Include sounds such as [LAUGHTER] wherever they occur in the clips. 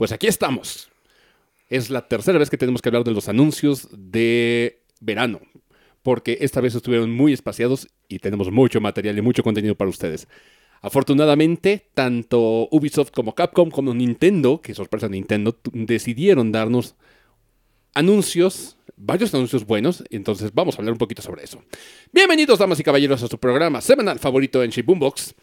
Pues aquí estamos. Es la tercera vez que tenemos que hablar de los anuncios de verano, porque esta vez estuvieron muy espaciados y tenemos mucho material y mucho contenido para ustedes. Afortunadamente, tanto Ubisoft como Capcom como Nintendo, que sorpresa Nintendo, decidieron darnos anuncios, varios anuncios buenos, entonces vamos a hablar un poquito sobre eso. Bienvenidos, damas y caballeros, a su programa semanal favorito en Boombox.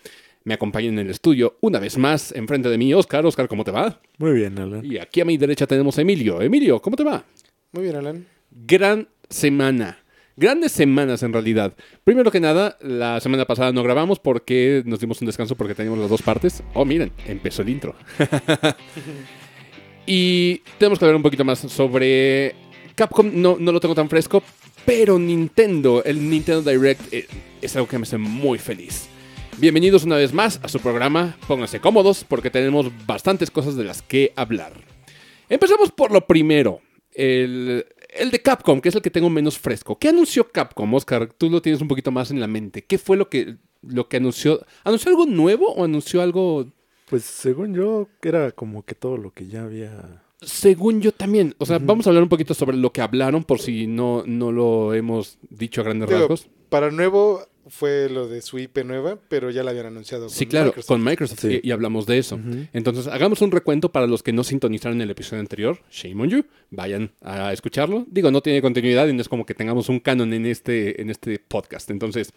Me acompañan en el estudio una vez más, enfrente de mí, Oscar. Oscar, ¿cómo te va? Muy bien, Alan. Y aquí a mi derecha tenemos a Emilio. Emilio, ¿cómo te va? Muy bien, Alan. Gran semana. Grandes semanas en realidad. Primero que nada, la semana pasada no grabamos porque nos dimos un descanso porque teníamos las dos partes. Oh, miren, empezó el intro. [LAUGHS] y tenemos que hablar un poquito más sobre Capcom. No, no lo tengo tan fresco, pero Nintendo, el Nintendo Direct eh, es algo que me hace muy feliz. Bienvenidos una vez más a su programa. Pónganse cómodos porque tenemos bastantes cosas de las que hablar. Empezamos por lo primero. El, el de Capcom, que es el que tengo menos fresco. ¿Qué anunció Capcom, Oscar? Tú lo tienes un poquito más en la mente. ¿Qué fue lo que, lo que anunció? ¿Anunció algo nuevo o anunció algo...? Pues según yo, era como que todo lo que ya había... Según yo también. O sea, vamos a hablar un poquito sobre lo que hablaron por si no, no lo hemos dicho a grandes Digo, rasgos. Para nuevo fue lo de su IP nueva, pero ya la habían anunciado. Sí, con claro, Microsoft. con Microsoft Sí. y, y hablamos de eso. Entonces, hagamos un recuento para los que no sintonizaron el episodio anterior. Shame on you. Vayan a escucharlo. Digo, no tiene continuidad y no es como que tengamos un canon en este, en este podcast. Entonces,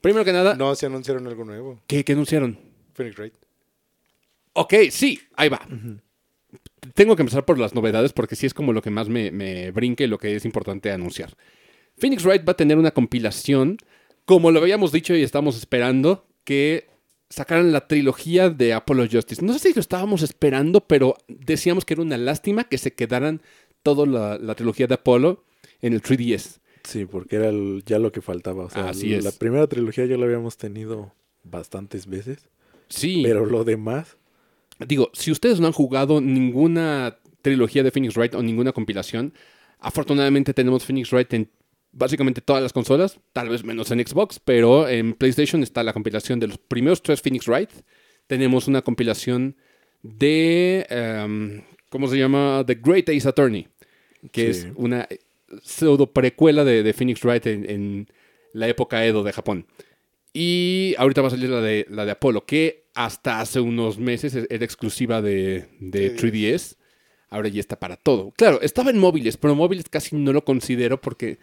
primero que nada, No, se anunciaron algo nuevo. ¿qué, qué anunciaron? Phoenix Wright. Ok, sí, ahí va. Tengo que empezar por las novedades porque sí es como lo que más me, me brinca y lo que es importante anunciar. Phoenix Wright va a tener una compilación, como lo habíamos dicho y estamos esperando, que sacaran la trilogía de Apollo Justice. No sé si lo estábamos esperando, pero decíamos que era una lástima que se quedaran toda la, la trilogía de Apollo en el 3DS. Sí, porque era el- ya lo que faltaba. O sea, Así es. la primera trilogía ya la habíamos tenido bastantes veces. Sí, Pero lo demás, Digo, si ustedes no han jugado ninguna trilogía de Phoenix Wright o ninguna compilación, afortunadamente tenemos Phoenix Wright en básicamente todas las consolas, tal vez menos en Xbox, pero en PlayStation está la compilación de los primeros tres Phoenix Wright. Tenemos una compilación de, em, ¿cómo se llama? The Great Ace Attorney, que Sí. es una pseudo precuela de, de Phoenix Wright en, en la época Edo de Japón. Y ahorita va a salir la de, la de Apollo, que hasta hace unos meses e- era exclusiva de, de 3DS. Ahora ya está para todo. Claro, estaba en móviles, pero móviles casi no lo considero porque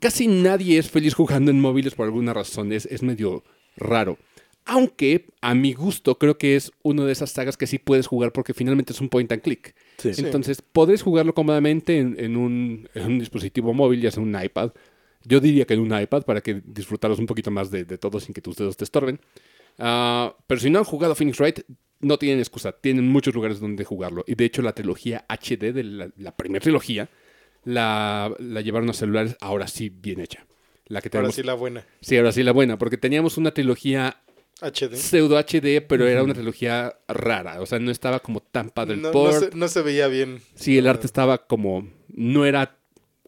casi nadie es feliz jugando en móviles por alguna razón. Es, es medio raro. Aunque, a mi gusto, creo que es una de esas sagas que sí puedes jugar porque finalmente es un point and click. sí. Sí. Entonces, podés jugarlo cómodamente en, en un, en un dispositivo móvil, ya sea un iPad. Yo diría que en un iPad para que disfrutaros un poquito más de, de todo sin que tus dedos te estorben. Ah, pero si no han jugado Phoenix Wright, no tienen excusa. Tienen muchos lugares donde jugarlo. Y de hecho, la trilogía HD de la, la primera trilogía la, la llevaron a celulares ahora sí bien hecha. La que Ahora tenemos. sí la buena. sí, ahora sí la buena. Porque teníamos una trilogía HD. pseudo HD, pero era una trilogía rara. O sea, no estaba como tan padre el No, no se, no se veía bien. Sí, el arte estaba como. No era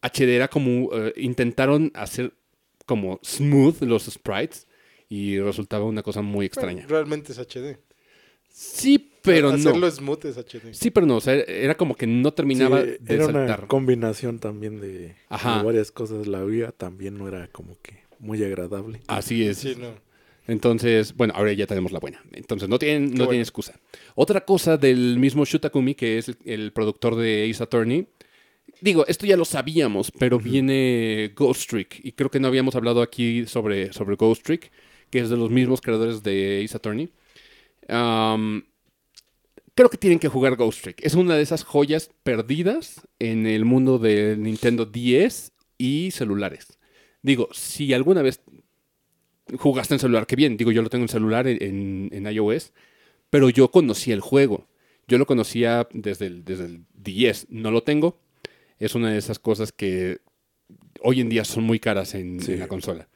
HD, era como. eh, intentaron hacer como smooth los sprites y resultaba una cosa muy bueno, extraña. realmente es HD. Sí, pero Hacerlo no. smooth es HD. Sí, pero no. O sea, era como que no terminaba Sí, de era saltar. una combinación también de, Ajá. de varias cosas. La vida también no era como que muy agradable. Así es. Sí, no. Entonces, bueno, ahora ya tenemos la buena. Entonces, no tienen, no bueno. tienen excusa. Otra cosa del mismo Shutakumi, que es el, el productor de Ace Attorney. Digo, esto ya lo sabíamos, pero viene Ghost Trick. Y creo que no habíamos hablado aquí sobre, sobre Ghost Trick, que es de los mismos creadores de Ace Attorney. Creo que tienen que jugar Ghost Trick. Es una de esas joyas perdidas en el mundo del Nintendo 10 y celulares. Digo, si alguna vez jugaste en celular, qué bien. Digo, yo lo tengo en celular en, en- en iOS, pero yo conocía el juego. Yo lo conocía desde el, desde el 10. No lo tengo. Es una de esas cosas que hoy en día son muy caras en, Sí. en la consola.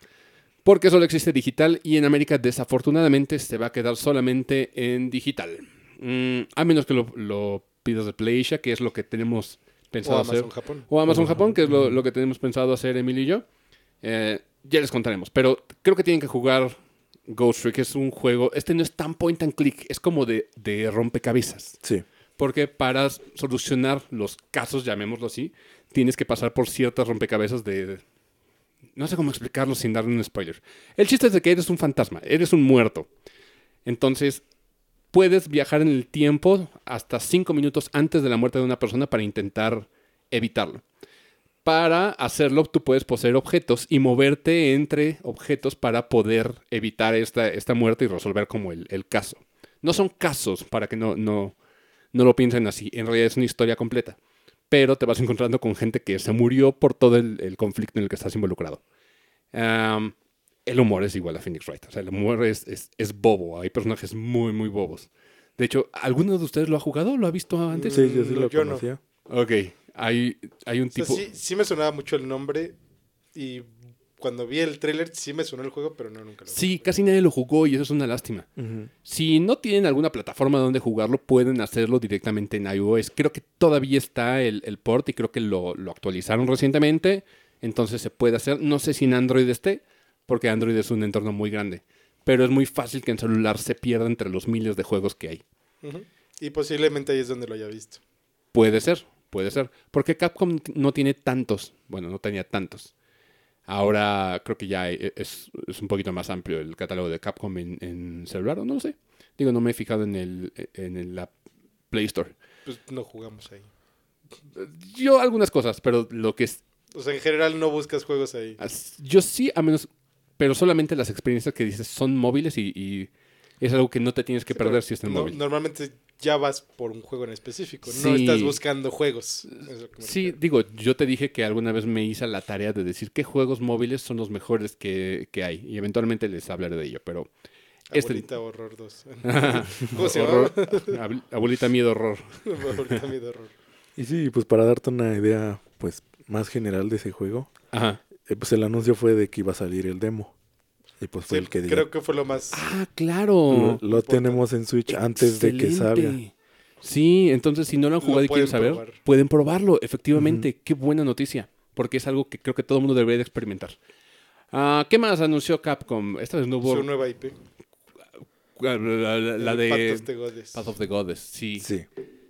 Porque solo existe digital y en América desafortunadamente se va a quedar solamente en digital. Mm, a menos que lo, lo pidas de PlayStation, que es lo que tenemos pensado O hacer. Amazon Japón. O Amazon. Japón, que es lo, lo que tenemos pensado hacer Emilio y yo. Eh, ya les contaremos. Pero creo que tienen que jugar Ghost Trick. Es un juego. Este no es tan point and click. Es como de, de rompecabezas. Sí. Porque para solucionar los casos, llamémoslo así, tienes que pasar por ciertas rompecabezas de... No sé cómo explicarlo sin darle un spoiler. El chiste es de que eres un fantasma, eres un muerto. Entonces, puedes viajar en el tiempo hasta cinco minutos antes de la muerte de una persona para intentar evitarlo. Para hacerlo, tú puedes poseer objetos y moverte entre objetos para poder evitar esta, esta muerte y resolver como el, el caso. No son casos, para que no, no, no lo piensen así. En realidad es una historia completa. Pero te vas encontrando con gente que se murió por todo el, el conflicto en el que estás involucrado. Am, el humor es igual a Phoenix Wright. O sea, el humor es, es, es bobo. Hay personajes muy, muy bobos. De hecho, ¿alguno de ustedes lo ha jugado? ¿Lo ha visto antes? Sí, yo sí lo yo no. conocía. Ok. Hay, hay un O sea, tipo... sí, sí me sonaba mucho el nombre y cuando vi el tráiler sí me sonó el juego, pero no, nunca lo Sí, casi nadie lo jugó y eso es una lástima. Si no tienen alguna plataforma donde jugarlo, pueden hacerlo directamente en iOS. Creo que todavía está el, el port y creo que lo, lo actualizaron recientemente. Entonces se puede hacer. No sé si en Android esté, porque Android es un entorno muy grande. Pero es muy fácil que en celular se pierda entre los miles de juegos que hay. Y posiblemente ahí es donde lo haya visto. Puede ser, puede ser. Porque Capcom no tiene tantos. Bueno, no tenía tantos. Ahora creo que ya hay- es, es un poquito más amplio el catálogo de Capcom en, en celular, o no lo sé. Digo, no me he fijado en el, en el- la Play Store. Pues no jugamos ahí. Yo algunas cosas, pero lo que es... O sea, en general no buscas juegos ahí. Yo sí, a menos... Pero solamente las experiencias que dices son móviles y, y es algo que no te tienes que Sí, perder si está en no- móvil. Normalmente ya vas por un juego en específico. Sí. No estás buscando juegos. Sí, refiero. digo, yo te dije que alguna vez me hice la tarea de decir qué juegos móviles son los mejores que, que hay. Y eventualmente les hablaré de ello, pero... Este- Abuelita Horror 2. [LAUGHS] ¿Cómo se llama? Horror- Abuelita miedo horror. [LAUGHS] Abuelita Miedo Horror. Y sí, pues para darte una idea pues más general de ese juego, Ajá. eh, pues el anuncio fue de que iba a salir el demo. Y pues fue Sí, el que creo que fue lo más... Ah, claro. lo, lo tenemos en Switch antes de que salga. Sí, entonces si no lo han Lo jugado y quieren saber, probar. pueden probarlo, efectivamente. Qué buena noticia, porque es algo que creo que todo el mundo debería de experimentar. Ah, ¿Qué más anunció Capcom? Esta vez no hubo Su nueva IP. la, la- de Path of the Goddess. Path of the Goddess, sí. Sí.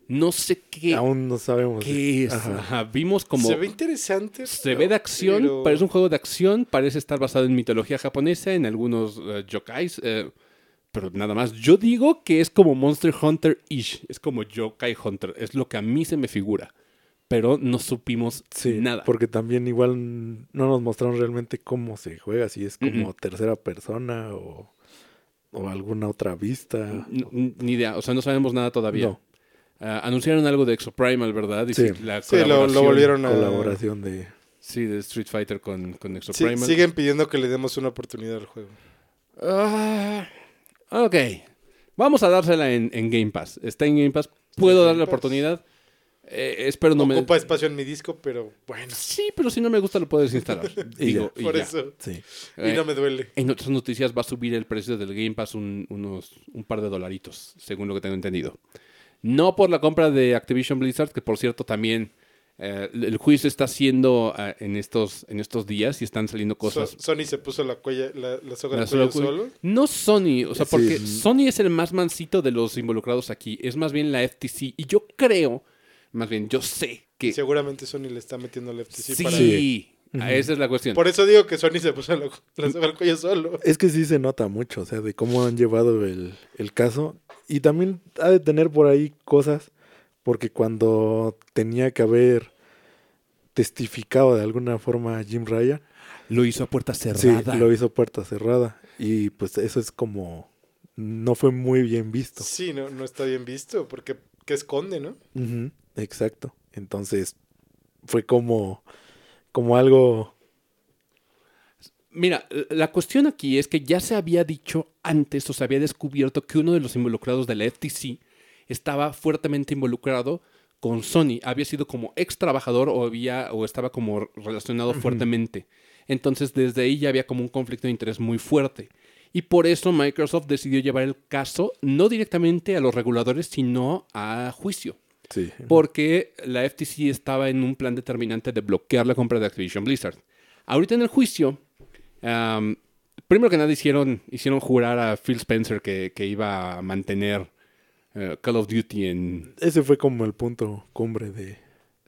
No sé qué, Aún no sabemos. qué es. Ajá. Ajá, Vimos como... Se ve interesante. Se ve de acción, pero- parece un juego de acción, parece estar basado en mitología japonesa, en algunos eh, yokais, eh, pero nada más. Yo digo que es como Monster Hunter-ish, es como Yokai Hunter, es lo que a mí se me figura, pero no supimos Sí, nada. porque también igual no nos mostraron realmente cómo se juega, si es como tercera persona o, o alguna otra vista. N- Ni idea, o sea, no sabemos nada todavía. No, Ah, anunciaron algo de Exoprimal, ¿verdad? Y Sí. la Sí, lo, lo volvieron a... colaboración de... Sí, de Street Fighter con, con Sí, Exoprimal. siguen pidiendo que le demos una oportunidad al juego. Ah, ok. Vamos a dársela en, en Game Pass. Está en Game Pass. Puedo darle la oportunidad. Eh, espero no me. Ocupa espacio en mi disco, pero bueno. Sí, pero si no me gusta lo puedes [LAUGHS] instalar. Y Digo, y Por ya. eso. Sí. Y no me duele. En otras noticias va a subir el precio del Game Pass un, unos, un par de dolaritos, según lo que tengo entendido. No por la compra de Activision Blizzard, que por cierto también eh, el juicio está haciendo ah, en, estos, en estos días y están saliendo cosas. So- Sony se puso la, cuella, la, la soga La cuello solo. No Sony, o sea, Sí. porque Sony es el más mansito de los involucrados aquí. Es más bien la FTC. Y yo creo, más bien, yo sé que. Seguramente Sony le está metiendo el FTC sí, para... Sí. Esa es la cuestión. Por eso digo que Sony se puso la, la soga al cuello solo. Es que sí se nota mucho, o sea, de cómo han llevado el, el caso. Y también ha de tener por ahí cosas, porque cuando tenía que haber testificado de alguna forma a Jim Ryan, Lo hizo a puerta sí, cerrada. lo hizo puerta cerrada. Y pues eso es como, no fue muy bien visto. Sí, no, no está bien visto, porque ¿qué esconde, no? Exacto. Entonces fue como, como algo... Mira, la cuestión aquí es que ya se había dicho antes o se había descubierto que uno de los involucrados de la FTC estaba fuertemente involucrado con Sony. Había sido como ex trabajador o, había, o estaba como relacionado fuertemente. Entonces, desde ahí ya había como un conflicto de interés muy fuerte. Y por eso Microsoft decidió llevar el caso no directamente a los reguladores, sino a juicio. Sí. Porque la FTC estaba en un plan determinante de bloquear la compra de Activision Blizzard. Ahorita en el juicio, primero que nada hicieron, hicieron jurar a Phil Spencer que, que iba a mantener eh, Call of Duty en... Ese fue como el punto cumbre de,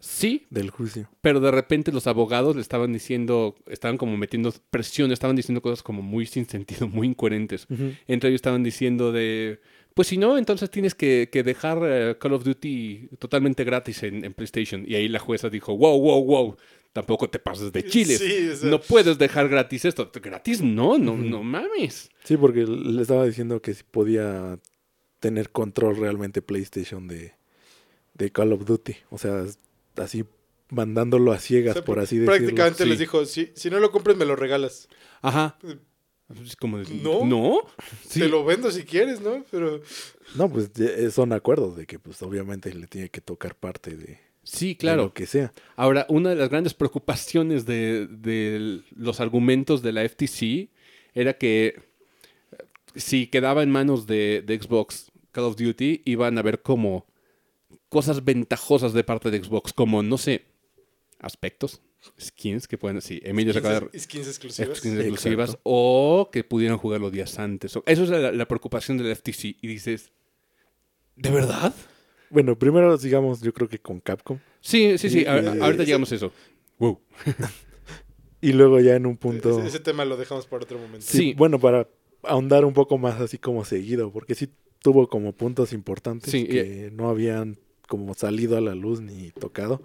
Sí, del juicio. pero de repente los abogados le estaban diciendo, estaban como metiendo presión, estaban diciendo cosas como muy sin sentido, muy incoherentes. Entre ellos estaban diciendo de, pues si no, entonces tienes que, que dejar eh, Call of Duty totalmente gratis en, en PlayStation. Y ahí la jueza dijo, wow, wow, wow, tampoco te pases de chiles. Sí, o sea- No puedes dejar gratis esto. Gratis no, no, no mames. Sí, porque le estaba diciendo que si podía tener control realmente PlayStation de, de Call of Duty. O sea, así mandándolo a ciegas, O sea, por así decirlo. Prácticamente Sí. les dijo, si, si no lo compras, me lo regalas. Ajá. Es como de, ¿No? ¿No? Sí. Te lo vendo si quieres, ¿no? Pero No, pues ya- son acuerdos de que pues obviamente le tiene que tocar parte de, Sí, de claro. lo que sea. Ahora, una de las grandes preocupaciones de, de los argumentos de la FTC era que eh, si quedaba en manos de, de Xbox Call of Duty, iban a ver como cosas ventajosas de parte de Xbox, como, no sé, aspectos, skins que pueden, sí, Emilio acaba de... skins, skins exclusivas. skins Exacto. exclusivas o que pudieran jugarlo días antes. Eso es la, la preocupación de la FTC. Y dices, ¿de verdad? Bueno, primero sigamos yo creo que con Capcom. Sí, sí, sí. A- y- ahorita llegamos a eso. Wow. [LAUGHS] Y luego ya en un punto... Ese, ese tema lo dejamos para otro momento. Sí, Sí. Bueno, para ahondar un poco más así como seguido, porque sí tuvo como puntos importantes Sí, que no habían como salido a la luz ni tocado.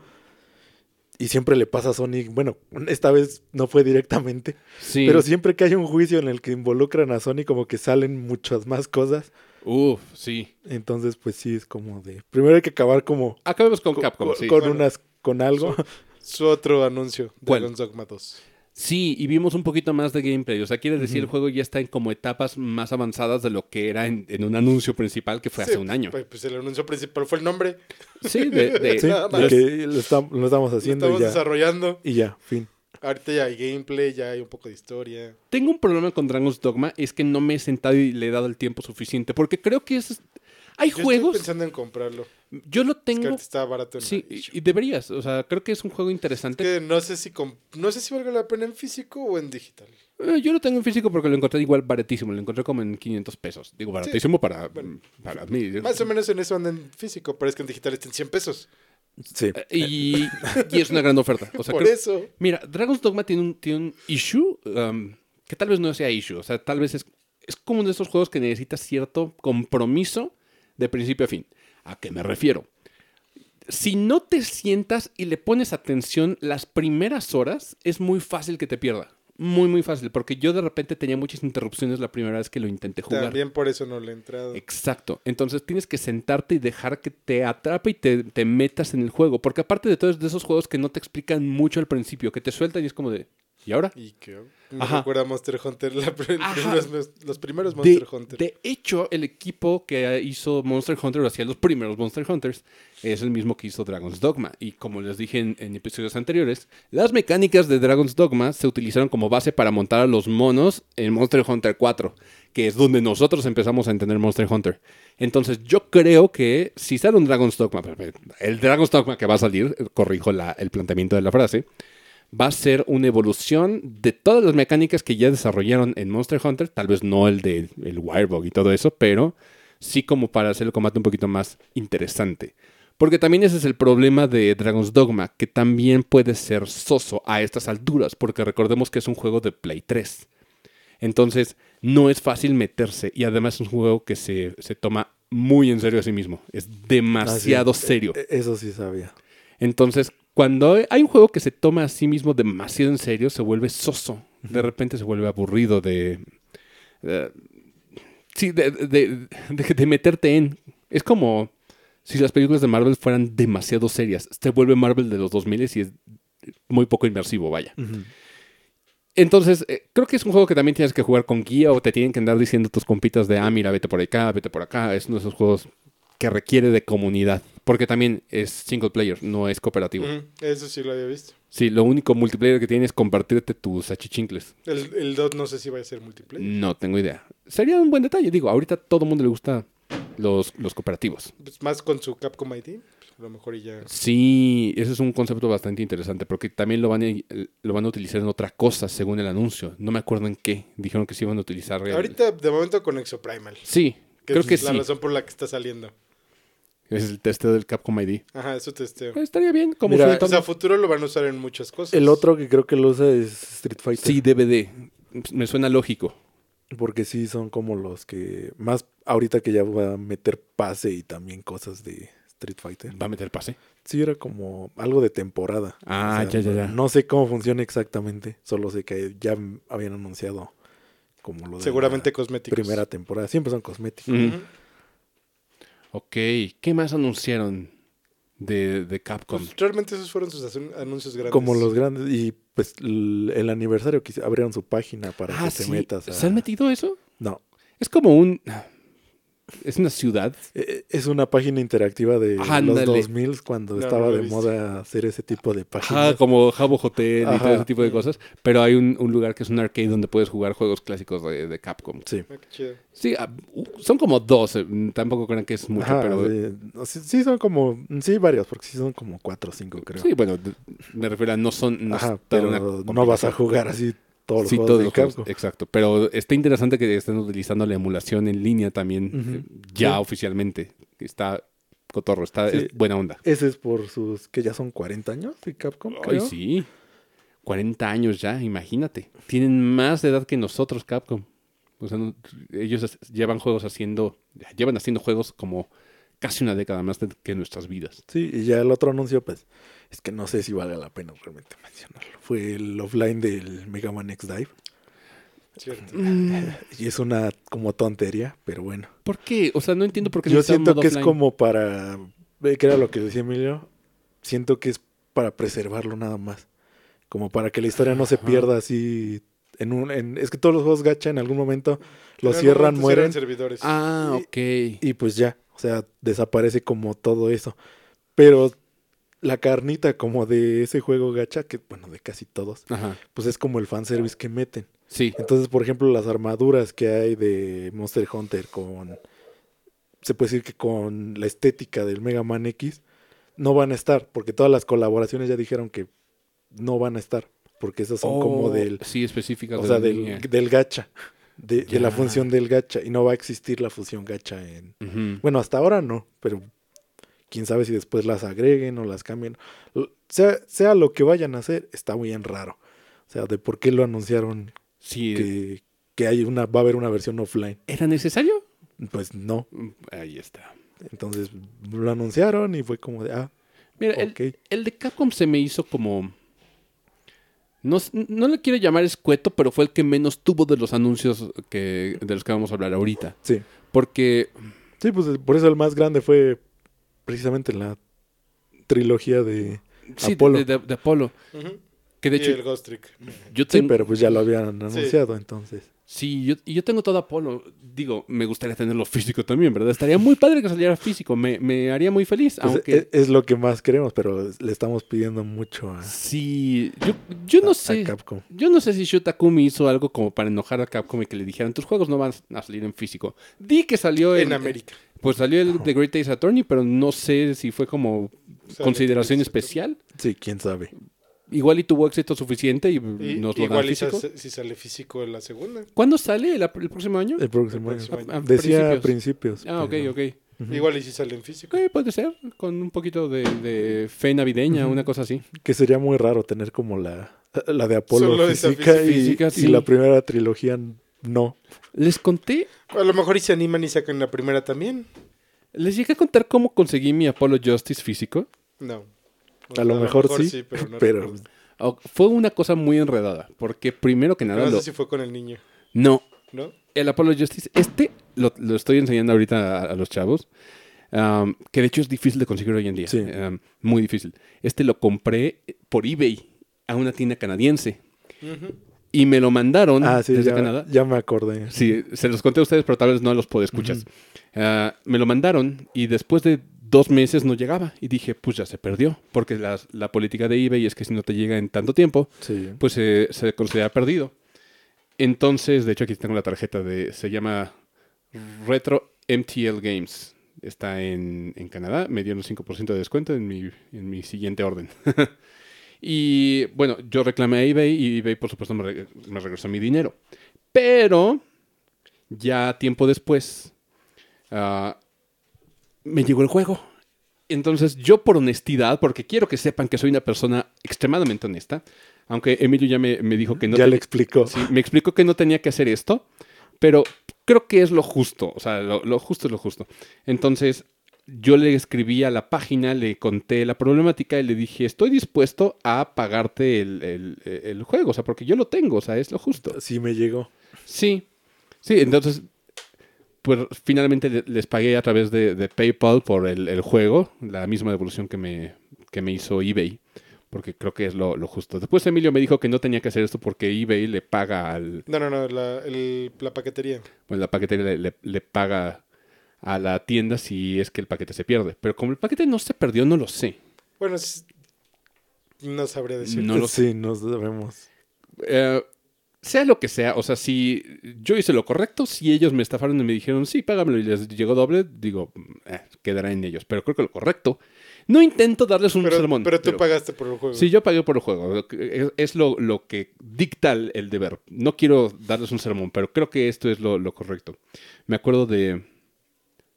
Y siempre le pasa a Sony, bueno, esta vez no fue directamente, Sí. pero siempre que hay un juicio en el que involucran a Sony como que salen muchas más cosas. Uf, sí. Entonces, pues sí, es como de... Primero hay que acabar como Acabemos con co- Capcom, co- sí. con Bueno. unas con algo. Su [LAUGHS] otro anuncio, ¿Cuál? Dragon's Dogma 2. Sí, y vimos un poquito más de gameplay. O sea, quiere decir, el Ujú. juego ya está en como etapas más avanzadas de lo que era en, en un anuncio principal que fue hace un año. Pues, pues el anuncio principal fue el nombre. Sí, de, de- Sí, [LAUGHS] nada de más. que lo, lo estamos Lo haciendo estamos y ya, desarrollando. y ya, fin. Ahorita ya hay gameplay, ya hay un poco de historia. Tengo un problema con Dragon's Dogma, es que no me he sentado y le he dado el tiempo suficiente. Porque creo que es. Hay Yo juegos. estoy pensando en comprarlo. Yo lo Es que tengo. está barato en Sí, y, deberías. O sea, creo que es un juego Es interesante. que no sé si com- no sé si valga la pena en físico o en digital. Eh, yo lo tengo en físico porque lo encontré igual baratísimo. Lo encontré como en 500 pesos. Digo, baratísimo para, bueno. para mí. Más o menos en eso anda en físico, pero es que en digital está en 100 pesos. Sí. Eh, Y, y es una gran oferta. O sea, Por creo- eso. Mira, Dragon's Dogma tiene un, tiene un issue um, que tal vez no sea issue. O sea, tal vez es, es como uno de esos juegos que necesita cierto compromiso de principio a fin. ¿A qué me refiero? Si no te sientas y le pones atención las primeras horas, es muy fácil que te pierda. Muy, muy fácil. Porque yo de repente tenía muchas interrupciones la primera vez que lo intenté jugar. También por eso no le he entrado. Exacto. Entonces tienes que sentarte y dejar que te atrape y te, te metas en el juego. Porque aparte de todo, es de esos juegos que no te explican mucho al principio, que te sueltan y es como de, ¿y ahora? Y que me Ajá. recuerda a Monster Hunter, la primeros- los primeros De, Monster Hunter. de hecho, el equipo que hizo Monster Hunter, o hacía los primeros Monster Hunters, es el mismo que hizo Dragon's Dogma. Y como les dije en, en episodios anteriores, las mecánicas de Dragon's Dogma se utilizaron como base para montar a los monos en Monster Hunter 4, que es donde nosotros empezamos a entender Monster Hunter. Entonces, yo creo que si sale un Dragon's Dogma, el Dragon's Dogma que va a salir, corrijo la- el planteamiento de la frase, va a ser una evolución de todas las mecánicas que ya desarrollaron en Monster Hunter, tal vez no el de el Wirebug y todo eso, pero sí como para hacer el combate un poquito más interesante. Porque también ese es el problema de Dragon's Dogma, que también puede ser soso a estas alturas, porque recordemos que es un juego de Play 3. Entonces, no es fácil meterse y además es un juego que se, se toma muy en serio a sí mismo. Es demasiado serio. E- Eso sí sabía. Entonces, cuando hay un juego que se toma a sí mismo demasiado en serio, se vuelve soso. De repente se vuelve aburrido de. sí, de, de- de- de meterte en. Es como si las películas de Marvel fueran demasiado serias. Se vuelve Marvel de los 2000 y es muy poco inmersivo, vaya. Entonces, eh, creo que es un juego que también tienes que jugar con guía o te tienen que andar diciendo tus compitas de, ah, mira, vete por acá, vete por acá. Es uno de esos juegos que requiere de comunidad. Porque también es single player, no es cooperativo. Eso sí lo había visto. Sí, lo único multiplayer que tiene es compartirte tus achichincles. El, el 2 no sé si va a ser multiplayer. No tengo idea. Sería un buen detalle. Digo, ahorita a todo el mundo le gusta los, los cooperativos. Pues más con su Capcom ID. pues, a lo mejor y ya. Sí, ese es un concepto bastante interesante porque también lo van, a, lo van a utilizar en otra cosa según el anuncio. No me acuerdo en qué. Dijeron que sí iban a utilizar. el- Ahorita, de momento, con Exoprimal. Sí, Que creo es que la sí. razón por la que está saliendo. Es el testeo del Capcom ID. Ajá, eso testeo. Eh, Estaría bien, como Mira, O sea, a futuro lo van a usar en muchas cosas. El otro que creo que lo usa es Street Fighter. Sí, DVD. Me suena lógico. Porque sí son como los que. Más ahorita que ya va a meter pase y también cosas de Street Fighter. ¿Va a meter pase? Sí, era como algo de temporada. Ah, ya, ya, ya. No sé cómo funciona exactamente. Solo sé que ya habían anunciado como lo de Seguramente la cosméticos. primera temporada. Siempre son cosméticos. Ok. ¿Qué más anunciaron de, de Capcom? Pues, realmente esos fueron sus anuncios grandes. Como los grandes. Y pues el aniversario que abrieron su página para ah, que te sí. metas a. ¿Se han metido eso? No. Es como un... Es una ciudad. Eh, Es una página interactiva de Ándale. los 2000 cuando No, estaba no de moda hacer ese tipo de Ajá, páginas. como Jabo Hotel y todo Ajá. ese tipo de cosas. Pero hay un, un lugar que es un arcade donde puedes jugar juegos clásicos de, de Capcom. Sí. Ah, qué chido. Sí, ah, uh, son como dos. eh, Tampoco crean que es mucho, Ajá, pero... sí, son como, sí varios, porque sí son como cuatro o cinco creo. Sí, bueno, me refiero a no son... No, Ajá, pero una no vas a jugar así todos los Sí, juegos todos de los juegos, Capcom. exacto. Pero está interesante que estén utilizando la emulación en línea también, eh, ya Sí. oficialmente. Está cotorro, está Sí. es buena onda. Ese es por sus, que ya son 40 años de Capcom, Ay, creo. sí. 40 años ya, imagínate. Tienen más de edad que nosotros, Capcom. O sea, no- ellos llevan juegos haciendo, llevan haciendo juegos como casi una década más de- que nuestras vidas. Sí, y ya el otro anuncio, pues, es que no sé si valga la pena realmente mencionarlo. Fue el offline del Mega Man X Dive. Cierto. Y es una como tontería, pero bueno. ¿Por qué? O sea, no entiendo por qué Yo siento modo que es como para, ve que era lo que decía Emilio, siento que es para preservarlo nada más. Como para que la historia no se Ajá. pierda así en un... en- es que todos los juegos gacha en algún momento En lo algún cierran, momento mueren servidores. Ah, ok. y pues ya, o sea, desaparece como todo eso. Pero la carnita como de ese juego gacha, que bueno, de casi todos, Ajá. pues es como el fanservice que meten. Sí. Entonces, por ejemplo, las armaduras que hay de Monster Hunter con. Se puede decir que con la estética del Mega Man X no van a estar, porque todas las colaboraciones ya dijeron que no van a estar, porque esas son como Oh, del. Sí, específicas. O sea, del gacha, de, de la función del gacha, y no va a existir la función gacha en. Bueno, hasta ahora no, pero quién sabe si después las agreguen o las cambien. Sea, sea lo que vayan a hacer, está bien raro. O sea, de por qué lo anunciaron Sí. que, que hay una, va a haber una versión offline. ¿Era necesario? Pues no. Mm, Ahí está. Entonces lo anunciaron y fue como de, ah, Mira, el, el de Capcom se me hizo como. No, no le quiero llamar escueto, pero fue el que menos tuvo de los anuncios que, de los que vamos a hablar ahorita. Sí. Porque. Sí, pues por eso el más grande fue precisamente la trilogía de... Sí, Apolo. De, de- de Apolo. Que de y hecho. el Ghost Trick. Yo Sí, pero pues ya lo habían anunciado, entonces. Sí, yo, y yo tengo todo Apolo. Digo, me gustaría tenerlo físico también, ¿verdad? Estaría muy padre que saliera físico. Me, me haría muy feliz. Pues, aunque. es, es lo que más queremos, pero le estamos pidiendo mucho a, Sí, yo, yo no a- a sé. Capcom. Yo no sé si Shutakumi hizo algo como para enojar a Capcom y que le dijeran, tus juegos no van a salir en físico. Di que salió En en América. Pues salió el The Great Ace Attorney, pero no sé si fue como consideración especial. Sí, quién sabe. Igual y tuvo éxito suficiente y, Y, nos lo igual y físico. sa- si sale físico en la segunda. ¿cuándo sale? ¿El, próximo año? El próximo El año. próximo año. Decía Ah, a principios. Ah, ok, ok. Igual y si sale en físico. Ok, puede ser, con un poquito de, de fe navideña, una cosa así. Que sería muy raro tener como la, la de Apolo Solo esa física, y, física, y la primera trilogía no. Les conté, A lo mejor y se animan y sacan la primera también. les llegué a contar cómo conseguí mi Apollo Justice físico. No. A lo mejor sí, pero no pero recuerdo. Fue una cosa muy enredada, porque primero que nada, No lo- sé si fue con el niño, no, ¿no? el Apollo Justice, este lo, lo estoy enseñando ahorita a, a los chavos, um, que de hecho es difícil de conseguir hoy en día, Sí. um, muy difícil. Este lo compré por eBay a una tienda canadiense y me lo mandaron ah, sí, desde ya, Canadá. ya me acordé. Sí, se los conté a ustedes, pero tal vez no los puedo escuchar. Ah, me lo mandaron y después de dos meses no llegaba. Y dije, pues ya se perdió. Porque la, la política de eBay es que si no te llega en tanto tiempo, Sí. pues eh, se considera perdido. Entonces, de hecho aquí tengo la tarjeta de, se llama Retro MTL Games. Está en, en Canadá, me dieron 5% de descuento en mi, en mi siguiente orden. [LAUGHS] y bueno, yo reclamé a eBay y eBay por supuesto me, re- me regresó mi dinero. Pero ya tiempo después ah, me llegó el juego Entonces, yo por honestidad, porque quiero que sepan que soy una persona extremadamente honesta, aunque Emilio ya me, me dijo que no ya te- le explicó. Sí, me explicó que no tenía que hacer esto, pero creo que es lo justo, o sea, lo, lo justo es lo justo. Entonces, yo le escribí a la página, le conté la problemática y le dije, estoy dispuesto a pagarte el, el- el juego, o sea, porque yo lo tengo, o sea, es lo justo. Sí me llegó. Sí, sí, entonces, pues finalmente le- les pagué a través de, de PayPal por el, el juego, la misma devolución que me, que me hizo eBay, porque creo que es lo, lo justo. Después Emilio me dijo que no tenía que hacer esto porque eBay le paga al, No, no, no, la, el- la paquetería. bueno, la paquetería le, le- le paga a la tienda si es que el paquete se pierde. Pero como el paquete no se perdió, no lo sé. Bueno, es- no sabría decir. No lo sé. sí, nos sabemos. Eh, sea lo que sea, o sea, si yo hice lo correcto, si ellos me estafaron y me dijeron, sí, págamelo y les llegó doble, digo, eh, quedará en ellos. Pero creo que lo correcto. No intento darles un Pero, sermón. pero tú pagaste por el juego. Sí, yo pagué por el juego. Es, es lo, lo que dicta el, el deber. No quiero darles un sermón, pero creo que esto es lo, lo correcto. Me acuerdo de...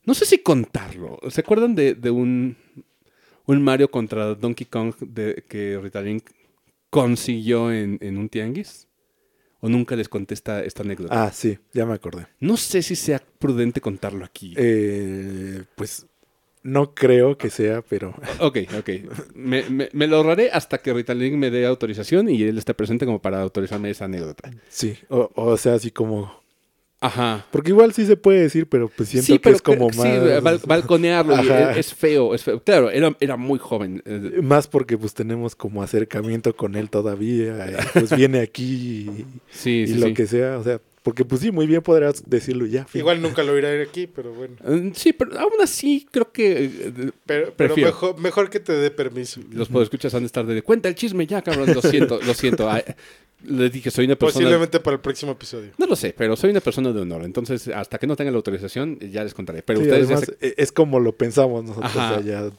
No sé si contarlo. ¿Se acuerdan de, de un, un Mario contra Donkey Kong de, que Ritalin consiguió en, en un tianguis? ¿O nunca les conté esta, esta anécdota? Ah, sí, ya me acordé. No sé si sea prudente contarlo aquí. Eh, pues no creo que sea, pero [LAUGHS] Ok, ok. Me, me- me lo ahorraré hasta que Ritalin me dé autorización y él esté presente como para autorizarme esa anécdota. sí. O, o sea, así como... Ajá. Porque igual sí se puede decir, pero pues siento sí, que es como que- más... sí, bal- balconearlo es, es feo, es feo. Claro, era, era muy joven. eh, Más porque pues tenemos como acercamiento con él todavía. eh, Pues viene aquí y, [LAUGHS] Sí, y sí, lo sí. que sea. O sea, porque pues sí, muy bien podrás decirlo ya. fin. Igual nunca lo iré aquí, pero bueno. Eh, Sí, pero aún así creo que eh, Pero, pero Prefiero. mejor, mejor que te dé permiso. los podescuchas han de estar de cuenta el chisme ya, cabrón. Lo siento, lo siento. [LAUGHS] Les dije, soy una persona. Posiblemente para el próximo episodio. No lo sé, pero soy una persona de honor. Entonces, hasta que no tenga la autorización, ya les contaré. Pero Sí, ustedes ya además, se- e- es como lo pensamos nosotros. Ajá. ya-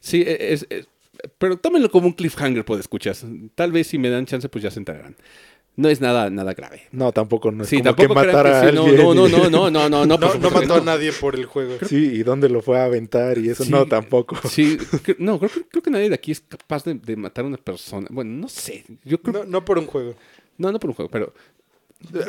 Sí, es, es- pero tómenlo como un cliffhanger, podescuchas. Tal vez si me dan chance, pues ya se enterarán. No es nada, nada grave. No, tampoco no es Sí, como tampoco que que a alguien. [LAUGHS] no, no, no, no, no, no, no, No, no mató a no. nadie por el juego. Sí, y dónde lo fue a aventar y eso. Sí. No, tampoco. Sí, [LAUGHS] no, creo, que- creo que nadie de aquí es capaz de, de matar a una persona. Bueno, no sé. Yo creo, No, no por un juego. no, no por un juego, pero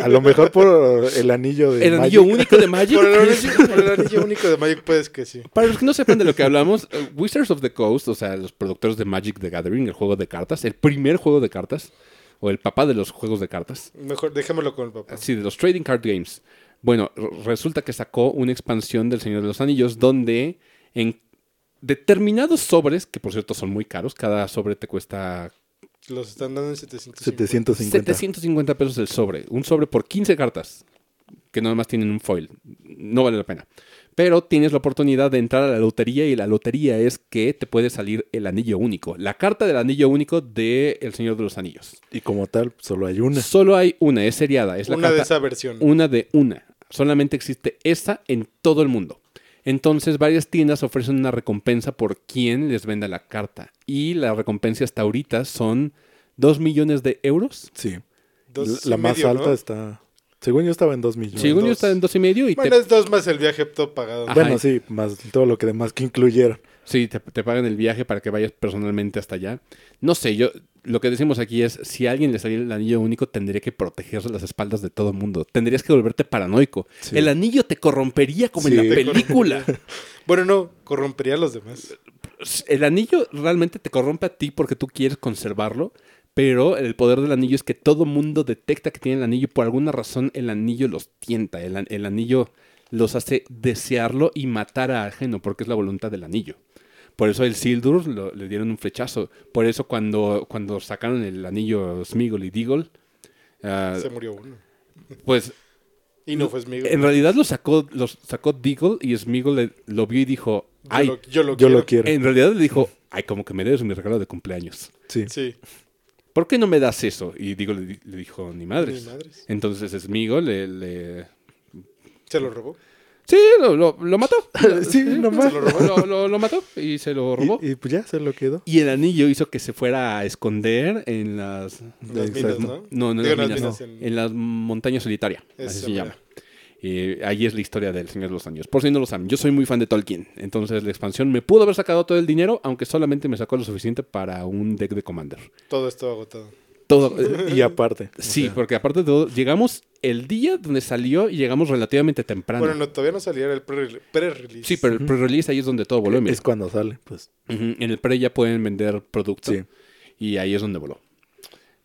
A lo mejor por el anillo de el anillo Magic. único de Magic. Por el, anillo, por el anillo único de Magic puedes que sí. Para los que no sepan de lo que hablamos, eh, Wizards of the Coast, o sea, los productores de Magic the Gathering, el juego de cartas, el primer juego de cartas, o el papá de los juegos de cartas, Mejor dejémoslo con el papá. Sí, de los Trading Card Games. Bueno, resulta que sacó una expansión del Señor de los Anillos donde en determinados sobres, que por cierto son muy caros, cada sobre te cuesta Los están dando en 750. 750. 750 pesos el sobre. Un sobre por 15 cartas, que nada más tienen un foil. No vale la pena. Pero tienes la oportunidad de entrar a la lotería y la lotería es que te puede salir el anillo único. La carta del anillo único de El Señor de los Anillos. Y como tal, solo hay una. Solo hay una, es seriada. Es la Una carta de esa versión. una de una. Solamente existe esa en todo el mundo. Entonces, varias tiendas ofrecen una recompensa por quien les venda la carta. Y la recompensa hasta ahorita son 2 millones de euros. Sí. Dos la más medio, alta ¿no? está. Según yo estaba en 2 millones. Según yo está en dos y medio y Bueno, te, es dos más el viaje todo pagado. Ajá. Bueno, sí, más todo lo que demás que incluyeron. sí, te, te pagan el viaje para que vayas personalmente hasta allá. No sé, yo lo que decimos aquí es, si a alguien le saliera el anillo único, tendría que protegerse las espaldas de todo el mundo. Tendrías que volverte paranoico. Sí. El anillo te corrompería como Sí. en la película. [LAUGHS] Bueno, no, corrompería a los demás. el anillo realmente te corrompe a ti porque tú quieres conservarlo, pero el poder del anillo es que todo mundo detecta que tiene el anillo y por alguna razón el anillo los tienta, el, an- el anillo los hace desearlo y matar a ajeno porque es la voluntad del anillo. Por eso el Sildur lo- le dieron un flechazo. Por eso cuando, cuando sacaron el anillo Smigol y Deagle, ah, Se murió uno. pues Y no fue Smeagol. en realidad lo sacó, los sacó Deagle y Smigol le- lo vio y dijo, Yo ay, lo, yo lo Yo quiero. lo quiero. en realidad le dijo, ay, como que me debes mi regalo de cumpleaños. Sí. Sí. ¿Por qué no me das eso? Y digo, le, le dijo, ni madres. Ni madres. Entonces Smigo le, le- Se lo robó. Sí, lo, lo- lo mató. [LAUGHS] Sí, nomás. Lo, robó, lo- lo- mató y se lo robó. Y, y pues ya se lo quedó. Y el anillo hizo que se fuera a esconder en las... Las Exacto. minas, ¿no? No, no en Digo, las las minas, en... las montañas solitarias. Así se llama. Eh, ahí es la historia del Señor de los Anillos. Por si no lo saben, yo soy muy fan de Tolkien. Entonces la expansión me pudo haber sacado todo el dinero, aunque solamente me sacó lo suficiente para un deck de Commander. Todo esto agotado. Todo. [LAUGHS] Y aparte. o sí, sea, porque aparte de todo, llegamos el día donde salió y llegamos relativamente temprano. Bueno, no, todavía no salía el pre- pre-release. sí, pero el pre-release ahí es donde todo voló. mira. es cuando sale, pues. En el pre ya pueden vender producto. Sí. Y ahí es donde voló.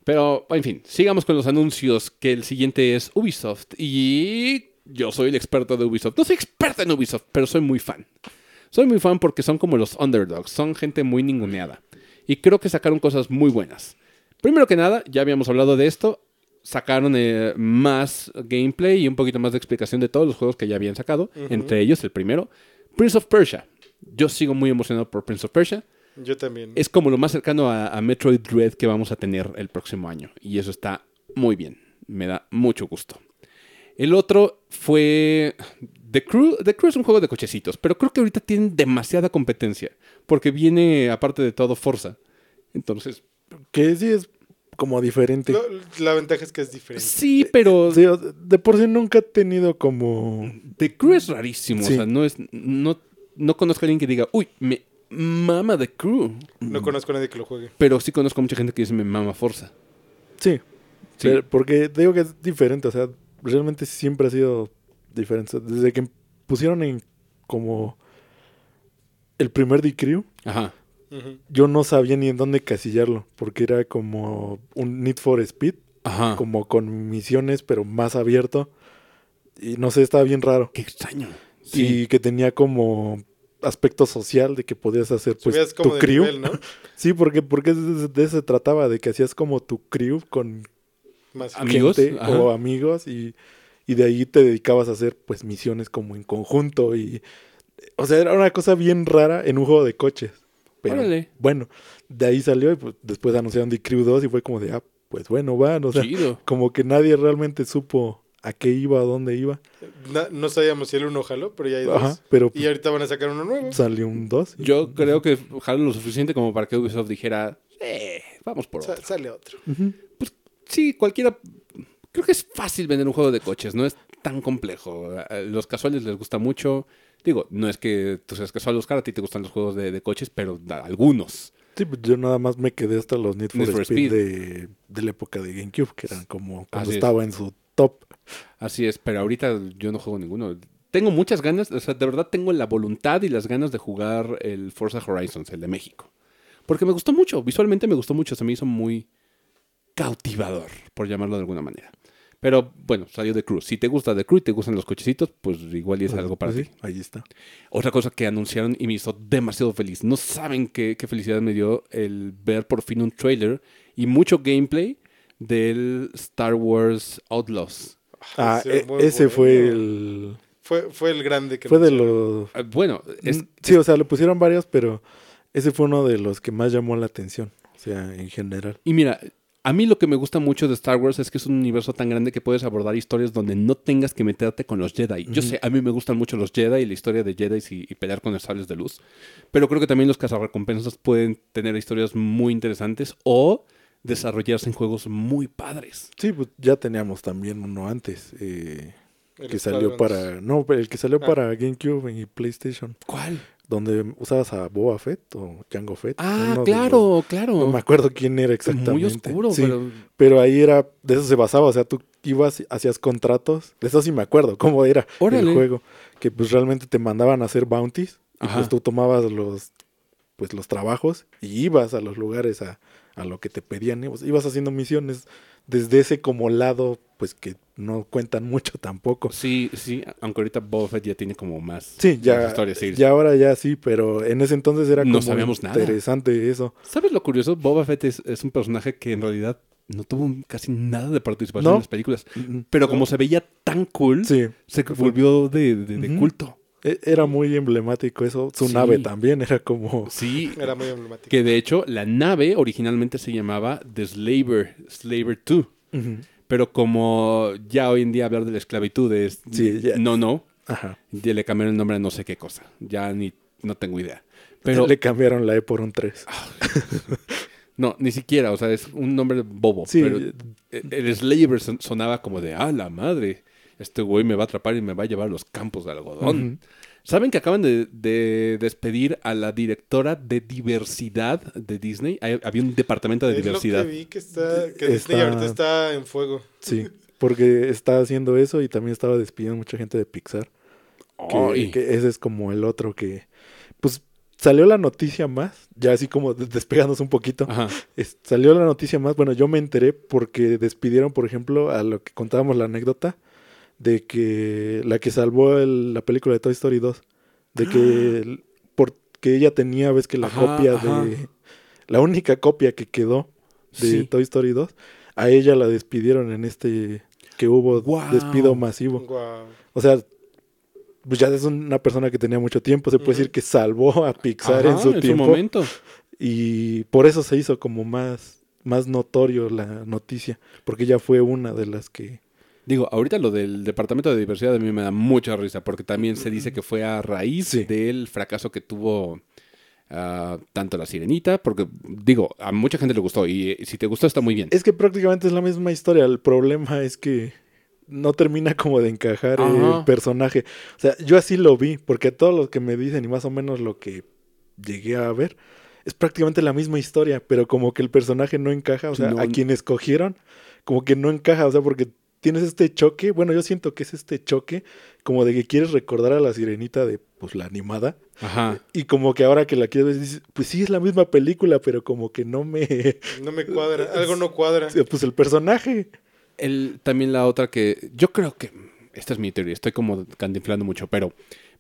Pero, en fin, sigamos con los anuncios, que el siguiente es Ubisoft. Y yo soy el experto de Ubisoft. No soy experto en Ubisoft, pero soy muy fan. Soy muy fan porque son como los underdogs, son gente muy ninguneada. Y creo que sacaron cosas muy buenas. Primero que nada, ya habíamos hablado de esto, sacaron eh, más gameplay y un poquito más de explicación de todos los juegos que ya habían sacado. Entre ellos, el primero, Prince of Persia. Yo sigo muy emocionado por Prince of Persia Yo también. es como lo más cercano a, a Metroid Dread que vamos a tener el próximo año. Y eso está muy bien. Me da mucho gusto. El otro fue The Crew. The Crew es un juego de cochecitos, pero creo que ahorita tienen demasiada competencia. Porque viene, aparte de todo, Forza. Entonces, Que sí es como diferente. La ventaja es que es diferente. sí, pero Sí, o- de por sí nunca he tenido como. The Crew es rarísimo. Sí. O sea, no es. No, no conozco a alguien que diga, uy, me mama The Crew. No conozco a nadie que lo juegue. Pero sí conozco a mucha gente que dice, me mama Forza. Sí. Sí. Pero- porque te digo que es diferente. O sea, realmente siempre ha sido diferente. Desde que pusieron en como el primer The Crew, Ajá. Yo no sabía ni en dónde casillarlo. Porque era como un Need for Speed, Ajá. como con misiones, pero más abierto. Y no sé, estaba bien raro. Qué extraño. Y que tenía como aspecto social de que podías hacer pues Subías tu crew. nivel, ¿no? [LAUGHS] Sí, porque, porque de, de eso se trataba, de que hacías como tu crew con Más Amigos, gente ajá. o amigos y, y de ahí te dedicabas a hacer pues misiones como en conjunto y o sea, era una cosa bien rara en un juego de coches. Pero Órale. bueno, de ahí salió y pues, después anunciaron The Crew 2 y fue como de, ah, pues bueno, van, o sea, Chido. como que nadie realmente supo a qué iba, a dónde iba. No sabíamos si el uno jaló, pero ya hay Ajá, dos. pero Y ahorita van a sacar uno nuevo. salió un 2. Yo creo que jalaron lo suficiente como para que Ubisoft dijera, eh, vamos por Sa- otro. sale otro. Sí, cualquiera. Creo que es fácil vender un juego de coches, no es tan complejo. A los casuales les gusta mucho. Digo, no es que tú seas casual, Oscar, a ti te gustan los juegos de, de coches, pero algunos. Sí, pues yo nada más me quedé hasta los Need for, Need for Speed, Speed. De, de la época de GameCube, que eran como cuando Así es. estaba en su top. Así es, pero ahorita yo no juego ninguno. Tengo muchas ganas, o sea, de verdad tengo la voluntad y las ganas de jugar el Forza Horizons, el de México. Porque me gustó mucho, visualmente me gustó mucho, se me hizo muy cautivador, por llamarlo de alguna manera. Pero bueno, salió de Crew. Si te gusta de Crew y te gustan los cochecitos, pues igual y es algo para Pues ti. sí, ahí está. Otra cosa que anunciaron y me hizo demasiado feliz. No saben qué, qué felicidad me dio el ver por fin un trailer y mucho gameplay del Star Wars Outlaws. Ah, Sí, e- ese bueno. fue el... Fue, fue el grande que Fue de los... Ah, Bueno, es, Mm, sí, o sea, le pusieron varios, pero ese fue uno de los que más llamó la atención. O sea, en general. y mira, a mí lo que me gusta mucho de Star Wars es que es un universo tan grande que puedes abordar historias donde no tengas que meterte con los Jedi. Yo sé, a mí me gustan mucho los Jedi y la historia de Jedi y, y pelear con los sables de luz. Pero creo que también los cazarrecompensas pueden tener historias muy interesantes o desarrollarse en juegos muy padres. Sí, pues ya teníamos también uno antes. eh, El que salió para... No, el que salió Ah. para GameCube y PlayStation. ¿Cuál? Donde usabas a Boba Fett o Jango Fett. Ah, claro, los- claro. no me acuerdo quién era exactamente. Muy oscuro, Sí, pero Pero ahí era, de eso se basaba, o sea, tú ibas, hacías contratos, de eso sí me acuerdo, cómo era Órale. el juego, que pues realmente te mandaban a hacer bounties, y pues tú tomabas los, pues los trabajos y ibas a los lugares a, a lo que te pedían, ibas, ibas haciendo misiones desde ese como lado, pues que no cuentan mucho tampoco. sí, sí, aunque ahorita Boba Fett ya tiene como más, Sí, ya, historias, sí. ya ahora ya sí, pero en ese entonces era No como sabíamos nada. interesante eso. ¿Sabes lo curioso? Boba Fett es, es un personaje que en realidad no tuvo casi nada de participación No. en las películas. Pero como se veía tan cool, Sí, se volvió de, de- de culto. E- era muy emblemático eso. Su Sí. nave también era como... Sí, [LAUGHS] Era muy emblemático. que de hecho la nave originalmente se llamaba The Slaver, Slaver 2. Ujú. Pero como ya hoy en día hablar de la esclavitud es Sí, ya. no, no, Ajá. ya le cambiaron el nombre a no sé qué cosa. Ya ni no tengo idea. Pero le cambiaron la E por un 3. no, ni siquiera, o sea, es un nombre bobo. Sí. Pero el Slaver son- sonaba como de, ah, la madre. Este güey me va a atrapar y me va a llevar a los campos de algodón. ¿Saben que acaban de, de despedir a la directora de diversidad de Disney? Hay- había un departamento de Es diversidad. lo que vi que está, que Está- Disney ahorita está en fuego. Sí, [LAUGHS] porque está haciendo eso y también estaba despidiendo mucha gente de Pixar. Que, ese es como el otro que, pues, salió la noticia más, ya así como des- despegándose un poquito. Ajá. Es- salió la noticia más, bueno, yo me enteré porque despidieron, por ejemplo, a lo que contábamos la anécdota de que la que salvó el- la película de Toy Story 2, de que el- porque ella tenía, ves que la Ajá, copia ajá. de la única copia que quedó de Sí. Toy Story 2, a ella la despidieron en este que hubo despido masivo. O sea, pues ya es una persona que tenía mucho tiempo, se puede decir que salvó a Pixar en su tiempo momento. y por eso se hizo como más más notorio la noticia, porque ella fue una de las que Digo, ahorita lo del departamento de diversidad a mí me da mucha risa porque también se dice que fue a raíz Sí. del fracaso que tuvo ah, tanto la sirenita, porque digo, a mucha gente le gustó y eh, si te gustó está muy bien. es que prácticamente es la misma historia, el problema es que no termina como de encajar Ajá. el personaje. O sea, yo así lo vi, porque todos los que me dicen y más o menos lo que llegué a ver es prácticamente la misma historia, pero como que el personaje no encaja, o sea, No. a quien escogieron, como que no encaja, o sea, porque tienes este choque, bueno, yo siento que es este choque como de que quieres recordar a la sirenita de pues la animada Ajá. y como que ahora que la quieres ver dices, pues sí es la misma película, pero como que no me [LAUGHS] No me cuadra. Algo no cuadra. pues el personaje. El, también la otra que yo creo que esta es mi teoría, estoy como cantinflando mucho, pero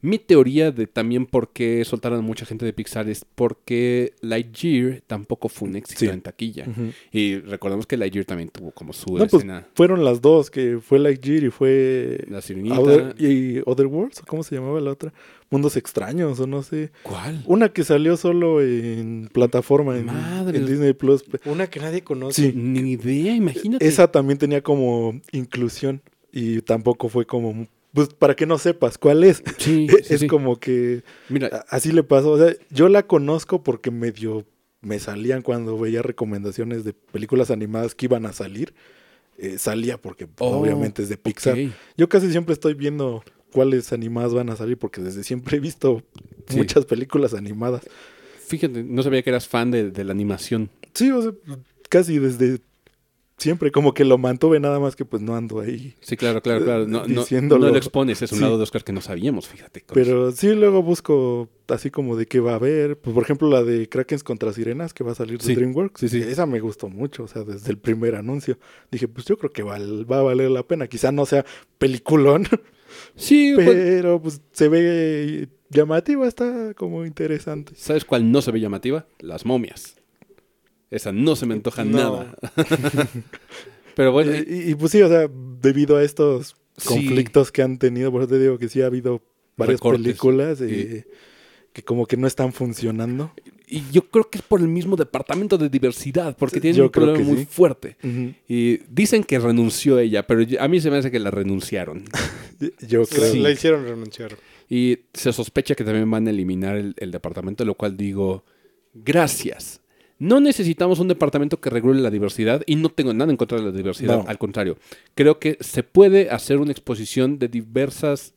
mi teoría de también por qué soltaron a mucha gente de Pixar es porque Lightyear tampoco fue un éxito Sí. en taquilla. Y recordemos que Lightyear también tuvo como su No, pues escena, fueron las dos, que fue Lightyear y fue la sirenita. Other, y Other Worlds, ¿o ¿cómo se llamaba la otra? Mundos extraños o no sé. ¿Cuál? Una que salió solo en plataforma en, Madre. en Disney Plus. Una que nadie conoce. Sí, Ni idea, imagínate. esa también tenía como inclusión y tampoco fue como pues para que no sepas cuál es. [LAUGHS] Sí, [LAUGHS] sí, es sí. como que Mira, así le pasó. O sea, yo la conozco porque medio me salían cuando veía recomendaciones de películas animadas que iban a salir. Eh, salía porque pues, Oh, obviamente es de Pixar. Yo casi siempre estoy viendo cuáles animadas van a salir porque desde siempre he visto Sí. muchas películas animadas. Fíjate, no sabía que eras fan de, de la animación. Sí, o sea, casi desde siempre como que lo mantuve nada más que pues no ando ahí. Sí, claro, claro, claro. No, no, Diciéndolo. no lo expones, es un Sí. lado de Oscar que no sabíamos, fíjate. Pero sí luego busco así como de qué va a haber. Pues por ejemplo la de Krakens contra Sirenas que va a salir de Sí, DreamWorks. sí, sí. Esa me gustó mucho, o sea, desde el primer anuncio. Dije, pues yo creo que val- va a valer la pena. Quizá no sea peliculón, [LAUGHS] Sí, pues, pero pues se ve llamativa, está como interesante. ¿sabes cuál no se ve llamativa? Las momias. Esa no se me antoja No. nada. [LAUGHS] Pero bueno, y, y, pues sí, o sea, debido a estos Sí. conflictos que han tenido, por eso te digo que sí ha habido varias Recortes. películas eh, que como que no están funcionando. y yo creo que es por el mismo departamento de diversidad, porque tiene yo un creo problema muy sí. fuerte. Y dicen que renunció ella, pero yo- a mí se me hace que la renunciaron. [LAUGHS] Yo creo. Sí. la hicieron renunciar. Y se sospecha que también van a eliminar el, el departamento, lo cual digo, gracias. No necesitamos un departamento que regule la diversidad y no tengo nada en contra de la diversidad, No. al contrario. Creo que se puede hacer una exposición de diversas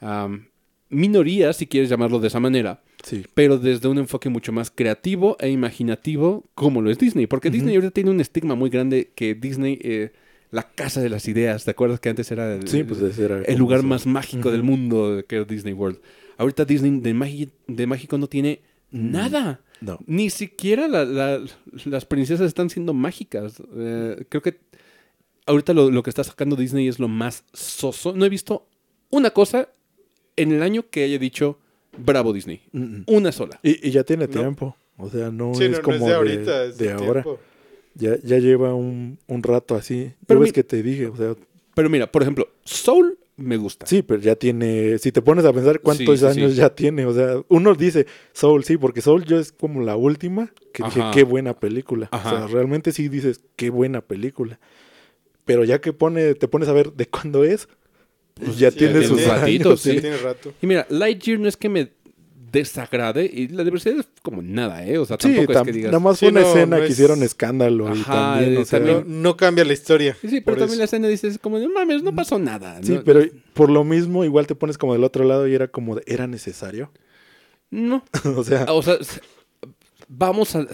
am, minorías, si quieres llamarlo de esa manera, Sí. pero desde un enfoque mucho más creativo e imaginativo como lo es Disney. Porque. Disney ahorita tiene un estigma muy grande que Disney, eh, la casa de las ideas, ¿te acuerdas que antes era el, Sí, pues era el lugar más mágico del mundo que es Disney World? Ahorita Disney de, de mágico no tiene. Nada. No. Ni siquiera la- la- las princesas están siendo mágicas. Eh, creo que ahorita lo, lo que está sacando Disney es lo más soso. No he visto una cosa en el año que haya dicho bravo Disney. Mm, mm. Una sola. Y, y ya tiene No. tiempo. O sea, no Sí, es no, no como es de de, ahorita, es de de ahora. Ya, ya lleva un, un rato así. Pero que te dije, o sea, Pero mira, por ejemplo, Soul me gusta. sí, pero ya tiene, si te pones a pensar cuántos Sí, sí, años sí. ya tiene, o sea, uno dice Soul, sí, porque Soul yo es como la última que dije, qué buena película. Ajá. O sea, realmente sí dices, qué buena película. Pero ya que pone, te pones a ver de cuándo es, pues ya Sí, tiene ya sus años. ratitos, Ya sí. tiene rato. Y mira, Lightyear no es que me desagrade. Y la diversidad es como nada, ¿eh? O sea, Sí, tampoco es tam- que digas. nada más Sí, fue una no, escena no que es- hicieron escándalo y también, o sea, también- No, no cambia la historia. Sí, sí, pero también la escena dices como, no mames, no pasó nada. sí, ¿no? pero por lo mismo igual te pones como del otro lado y era como, de, ¿era necesario? No. [LAUGHS] o sea, O sea, vamos a.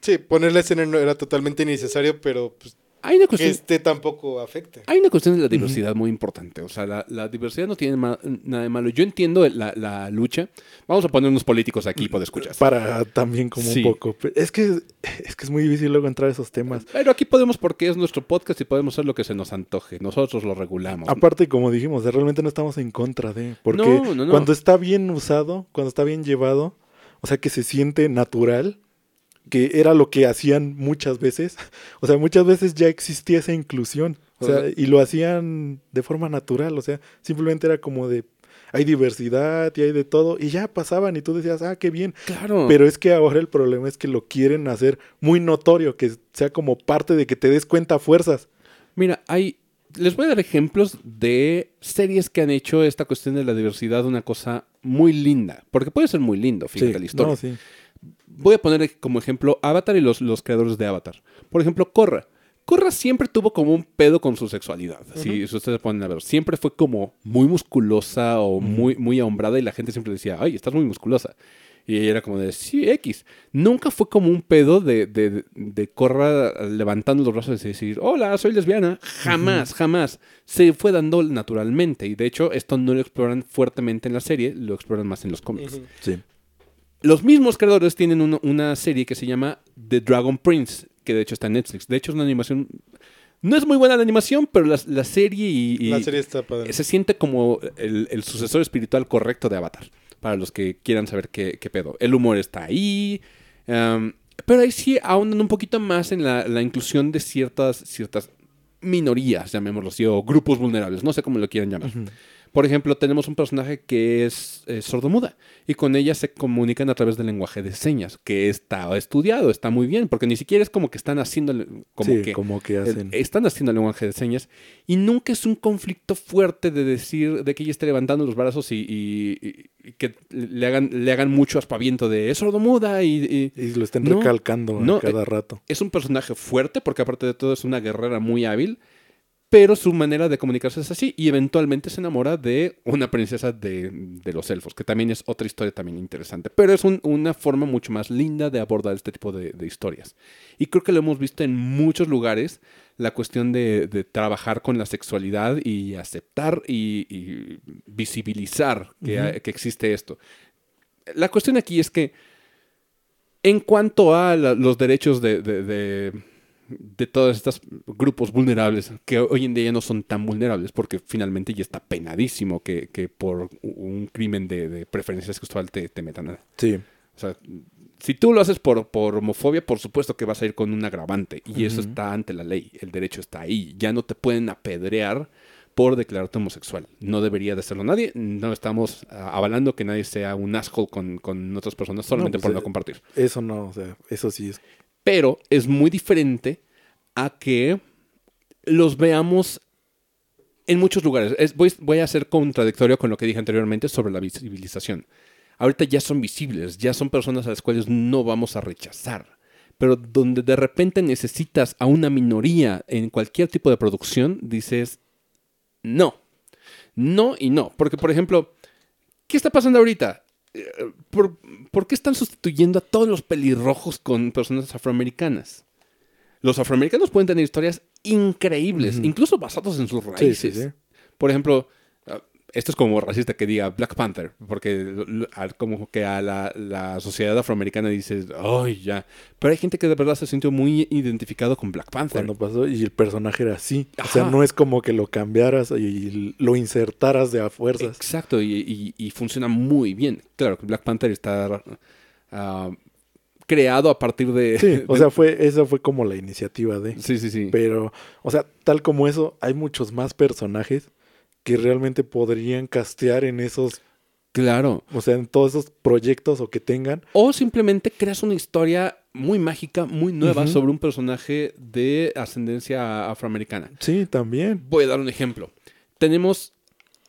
Sí, poner la escena no era totalmente innecesario, pero pues, Hay una que cuestión. este tampoco afecte. Hay una cuestión de la diversidad muy importante. O sea, la, la diversidad no tiene ma- nada de malo. Yo entiendo la, la lucha. Vamos a poner unos políticos aquí por escuchar. para también como Sí. un poco. Es que, es que es muy difícil luego entrar a esos temas. Pero aquí podemos porque es nuestro podcast y podemos hacer lo que se nos antoje. Nosotros lo regulamos. Aparte, como dijimos, realmente no estamos en contra de. Porque No, no, no. cuando está bien usado, cuando está bien llevado, o sea, que se siente natural, que era lo que hacían muchas veces. [LAUGHS] O sea, muchas veces ya existía esa inclusión. O sea, y lo hacían de forma natural. O sea, simplemente era como de. Hay diversidad y hay de todo. Y ya pasaban y tú decías, ah, qué bien. Claro. Pero es que ahora el problema es que lo quieren hacer muy notorio, que sea como parte de que te des cuenta fuerzas. Mira, hay. Les voy a dar ejemplos de series que han hecho esta cuestión de la diversidad una cosa muy linda. Porque puede ser muy lindo, fíjate la historia. no, sí. Voy a poner como ejemplo Avatar y los, los creadores de Avatar. Por ejemplo, Korra. Korra siempre tuvo como un pedo con su sexualidad. Si si ustedes ponen a ver, siempre fue como muy musculosa o muy, muy ahombrada y la gente siempre decía, ay, estás muy musculosa. Y ella era como de, sí, X. Nunca fue como un pedo de, de, de Korra levantando los brazos y decir, hola, soy lesbiana. Jamás, jamás. Se fue dando naturalmente. Y de hecho, esto no lo exploran fuertemente en la serie, lo exploran más en los cómics. Sí. Los mismos creadores tienen una, una serie que se llama The Dragon Prince, que de hecho está en Netflix. De hecho es una animación... No es muy buena la animación, pero la, la serie y, y- La serie está padre. se siente como el, el sucesor espiritual correcto de Avatar. Para los que quieran saber qué, qué pedo. El humor está ahí. um, pero ahí sí ahondan un poquito más en la, la inclusión de ciertas, ciertas minorías, llamémoslo así, o grupos vulnerables. No sé cómo lo quieran llamar. Por ejemplo, tenemos un personaje que es eh, sordomuda y con ella se comunican a través del lenguaje de señas, que está estudiado, está muy bien, porque ni siquiera es como que están haciendo como sí, que como que hacen. están haciendo el lenguaje de señas y nunca es un conflicto fuerte de decir de que ella esté levantando los brazos y, y- y- que le hagan le hagan mucho aspaviento de es sordomuda y, y y lo estén no, recalcando no, a cada eh, rato. es un personaje fuerte porque aparte de todo es una guerrera muy hábil, pero su manera de comunicarse es así y eventualmente se enamora de una princesa de, de los elfos, que también es otra historia también interesante, pero es un- una forma mucho más linda de abordar este tipo de, de historias. Y creo que lo hemos visto en muchos lugares, la cuestión de, de trabajar con la sexualidad y aceptar y, y visibilizar que, existe esto. La cuestión aquí es que en cuanto a la- los derechos de, de, de- de todos estos grupos vulnerables, que hoy en día ya no son tan vulnerables, porque finalmente ya está penadísimo que, que por un crimen de, de preferencia sexual te, te metan a... Sí. O sea, si tú lo haces por, por homofobia, por supuesto que vas a ir con un agravante. Y eso está ante la ley. El derecho está ahí. Ya no te pueden apedrear por declararte homosexual. No debería de serlo nadie. No estamos ah, avalando que nadie sea un asshole con, con otras personas solamente pues, por no eh, compartir. Eso no, o sea, eso sí es. Pero es muy diferente a que los veamos en muchos lugares. Es- voy, voy a ser contradictorio con lo que dije anteriormente sobre la visibilización. Ahorita ya son visibles, ya son personas a las cuales no vamos a rechazar. Pero donde de repente necesitas a una minoría en cualquier tipo de producción, dices, no. No y no. Porque, por ejemplo, ¿qué está pasando ahorita? Eh, ¿Por, por qué están sustituyendo a todos los pelirrojos con personas afroamericanas? Los afroamericanos pueden tener historias increíbles, incluso basados en sus raíces. sí, sí. Por ejemplo, esto es como racista que diga Black Panther, porque como que a la, la sociedad afroamericana dices, ¡ay, ya! Pero hay gente que de verdad se sintió muy identificado con Black Panther. Cuando pasó y el personaje era así. O sea, no es como que lo cambiaras y lo insertaras de a fuerzas. Exacto, y, y- y funciona muy bien. Claro, que Black Panther está ah, creado a partir de... Sí, [LAUGHS] o de- sea, fue, esa fue como la iniciativa de. sí, sí, sí. Pero, o sea, tal como eso, hay muchos más personajes que realmente podrían castear en esos, Claro. o sea, en todos esos proyectos o que tengan. O simplemente creas una historia muy mágica, muy nueva sobre un personaje de ascendencia afroamericana. Sí, también. Voy a dar un ejemplo. Tenemos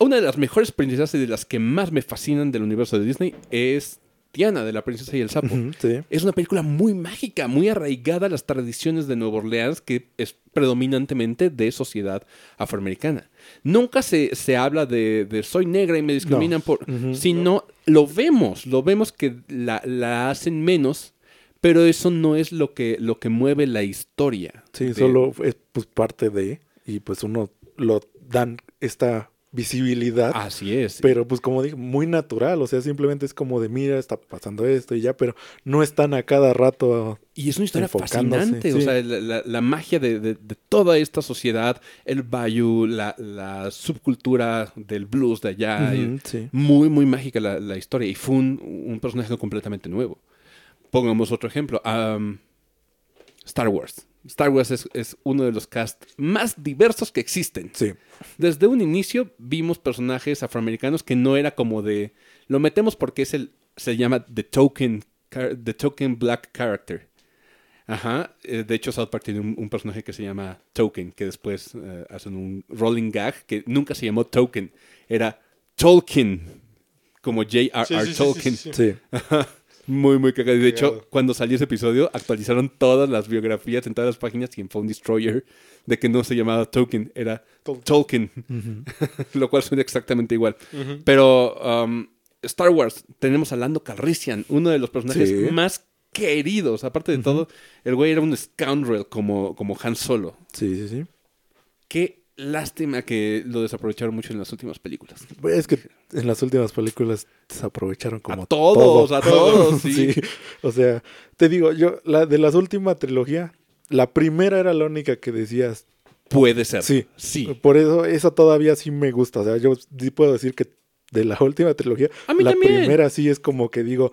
una de las mejores princesas y de las que más me fascinan del universo de Disney es Tiana de la princesa y el sapo. Sí. Es una película muy mágica, muy arraigada a las tradiciones de Nueva Orleans, que es predominantemente de sociedad afroamericana. Nunca se, se habla de, de soy negra y me discriminan por... Sino lo vemos, lo vemos que la, la hacen menos, pero eso no es lo que, lo que mueve la historia. Sí, de- solo es pues parte de, y pues uno lo dan esta visibilidad, Así es. pero pues como dije, muy natural, o sea, simplemente es como de mira, está pasando esto y ya, pero no están a cada rato. Y es una historia fascinante, o sea, la, la- la magia de, de- de toda esta sociedad, el bayou, la, la subcultura del blues de allá, sí. muy, muy mágica la, la historia y fue un, un personaje completamente nuevo. Pongamos otro ejemplo, am, Star Wars. Star Wars es, es uno de los casts más diversos que existen. Sí. Desde un inicio vimos personajes afroamericanos que no era como de... Lo metemos porque es el... Se llama The Token, the token Black Character. Ajá. eh, De hecho, South Park tiene un, un personaje que se llama Token, que después eh, hacen un rolling gag que nunca se llamó Token. Era Tolkien. Como J.R.R. Sí, sí, sí, sí, Tolkien. sí, sí. Muy, muy cagado. Y de hecho, cuando salió ese episodio, actualizaron todas las biografías en todas las páginas y en Phone Destroyer de que no se llamaba Token, era Tol- Tolkien. [LAUGHS] Lo cual suena exactamente igual. Pero um, Star Wars, tenemos a Lando Calrissian, uno de los personajes Sí. más queridos. Aparte de todo, el güey era un scoundrel como, como Han Solo. Sí, sí, sí. Qué lástima que lo desaprovecharon mucho en las últimas películas. Es que en las últimas películas desaprovecharon como a todos, todo. a todos, [LAUGHS] sí. O sea, te digo, yo, la de las últimas trilogía, la primera era la única que decías, Puede ser. Sí. Sí. Por eso, esa todavía sí me gusta. O sea, yo sí puedo decir que de la última trilogía, A mí la también. primera sí es como que digo,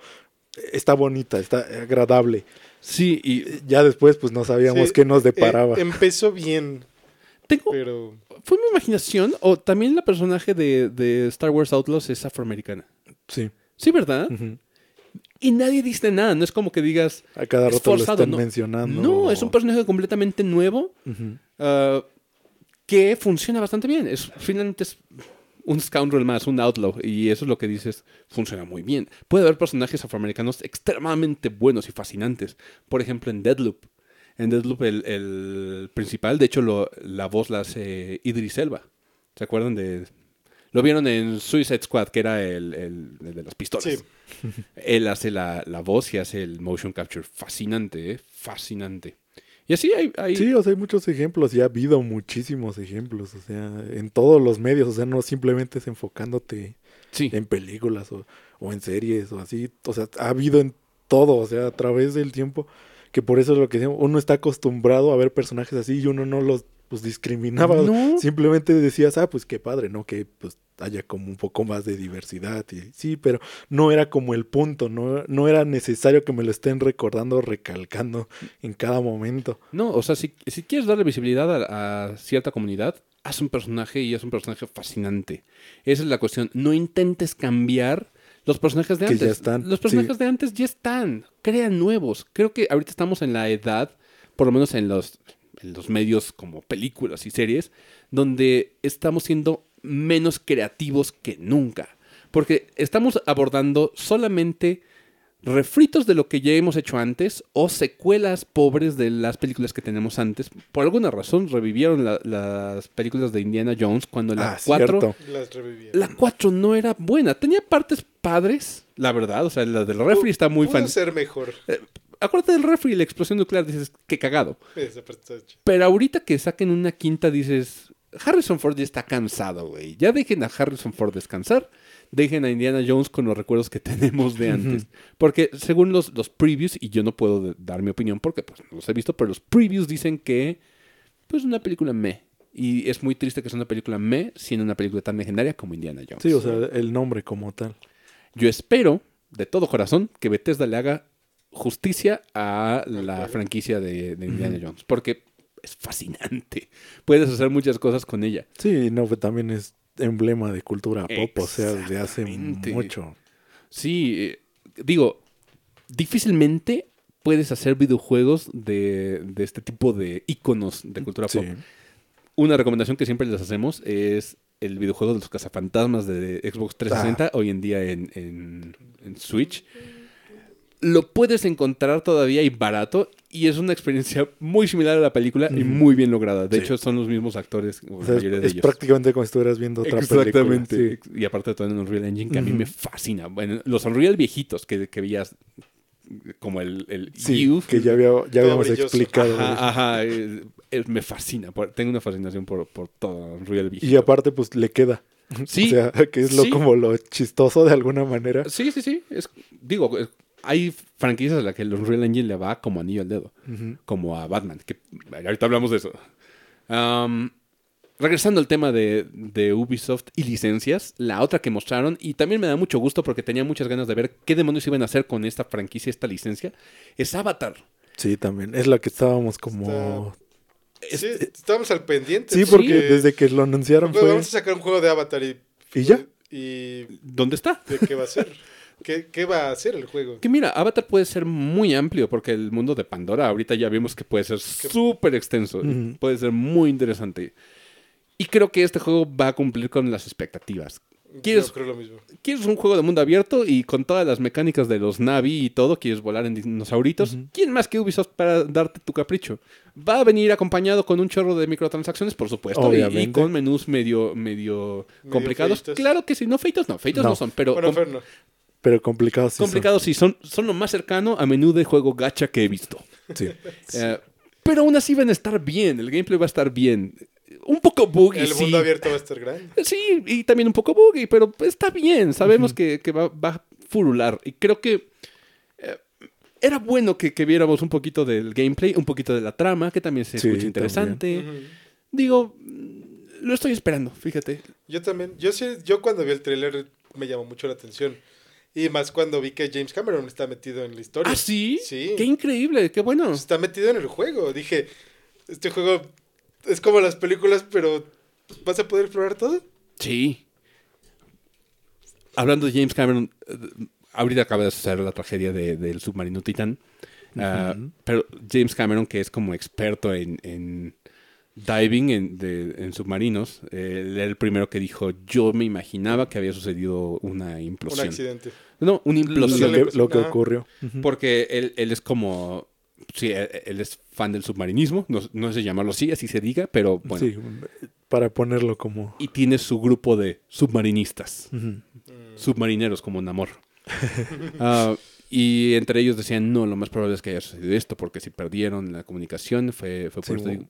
está bonita, está agradable. Sí, y Ya después, pues no sabíamos Sí, qué nos eh, deparaba. empezó bien, tengo, pero ¿Fue mi imaginación o también la personaje de, de Star Wars Outlaws es afroamericana? sí. Sí, ¿verdad? Y nadie dice nada, no es como que digas, A cada rato lo forzado, están no. mencionando. no, es un personaje completamente nuevo ah, que funciona bastante bien. Es, finalmente es un scoundrel más, un outlaw, y eso es lo que dices, funciona muy bien. Puede haber personajes afroamericanos extremadamente buenos y fascinantes. Por ejemplo, en Deadloop. En Deadloop el, el principal, de hecho, lo- la voz la hace Idris Elba. ¿Se acuerdan de...? Lo vieron en Suicide Squad, que era el, el- el de las pistolas. Sí. [LAUGHS] Él hace la, la voz y hace el motion capture. Fascinante, ¿eh? Fascinante. Y así hay... hay- Sí, o sea, hay muchos ejemplos y ha habido muchísimos ejemplos, o sea, en todos los medios, o sea, no simplemente es enfocándote sí. en películas o, o en series o así, o sea, ha habido en todo, o sea, a través del tiempo, que por eso es lo que decimos, uno está acostumbrado a ver personajes así y uno no los pues, discriminaba, No. simplemente decías, ah, pues qué padre, ¿no? Que pues haya como un poco más de diversidad, y, sí, pero no era como el punto, no, no era necesario que me lo estén recordando, recalcando en cada momento. No, o sea, si, si quieres darle visibilidad a, a cierta comunidad, haz un personaje y haz un personaje fascinante. Esa es la cuestión. No intentes cambiar los personajes de Que antes. ya están, Los personajes sí. de antes ya están. Crean nuevos. Creo que ahorita estamos en la edad, por lo menos en los, en los medios como películas y series, donde estamos siendo menos creativos que nunca. Porque estamos abordando solamente refritos de lo que ya hemos hecho antes o secuelas pobres de las películas que tenemos antes. Por alguna razón revivieron la- las películas de Indiana Jones cuando la Ah, 4 cierto. las reviví. la 4 no era buena. Tenía partes padres, la verdad. O sea, la del refri está muy fan. ser mejor. Acuérdate del refri y la explosión nuclear, dices, qué cagado. Pero ahorita que saquen una quinta, dices, Harrison Ford ya está cansado, güey. Ya dejen a Harrison Ford descansar. Dejen a Indiana Jones con los recuerdos que [LAUGHS] tenemos de antes. Porque según los, los previews, y yo no puedo dar mi opinión porque pues, no los he visto, pero los previews dicen que pues una película me. Y es muy triste que sea una película me siendo una película tan legendaria como Indiana Jones. Sí, o sea, el nombre como tal. Yo espero, de todo corazón, que Bethesda le haga justicia a la franquicia de, de Indiana Jones. Porque es fascinante. [LAUGHS] Puedes hacer muchas cosas con ella. Sí, no, pues también es emblema de cultura pop, o sea, desde hace mucho. Sí, eh, digo, difícilmente puedes hacer videojuegos de, de este tipo de iconos de cultura Sí. pop. Una recomendación que siempre les hacemos es el videojuego de los cazafantasmas de Xbox 360, Ah. hoy en día en, en- en Switch. Lo puedes encontrar todavía y barato. Y es una experiencia muy similar a la película y muy bien lograda. De Sí. hecho, son los mismos actores, o sea, es, mayoría de es ellos. prácticamente como si estuvieras viendo otra película. Exactamente. Sí. Y aparte todo en Unreal Engine, que a mí me fascina. Bueno, los Unreal viejitos que, que veías como el, el Sí, Youth. que ya, había, ya habíamos brilloso. explicado. Ajá, ajá, eh, me fascina. por- Tengo una fascinación por, por todo Unreal viejito. Y aparte, pues le queda. Sí, O sea, que es lo, sí. como lo chistoso de alguna manera. sí, sí, sí. Es, digo, hay franquicias a las que el Unreal Engine le va como anillo al dedo. Como a Batman. Que ahorita hablamos de eso. Regresando al tema de, de Ubisoft y licencias, la otra que mostraron, y también me da mucho gusto porque tenía muchas ganas de ver qué demonios iban a hacer con esta franquicia, esta licencia, es Avatar. Sí, también. Es la que estábamos como... Sí, estábamos al pendiente. Sí, porque desde que lo anunciaron Bueno, fue... Vamos a sacar un juego de Avatar y... ¿Y ya? ¿Y ¿Dónde está? de qué va a ser? [LAUGHS] ¿Qué, qué va a hacer el juego? Que mira, Avatar puede ser muy amplio porque el mundo de Pandora ahorita ya vimos que puede ser súper extenso, Ujú. puede ser muy interesante. Y creo que este juego va a cumplir con las expectativas. ¿Quieres- Yo creo lo mismo. quieres un juego de mundo abierto y con todas las mecánicas de los Navi y todo, quieres volar en dinosauritos, ¿quién más que Ubisoft para darte tu capricho? Va a venir acompañado con un chorro de microtransacciones, por supuesto, y- y, con menús medio, medio, Medio complicados. feitos. Claro que sí, no feitos no, feitos no, No. son, pero Bueno, com- Fer, no. Pero complicados sí son. complicados sí, son, son lo más cercano a menú de juego gacha que he visto. Sí. Eh, pero aún así van a estar bien, el gameplay va a estar bien. Un poco buggy, El sí. mundo abierto va a estar grande. Sí, y también un poco buggy, pero está bien. Sabemos que, que va, va a furular. Y creo que eh, era bueno que, que viéramos un poquito del gameplay, un poquito de la trama, que también se Sí, escucha interesante. Digo, lo estoy esperando, fíjate. Yo también. Yo sí, yo cuando vi el tráiler me llamó mucho la atención. Y más cuando vi que James Cameron está metido en la historia. ¿Ah, sí? Sí. Qué increíble, qué bueno. Está metido en el juego. Dije, este juego es como las películas, pero ¿vas a poder explorar todo? Sí. Hablando de James Cameron, ahorita acaba de suceder la tragedia de- del submarino Titán. Ah, pero James Cameron, que es como experto en, en diving en, de- en submarinos, eh, él era el primero que dijo, yo me imaginaba que había sucedido una Un implosión. accidente. No, una Lo implosión. que, lo que ocurrió. Porque él, él es como... Sí, él, es fan del submarinismo, no, no sé llamarlo así, así se diga, pero bueno. Sí, para ponerlo como... Y tiene su grupo de submarinistas. Ujú. submarineros como Namor. [LAUGHS] Ah, y entre ellos decían, no, lo más probable es que haya sucedido esto, porque si perdieron la comunicación fue, fue por Sí, esto.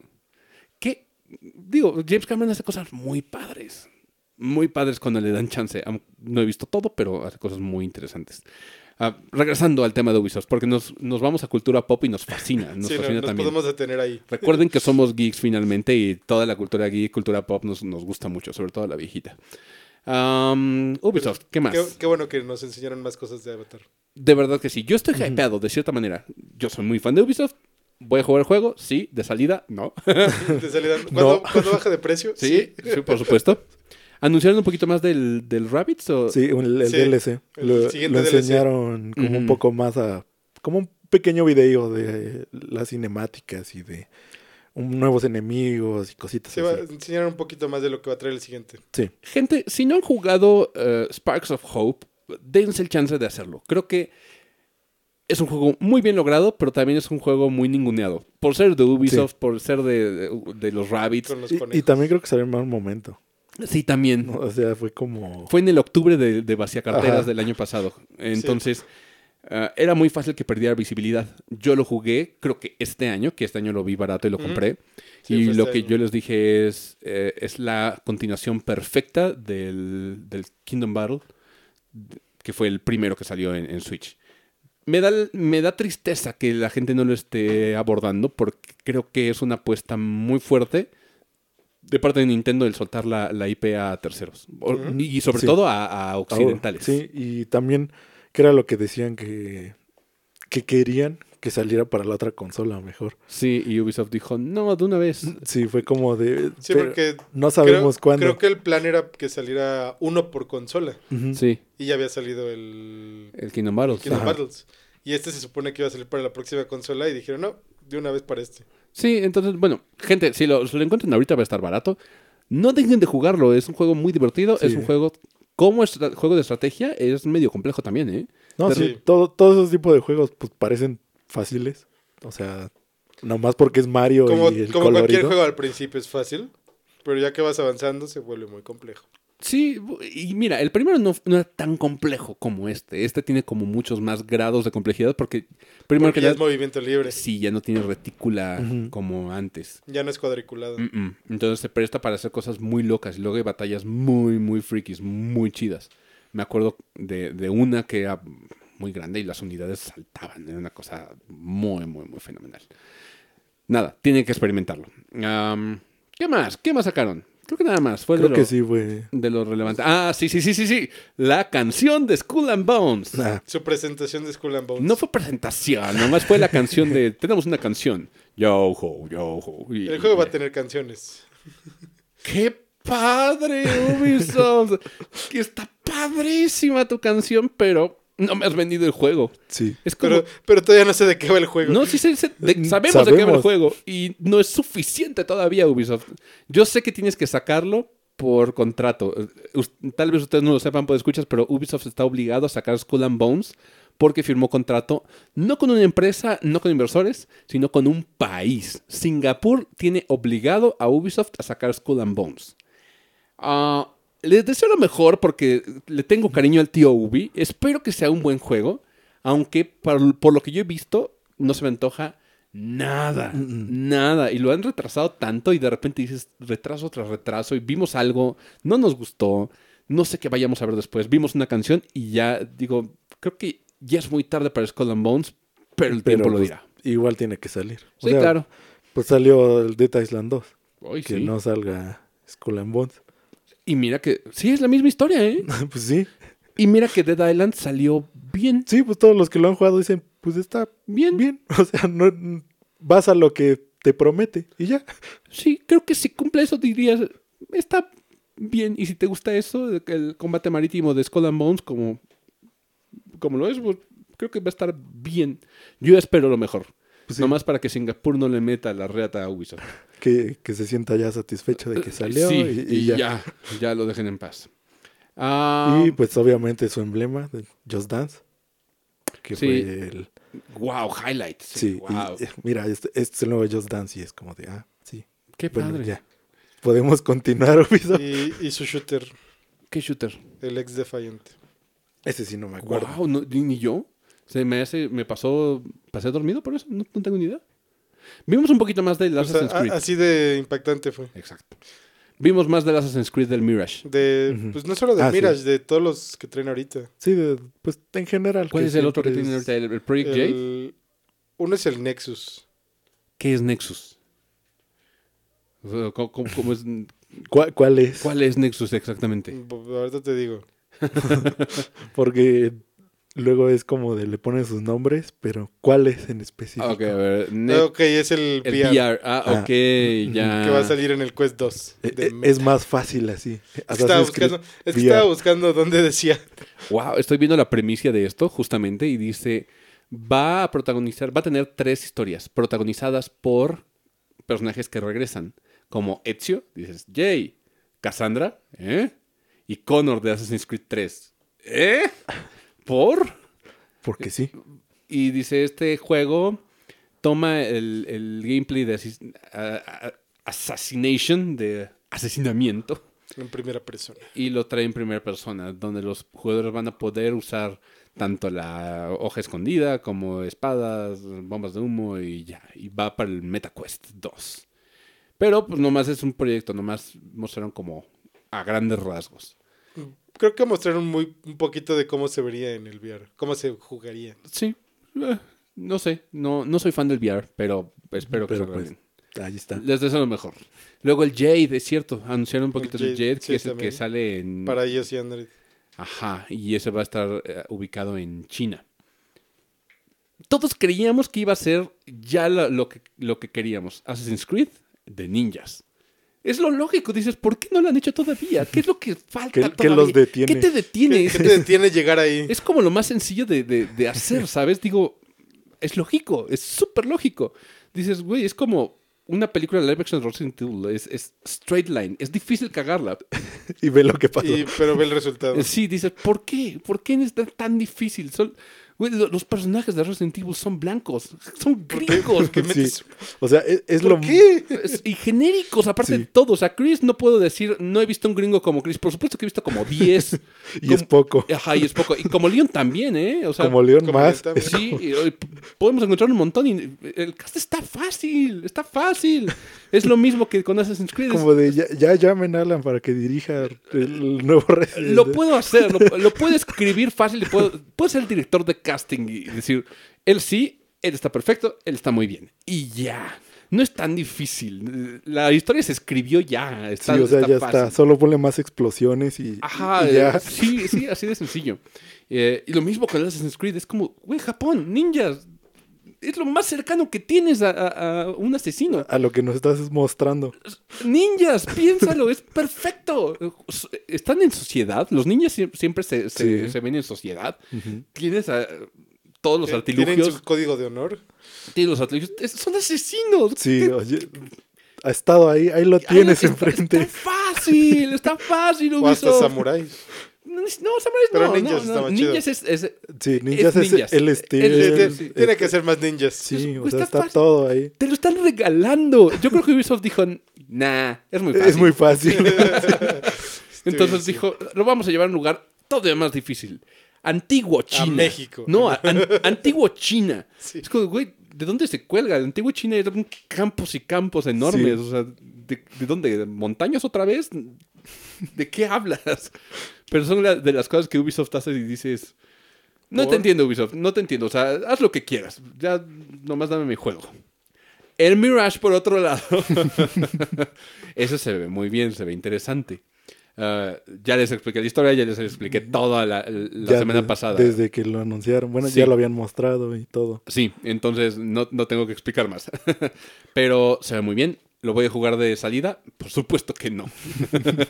Digo, James Cameron hace cosas muy padres. Muy padres cuando le dan chance. No he visto todo, pero hace cosas muy interesantes. Ah, regresando al tema de Ubisoft, porque nos, nos vamos a cultura pop y nos fascina. Nos sí, no, fascina nos también. podemos detener ahí. Recuerden que somos geeks finalmente y toda la cultura geek, cultura pop nos, nos gusta mucho, sobre todo la viejita. Am, Ubisoft, ¿qué más? Qué, qué bueno que nos enseñaron más cosas de Avatar. De verdad que sí. Yo estoy hypeado de cierta manera. Yo soy muy fan de Ubisoft. ¿Voy a jugar el juego? Sí. ¿De salida? No. [LAUGHS] De salida, [LAUGHS] ¿cuándo, cuándo baja de precio? sí, sí, por supuesto. ¿Anunciaron un poquito más del, del Rabbids? O... Sí, el, el Sí, DLC. el lo, siguiente lo DLC. enseñaron como un poco más a... Como un pequeño video de las cinemáticas y de un- nuevos enemigos y cositas Se va a así. enseñar un poquito más de lo que va a traer el siguiente. Sí. Gente, si no han jugado eh, Sparks of Hope, dense el chance de hacerlo. Creo que es un juego muy bien logrado, pero también es un juego muy ninguneado. Por ser de Ubisoft, por ser de, de- de los los Y, también creo que salió en mal momento. Sí, también. ¿no? O sea, fue como... Fue en el octubre de, de Vaciacarteras Ajá. del año pasado. Entonces, ah, era muy fácil que perdiera visibilidad. Yo lo jugué, creo que este año, que este año lo vi barato y lo compré. Sí, y lo este que año. yo les dije es, eh, es la continuación perfecta del, del Kingdom Battle, que fue el primero que salió en, en Switch. Me da, me da tristeza que la gente no lo esté abordando porque creo que es una apuesta muy fuerte de parte de Nintendo el soltar la, la IP a terceros. O-. Y sobre Sí. todo a, a occidentales. Sí, y también que era lo que decían que, que querían que saliera para la otra consola mejor. Sí, y Ubisoft dijo, no, de una vez. Sí, fue como de... Sí, porque no sabemos creo, cuándo. creo que el plan era que saliera uno por consola. Sí, Y ya había salido el el Kingdom Battles. Kingdom. Battles. Y este se supone que iba a salir para la próxima consola y dijeron, no, de una vez para este. Sí, entonces, bueno, gente, si lo, si lo encuentran ahorita va a estar barato. No dejen de jugarlo, es un juego muy divertido, Sí. es un juego... Como juego de estrategia es medio complejo también, ¿eh? No, sí, todo, todos esos tipos de juegos pues parecen fáciles. O sea, nomás porque es Mario Como, y el como cualquier juego al principio es fácil, pero ya que vas avanzando se vuelve muy complejo. Sí, y mira, el primero no, no era tan complejo como este. Este tiene como muchos más grados de complejidad porque, primero Porque que ya es movimiento libre, sí, ya no tiene retícula como antes. ya no es cuadriculado. Mm, mm. Entonces se presta para hacer cosas muy locas y luego hay batallas muy, muy frikis, muy chidas. Me acuerdo de, de una que era muy grande y las unidades saltaban. Era una cosa muy, muy, muy fenomenal. Nada, tienen que experimentarlo. Am, ¿Qué más? ¿Qué más sacaron? Creo que nada más. Fue Creo de que lo, sí, güey. de lo relevante. Ah, sí, sí, sí, sí, sí. La canción de Skull and Bones. Ah, Su presentación de Skull and Bones. No fue presentación, nomás fue la canción de. [LAUGHS] Tenemos una canción. Yo ho, yo ho. y- El juego va a tener canciones. ¡Qué padre, Ubisoft! [LAUGHS] que está padrísima tu canción, pero no me has vendido el juego. sí. Es como. Pero, pero todavía no sé de qué va el juego. no, sí, sé- de- Mm, sabemos, de qué va el sabemos. juego y no es suficiente todavía, Ubisoft. Yo sé que tienes que sacarlo por contrato. Eh, Tal vez ustedes no lo sepan por escuchas, pero Ubisoft está obligado a sacar Skull and Bones porque firmó contrato no con una empresa, no con inversores, sino con un país. Singapur tiene obligado a Ubisoft a sacar Skull and Bones. Ah, les deseo lo mejor porque le tengo cariño al tío Ubi. Espero que sea un buen juego, aunque por, por lo que yo he visto no se me antoja nada, nada. Y lo han retrasado tanto y de repente dices retraso tras retraso y vimos algo, no nos gustó, no sé qué vayamos a ver después. Vimos una canción y ya digo, creo que ya es muy tarde para Skull and Bones, pero el Pero, tiempo lo pues, dirá. Igual tiene que salir. O Sí, sea, claro. Pues salió el Dead Island 2. Ay, Que sí. no salga Skull and Bones. Y mira que sí es la misma historia, ¿eh? [LAUGHS] pues sí. Y mira que Dead Island salió bien. Sí, pues todos los que lo han jugado dicen, pues está Bien. bien. [LAUGHS] O sea, no vas a lo que te promete y ya. Sí, creo que si cumple eso dirías, está bien. Y si te gusta eso, el combate marítimo de Skull and Bones como, como lo es, pues, creo que va a estar bien. Yo espero lo mejor. Pues sí. Nomás para que Singapur no le meta la reata a Ubisoft. Que, que se sienta ya satisfecho de que salió Sí, y, y ya. ya. ya lo dejen en paz. Ah, Y pues obviamente su emblema de Just Dance. Que Sí. fue el... wow, highlights. Sí, wow. eh, mira, este, este es el nuevo Just Dance y es como de, ah, sí. Qué Bueno, padre. ya. Podemos continuar. [LAUGHS] Y, y su shooter, Qué shooter. el ex Defiant. Ese sí no me acuerdo. Wow, no, ni, ni yo. Se me hace, me pasó, pasé dormido por eso, no, no tengo ni idea. Vimos un poquito más del sea, Assassin's a- Creed. así de impactante fue. Exacto. Vimos más del Assassin's Creed del Mirage. De. Pues no solo de Ah, sí. Mirage, de todos los que traen ahorita. Sí, de- pues en general. ¿Cuál es el otro que siempre tiene es- ahorita? ¿El, el Project J? El- uno es el Nexus. ¿Qué es Nexus? O sea, ¿Cómo, cómo- cómo es, ¿Cuál, cuál es? ¿Cuál es Nexus exactamente? Ahorita te digo. [LAUGHS] Porque luego es como de le ponen sus nombres, pero ¿cuál es en específico? Ah, ok, a ver. Ah, ok, es el, el VR, VR. Ah, Ah. ok, ya. que va a salir en el Quest 2. Eh, de eh, Meta. es más fácil así. Es que estaba buscando, es que VR. estaba buscando dónde decía. Wow, estoy viendo la premisa de esto justamente y dice, va a protagonizar, va a tener tres historias protagonizadas por personajes que regresan, como Ezio, dices, Jay, Cassandra, ¿eh? Y Connor de Assassin's Creed 3, ¿eh? ¿Por? Porque sí. Y dice, este juego toma el, el gameplay de asis- a- a- Assassination, de asesinamiento, En primera persona. y lo trae en primera persona, donde los jugadores van a poder usar tanto la hoja escondida como espadas, bombas de humo y ya. Y va para el MetaQuest 2. Pero pues nomás es un proyecto, nomás mostraron como a grandes rasgos. Creo que mostraron muy, un poquito de cómo se vería en el VR. Cómo se jugaría. Sí, eh, no sé, no, no soy fan del VR, pero espero que Pero, salga pues. Ahí está. Les deseo lo mejor. Luego el Jade, es cierto, anunciaron un poquito El del Jade, Jade, sí, que es el que sale en... Para iOS y Android. Ajá, y ese va a estar eh, ubicado en China. Todos creíamos que iba a ser ya lo, lo que, lo que queríamos. Assassin's Creed de ninjas. Es lo lógico, dices, ¿por qué no lo han hecho todavía? ¿Qué es lo que [LAUGHS] falta ¿Qué- qué todavía? los detiene? ¿Qué te detiene? ¿Qué, qué te detiene llegar ahí? Es como lo más sencillo de, de- de hacer, ¿sabes? Digo, es lógico, es súper lógico. Dices, güey, es como una película de live action de Resident Evil es, es straight line, es difícil cagarla. [LAUGHS] Y ve lo que pasó. Y- pero ve el resultado. Sí, dices, ¿por qué? ¿Por qué es tan- tan difícil? Son, güey, los personajes de Resident Evil son blancos, son [LAUGHS] gringos. [LAUGHS] ¿Qué Sí. O sea, es, es ¿Por lo qué? Y genéricos, aparte Sí. de todo. O sea, Chris no puedo decir, no he visto un gringo como Chris. Por supuesto que he visto como 10. [LAUGHS] Y es poco. Ajá, y es poco. Y como Leon también, ¿eh? O sea, Como como más. Sí, y, y, p- podemos encontrar un montón. Y el cast está fácil, está fácil. Es lo mismo que con Assassin's Creed. como de ya, ya llamen a Alan para que dirija el nuevo Resident Lo puedo hacer, lo, lo puedo escribir fácil y puedo, puedo ser el director de casting y decir, él sí, él está perfecto, él está muy bien. Y ya. No es tan difícil. La historia se escribió ya. Está, Sí, o sea, está ya fácil. está. Solo ponle más explosiones y, Ajá, y ya. eh, sí, sí, así de sencillo. Eh, y lo mismo con Assassin's Creed, es como, güey, Japón, ninjas. Es lo más cercano que tienes a, a- a un asesino. A lo que nos estás mostrando. Ninjas, piénsalo, es perfecto. Están en sociedad, los ninjas sie- siempre se, se- Sí. se ven en sociedad. Tienes a- todos los Tienen artilugios. su código de honor. Tienes los artilugios. es- son asesinos. Sí, oye, ha estado ahí, ahí lo tienes está- enfrente. Está fácil, está fácil, O hasta Ubisoft. samuráis. No, samuráis Pero no, ninjas no, está no, más chido. Ninjas es, es- Sí, ninjas es, ninjas. el El- estilo. el- Tiene- Tiene que ser más ninjas. Sí, o Pues sea, está todo ahí. Te lo están regalando. Yo creo que Ubisoft dijo, nah, es muy fácil. Es muy fácil. [LAUGHS] Entonces dijo, lo vamos a llevar a un lugar todavía más difícil. Antiguo China. México. No, a- an- [LAUGHS] antiguo China. Sí. Es como, güey, ¿de dónde se cuelga? El antiguo China eran campos y campos enormes. Sí. O sea, ¿de, de dónde? ¿De ¿Montañas otra vez? [LAUGHS] ¿De qué hablas? Pero son la- de las cosas que Ubisoft hace y dices... No ¿Por? te entiendo, Ubisoft. No te entiendo. O sea, haz lo que quieras. Ya nomás dame mi juego. El Mirage, por otro lado. [LAUGHS] Eso se ve muy bien, se ve interesante. Ah, ya les expliqué la historia, ya les expliqué toda la, semana pasada. Desde que lo anunciaron. Bueno, Sí. ya lo habían mostrado y todo. Sí, entonces no, no tengo que explicar más. [LAUGHS] Pero se ve muy bien. ¿Lo voy a jugar de salida? Por supuesto que no. [LAUGHS]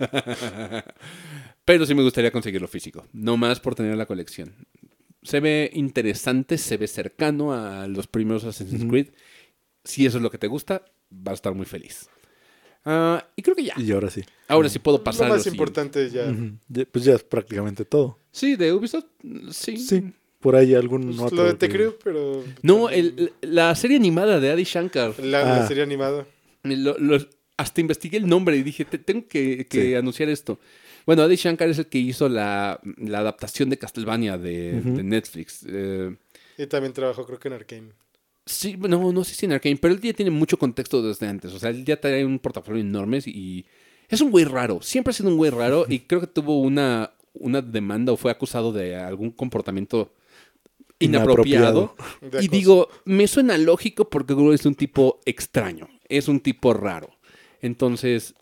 Pero sí me gustaría conseguirlo físico. No más por tener la colección. Se ve interesante, se ve cercano a los primeros Assassin's. Creed. Si eso es lo que te gusta, vas a estar muy feliz. Ah, y creo que ya. Y ahora sí. Ahora sí puedo pasar Lo a más lo importante ya. Pues ya es prácticamente todo. Sí, de Ubisoft, sí. Sí. Por ahí algún Pues otro. lo de Te Creo, pero. No, el- la serie animada de Adi Shankar. La, la Ah. serie animada. Lo- lo- hasta investigué el nombre y dije, "Te- tengo que, que Sí. anunciar esto. Bueno, Adi Shankar es el que hizo la, la adaptación de Castlevania de, Netflix. Eh, Y también trabajó, creo que en Arkane. sí, no, no sé si en Arkane, pero él ya tiene mucho contexto desde antes. O sea, él ya trae un portafolio enorme y es un güey raro. Siempre ha sido un güey raro y creo que tuvo una, una demanda o fue acusado de algún comportamiento inapropiado. Y digo, me suena lógico porque Guru es un tipo extraño, es un tipo raro. Entonces,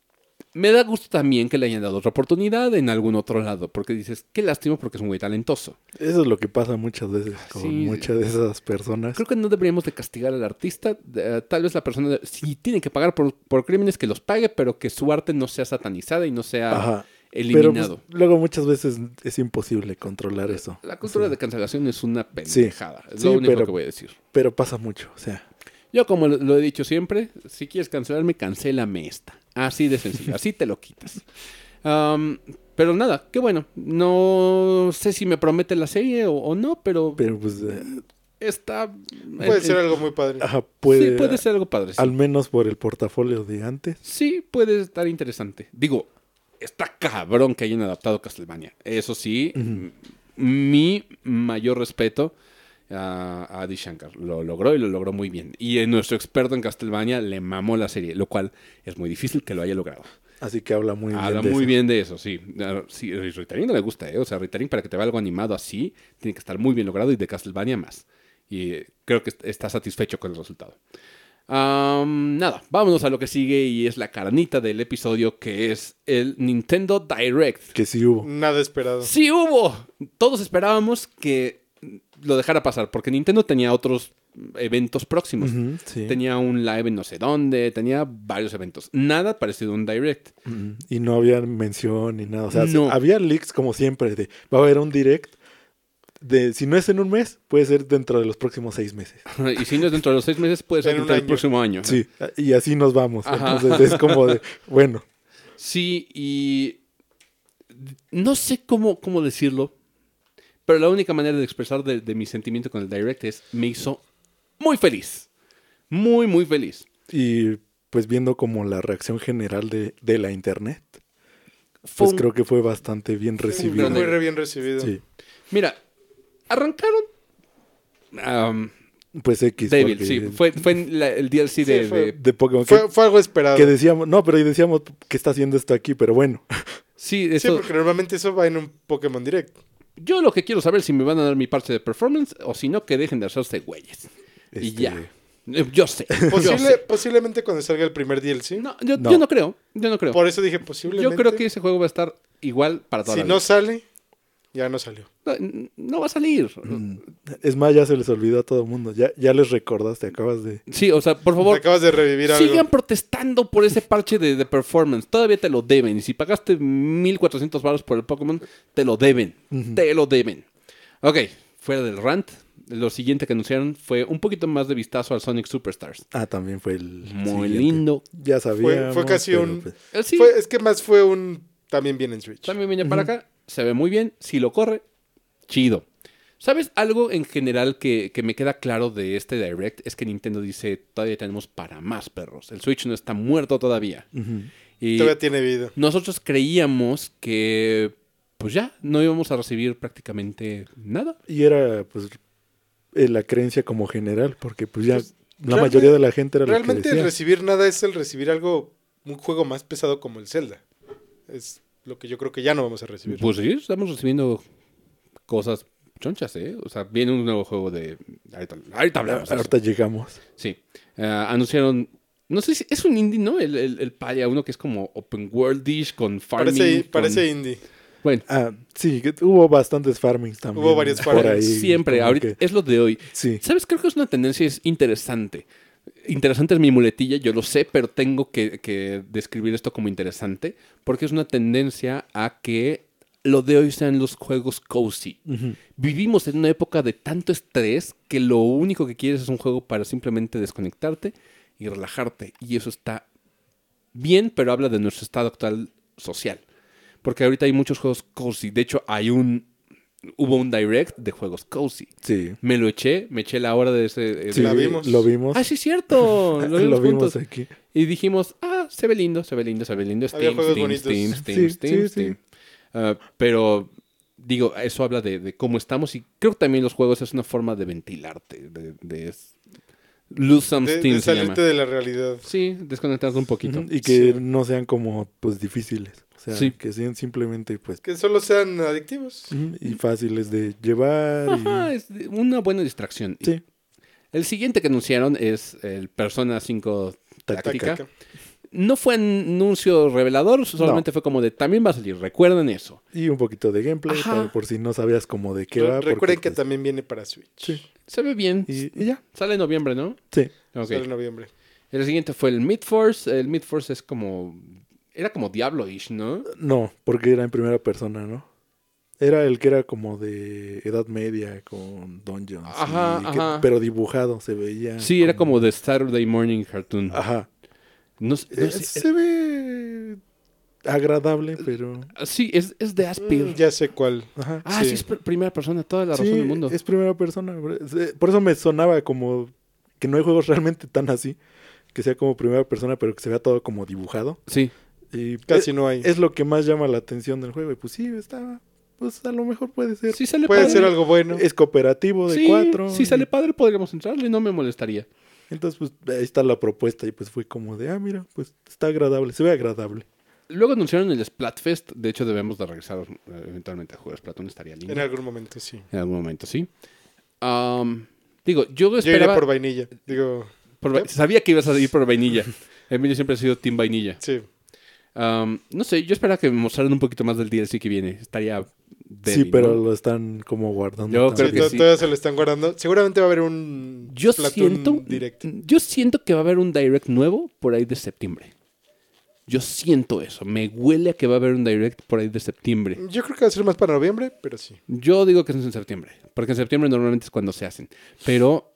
me da gusto también que le hayan dado otra oportunidad en algún otro lado, porque dices, qué lástima porque es un güey talentoso. Eso es lo que pasa muchas veces con Sí. muchas de esas personas. Creo que no deberíamos de castigar al artista, eh, tal vez la persona, si tiene que pagar por, por crímenes, que los pague, pero que su arte no sea satanizada y no sea Ajá. Pero pues, eliminado. luego muchas veces es imposible controlar eso. La cultura de cancelación es una pendejada, es Sí, lo único pero- que voy a decir. Pero pasa mucho, o sea. Yo, como lo- lo he dicho siempre, si quieres cancelarme, cancélame esta. Así de sencillo, así te lo quitas. Am, pero nada, qué bueno. No sé si me promete la serie o, o no, pero, Pero pues eh, está. Puede eh, ser algo muy padre. ajá, puede, sí, puede ser algo padre. Sí. al menos por el portafolio de antes. Sí, puede estar interesante. Digo, está cabrón que hayan adaptado Castlevania. Eso sí, mi mayor respeto a, a Adi Shankar. Lo logró y lo logró muy bien. Y eh, nuestro experto en Castlevania le mamó la serie, lo cual es muy difícil que lo haya logrado. Así que habla muy Habla bien. de muy eso. bien de eso, sí. Ah, sí Ritarín no le gusta, ¿eh? O sea, Ritarín para que te vea algo animado así, tiene que estar muy bien logrado y de Castlevania más. Y eh, creo que est- está satisfecho con el resultado. Nada, vámonos a lo que sigue y es la carnita del episodio que es el Nintendo Direct. Que sí hubo. Nada esperado. ¡Sí hubo! Todos esperábamos que lo dejara pasar porque Nintendo tenía otros eventos próximos. Sí. Tenía un live en no sé dónde, tenía varios eventos. Nada parecido a un Direct. Y no había mención ni nada. O sea, No. había leaks como siempre de va a haber un direct de, si no es en un mes, puede ser dentro de los próximos seis meses. y si no es dentro de los seis meses, puede ser dentro del próximo año. Sí, y así nos vamos. Ajá. Entonces es como de, bueno, Sí, y no sé cómo, cómo decirlo, pero la única manera de expresar de, de mi sentimiento con el Direct es me hizo muy feliz. Muy, muy feliz. y pues viendo como la reacción general de, de la internet, Fue pues un- creo que fue bastante bien Fue recibido. muy re bien recibido. Sí, Mira, arrancaron... um, pues X. Porque- sí. Fue, fue en la- el DLC de... Sí, fue- de- de Pokémon. que- Fue, fue algo esperado. que decíamos, no, pero y decíamos, ¿qué está haciendo esto aquí? Pero bueno, sí, Sí, eso, porque normalmente eso va en un Pokémon Direct. Yo lo que quiero saber es si me van a dar mi parte de performance o si no, que dejen de hacerse güeyes. Y Este, ya. Eh, Yo sé. yo Posible, sé. posiblemente cuando salga el primer DLC. No, yo, No. yo no creo. Yo no creo. Por eso dije posiblemente. Yo creo que ese juego va a estar igual para toda si la no vida. sale, ya no salió. No, no va a salir. mm, es más, ya se les olvidó a todo el mundo. Ya, ya les recordaste, acabas de... Sí, o sea, por favor, Acabas de revivir algo. sigan protestando por ese parche de, de performance. Todavía te lo deben. Y si pagaste 1400 baros por el Pokémon, te lo deben. Te lo deben. Ok, fuera del rant. Lo siguiente que anunciaron fue un poquito más de vistazo al Sonic Superstars. Ah, también fue el... Muy siguiente. lindo. Ya sabíamos. fue casi pero, un- pues, Eh, sí, Fue- es que más fue un. También viene en Switch. también viene para acá. Se ve muy bien. Si lo corre, chido. ¿Sabes algo en general que, que me queda claro de este Direct? Es que Nintendo dice, todavía tenemos para más perros. El Switch no está muerto todavía. Y Todavía tiene vida. nosotros creíamos que, pues ya, no íbamos a recibir prácticamente nada. Y era, pues, la creencia como general, porque pues ya Pues, la realmente- mayoría de la gente era lo que Realmente el decía. recibir nada es el recibir algo, un juego más pesado como el Zelda. Es lo que yo creo que ya no vamos a recibir. Pues sí, estamos recibiendo cosas chonchas, ¿eh? O sea, viene un nuevo juego de... Ahorita, ahorita hablamos. Ahorita llegamos. Sí. Ah, anunciaron... No sé si es un indie, ¿no? El, el, el Paya, uno que es como open world-ish con farming. parece, con- parece indie. Bueno, Ah, sí, que hubo bastantes farmings también. Hubo varios por farmings. ahí, siempre, ahorita que- es lo de hoy. sí, ¿Sabes? Creo que es una tendencia es interesante. Interesante es mi muletilla, yo lo sé, pero tengo que, que describir esto como interesante porque es una tendencia a que lo de hoy sean los juegos cozy. Vivimos en una época de tanto estrés que lo único que quieres es un juego para simplemente desconectarte y relajarte. Y eso está bien, pero habla de nuestro estado actual social. Porque ahorita hay muchos juegos cozy. De hecho, hay un... Hubo un direct de juegos cozy. sí. Me lo eché, me eché la hora de ese... Sí, La vimos. Lo vimos. Ah, sí, es cierto. Lo [LAUGHS] lo vimos, aquí. Y dijimos, ah, se ve lindo, se ve lindo, se ve lindo. Había Steam, juegos Steam, bonitos. Steam, Steam, Sí, Steam, sí, Steam. Pero, digo, eso habla de, de cómo estamos y creo que también los juegos es una forma de ventilarte, de, de lose some De, steam de se llama. salirte de la realidad. Sí, desconectarte un poquito. Y que Sí. no sean como, pues, difíciles. Sea, Sí. que sean simplemente, pues, Que solo sean adictivos. y fáciles de llevar. y- Ajá, es una buena distracción. Sí. El siguiente que anunciaron es el Persona 5 Táctica. No fue anuncio revelador, solamente fue como de también va a salir, recuerden eso. Y un poquito de gameplay, para- por si no sabías como de qué Re- va. Recuerden que pues, también viene para Switch. Sí. Se ve bien. Y, y ya. Sale en noviembre, ¿no? Sí. Ok. Sale en noviembre. El siguiente fue el Mid Force. El Mid Force es como. Era como Diablo-ish, ¿no? No, porque era en primera persona, ¿no? Era el que era como de edad media con dungeons. Ajá, y que- ajá. pero dibujado se veía. Sí, era como de Saturday Morning Cartoon. Ajá. No, Eh, sé, se ve agradable, pero. Sí, es, es de Aspir. Mm, ya sé cuál. Ajá. ah, sí. sí. es pr- primera persona, toda la razón Sí, del mundo. Es primera persona. Eh, Por eso me sonaba como que no hay juegos [LAUGHS] realmente tan así. Que sea como primera persona, pero que se vea todo como dibujado. Sí. Y Casi es, no hay. es lo que más llama la atención del juego. Y pues sí, está. Pues a lo mejor puede ser. Sí sale Puede padre. ser algo bueno. Es cooperativo de sí, cuatro. Si sale padre, podríamos entrarle, no me molestaría. Entonces, pues ahí está la propuesta. Y pues fue como de, ah, mira, pues está agradable, se ve agradable. Luego anunciaron el Splatfest. De hecho, debemos de regresar eh, eventualmente a jugar Splatoon. Estaría lindo. En algún momento, sí. En algún momento, sí. Digo, yo Yo iré esperaba... por vainilla. Digo, por va- sabía que ibas a ir por vainilla. [LAUGHS] Emilio siempre ha sido Team Vainilla. sí. No sé, yo esperaba que me mostraran un poquito más del DLC que viene. Estaría... sí, pero ¿no? lo están como guardando. Yo creo Sí, que sí. Todavía se lo están guardando. Seguramente va a haber un Yo Splatoon siento, direct. yo siento que va a haber un direct nuevo por ahí de septiembre. Yo siento eso. Me huele a que va a haber un direct por ahí de septiembre. Yo creo que va a ser más para noviembre, pero sí. Yo digo que es en septiembre, porque en septiembre normalmente es cuando se hacen. Pero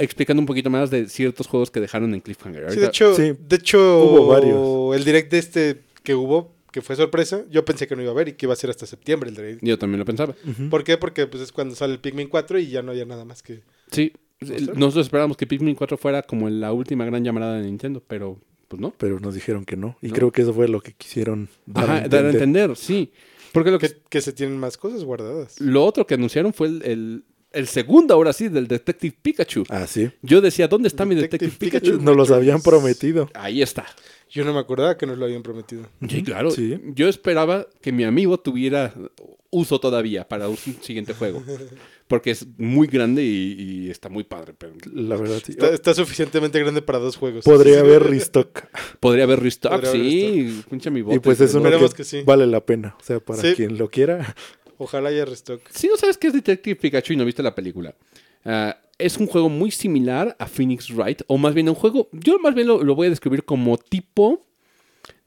explicando un poquito más de ciertos juegos que dejaron en Cliffhanger. Sí, de hecho, Sí, de hecho hubo varios. el direct de este que hubo, que fue sorpresa, yo pensé que no iba a haber y que iba a ser hasta septiembre el direct. Yo también lo pensaba. ¿Por qué? Porque pues es cuando sale el Pikmin 4 y ya no había nada más que... Sí, ¿Mostrar? nosotros esperábamos que Pikmin 4 fuera como la última gran llamada de Nintendo, pero pues no. Pero nos dijeron que no. Y No. creo que eso fue lo que quisieron dar Ajá, a dar a entender. entender, sí. Porque lo que, que, que se tienen más cosas guardadas. lo otro que anunciaron fue el, el, el segundo, ahora sí, del Detective Pikachu. Ah, sí. Yo decía, ¿dónde está mi Detective Pikachu? Pikachu. Nos los habían prometido. Ahí está. Yo no me acordaba que nos lo habían prometido. Sí, claro. Sí. Yo esperaba que mi amigo tuviera uso todavía para un siguiente juego. Porque es muy grande y, y está muy padre. Pero La verdad, sí. Está, está suficientemente grande para dos juegos. Podría Sí, haber restock. podría haber restock, Podría haber sí. Pinche mi bote. Y pues es uno que, que sí. vale la pena. O sea, para Sí. quien lo quiera. Ojalá haya restock. Si no sabes qué es Detective Pikachu y no viste la película, ah, es un juego muy similar a Phoenix Wright, o más bien un juego, yo más bien lo, lo voy a describir como tipo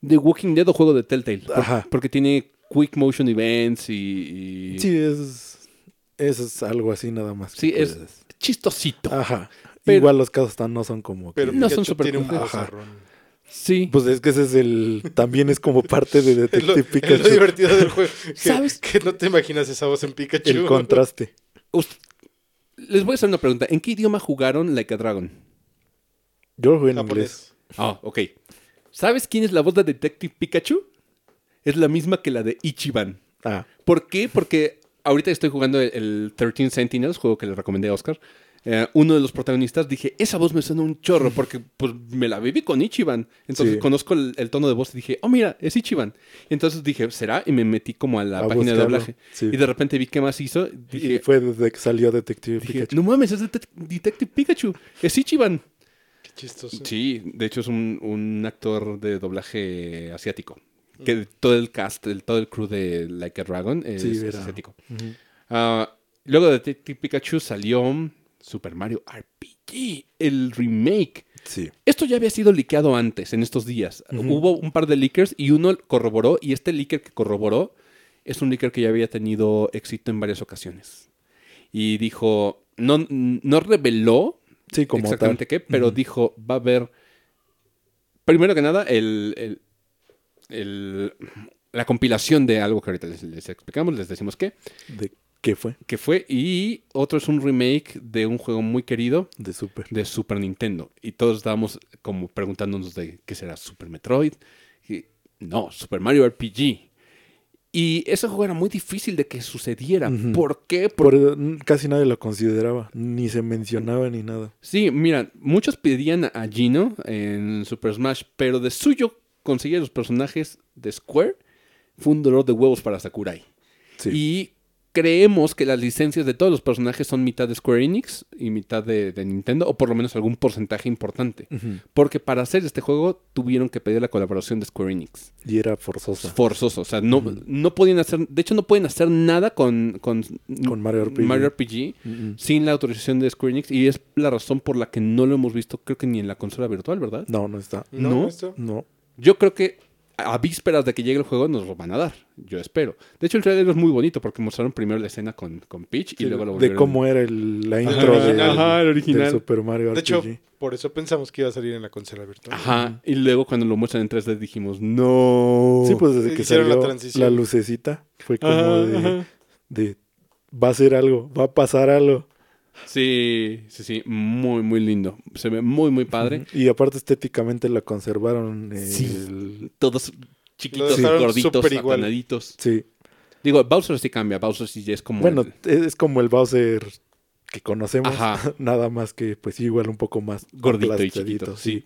de Walking Dead o juego de Telltale, por- Ajá. porque tiene quick motion events y, y- Sí, es, es algo así nada más. Sí, es- puedes- chistosito. Ajá. Pero- Igual los casos tan no son como... Pero que- No son súper tiene un. Sí. Pues es que ese es el... También es como parte de [LAUGHS] lo, Detective es lo Pikachu. divertido del juego. [LAUGHS] Que, ¿Sabes? que no te imaginas esa voz en Pikachu. El contraste. Ust- Les voy a hacer una pregunta. ¿En qué idioma jugaron Like a Dragon? Yo lo jugué en inglés. Ah, ok. ¿Sabes quién es la voz de Detective Pikachu? Es la misma que la de Ichiban. Ah, ¿Por qué? Porque ahorita estoy jugando el, el 13 Sentinels, juego que le recomendé a Oscar. Eh, uno de los protagonistas dije, esa voz me suena un chorro porque pues me la viví con Ichiban. Entonces Sí. conozco el, el tono de voz y dije, oh mira, es Ichiban. Y entonces dije, ¿será? Y me metí como a la A página de doblaje. sí. Y de repente vi qué más hizo. y fue desde que salió Detective dije, Pikachu. no mames, es Det- Detective Pikachu. Es Ichiban. Qué chistoso. Sí, de hecho es un, un actor de doblaje asiático. Que todo el cast, el, todo el crew de Like a Dragon es, Sí, es asiático. Ah, luego de Detective Pikachu salió Super Mario RPG, el remake. Sí. Esto ya había sido liqueado antes, en estos días. Hubo un par de leakers y uno corroboró, y este leaker que corroboró es un leaker que ya había tenido éxito en varias ocasiones. Y dijo, no, no reveló Sí, como exactamente tal. qué, pero dijo, va a haber, primero que nada, el, el- el- la compilación de algo que ahorita les, les explicamos, les decimos qué, ¿De qué fue? que fue, y otro es un remake de un juego muy querido De Super. de Super Nintendo. Y todos estábamos como preguntándonos de qué será Super Metroid. Y, no, Super Mario RPG. Y ese juego era muy difícil de que sucediera. ¿Por qué? Por- Por, casi nadie lo consideraba. Ni se mencionaba ni nada. Sí, mira, muchos pedían a Gino en Super Smash, pero de suyo conseguir los personajes de Square fue un dolor de huevos para Sakurai. Sí. Y creemos que las licencias de todos los personajes son mitad de Square Enix y mitad de, de Nintendo, o por lo menos algún porcentaje importante. Porque para hacer este juego tuvieron que pedir la colaboración de Square Enix. Y era forzosa. Forzoso. O sea, no, no podían hacer. De hecho, no pueden hacer nada con, con, Con Mario RPG. Mario RPG sin la autorización de Square Enix. Y es la razón por la que no lo hemos visto, creo que ni en la consola virtual, ¿verdad? No, no está. No, ¿No? No. Yo creo que a vísperas de que llegue el juego nos lo van a dar. Yo espero. De hecho, el trailer es muy bonito porque mostraron primero la escena con, con Peach y luego lo de volvieron- cómo era el- la el intro de, original. Ajá, el original. del Super Mario RPG. De hecho, por eso pensamos que iba a salir en la consola virtual. Ajá. Y luego cuando lo muestran en 3D dijimos, no. sí, pues desde que Hicieron la salió la, transición. lucecita fue como Ajá, de, ajá. de va a ser algo, va a pasar algo. Sí, sí, sí. Muy, muy lindo. Se ve muy, muy padre. Y aparte estéticamente la conservaron. eh, Sí. Todos chiquitos, dejaron gorditos, aplanaditos. sí. Digo, Bowser sí cambia. Bowser sí ya es como. Bueno, el es como el Bowser que conocemos, Ajá. [LAUGHS] nada más que pues igual un poco más gordito y chiquito. Sí.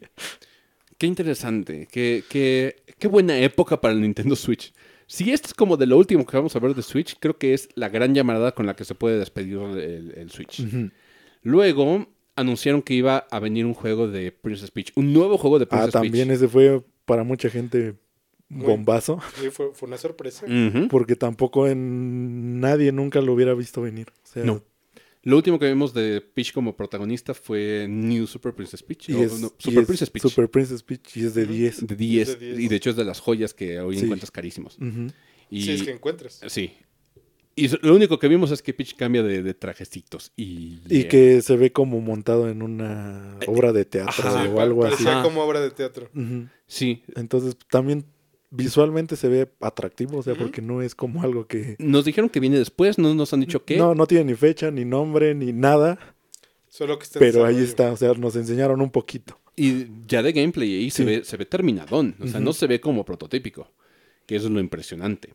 Qué interesante. Qué, qué, qué buena época para el Nintendo Switch. Si esto es como de lo último que vamos a ver de Switch, creo que es la gran llamada con la que se puede despedir el, el Switch. Luego anunciaron que iba a venir un juego de Princess Peach. Un nuevo juego de Ah, Princess también Peach. ese fue para mucha gente bombazo, Sí, fue, fue una sorpresa. Porque tampoco en nadie nunca lo hubiera visto venir. O sea, No. Lo último que vimos de Peach como protagonista fue New Super Princess Peach. Y o, es, no, y Super es Princess Peach. Super Princess Peach y es de Ujú. 10. de 10. Es de 10. Y de hecho es de las joyas que hoy Sí. encuentras carísimos. Y, Si es que encuentras. Sí. Y lo único que vimos es que Peach cambia de, de trajecitos. Y, Y yeah. que se ve como montado en una obra de teatro Ajá. Sí, o algo así. Como obra de teatro. Sí. Entonces también visualmente se ve atractivo, o sea, porque no es como algo que... Nos dijeron que viene después, no nos han dicho qué. No, no tiene ni fecha, ni nombre, ni nada, Solo que está en pero ahí está, o sea, nos enseñaron un poquito. Y ya de gameplay ahí se, ve, se ve terminadón. O sea, no se ve como prototípico. Que eso es lo impresionante.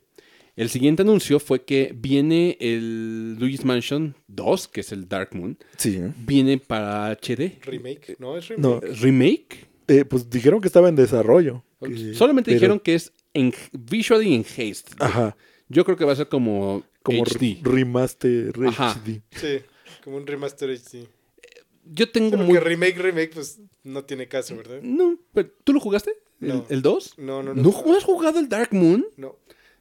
El siguiente anuncio fue que viene el Luigi's Mansion 2, que es el Dark Moon. Sí. Viene para HD. Remake, ¿no? Es remake. No, ¿Remake? Eh, pues dijeron que estaba en desarrollo. que- Solamente pero- dijeron que es en, visually enhanced. Ajá, Yo creo que va a ser como, como HD. remaster Ajá. HD. Sí, como un remaster HD. Yo Sí, tengo porque muy... remake, remake, pues no tiene caso, ¿verdad? No, pero ¿tú lo jugaste? ¿El, No. el 2? No, no, ¿No, no. ju- has jugado el Dark Moon? No.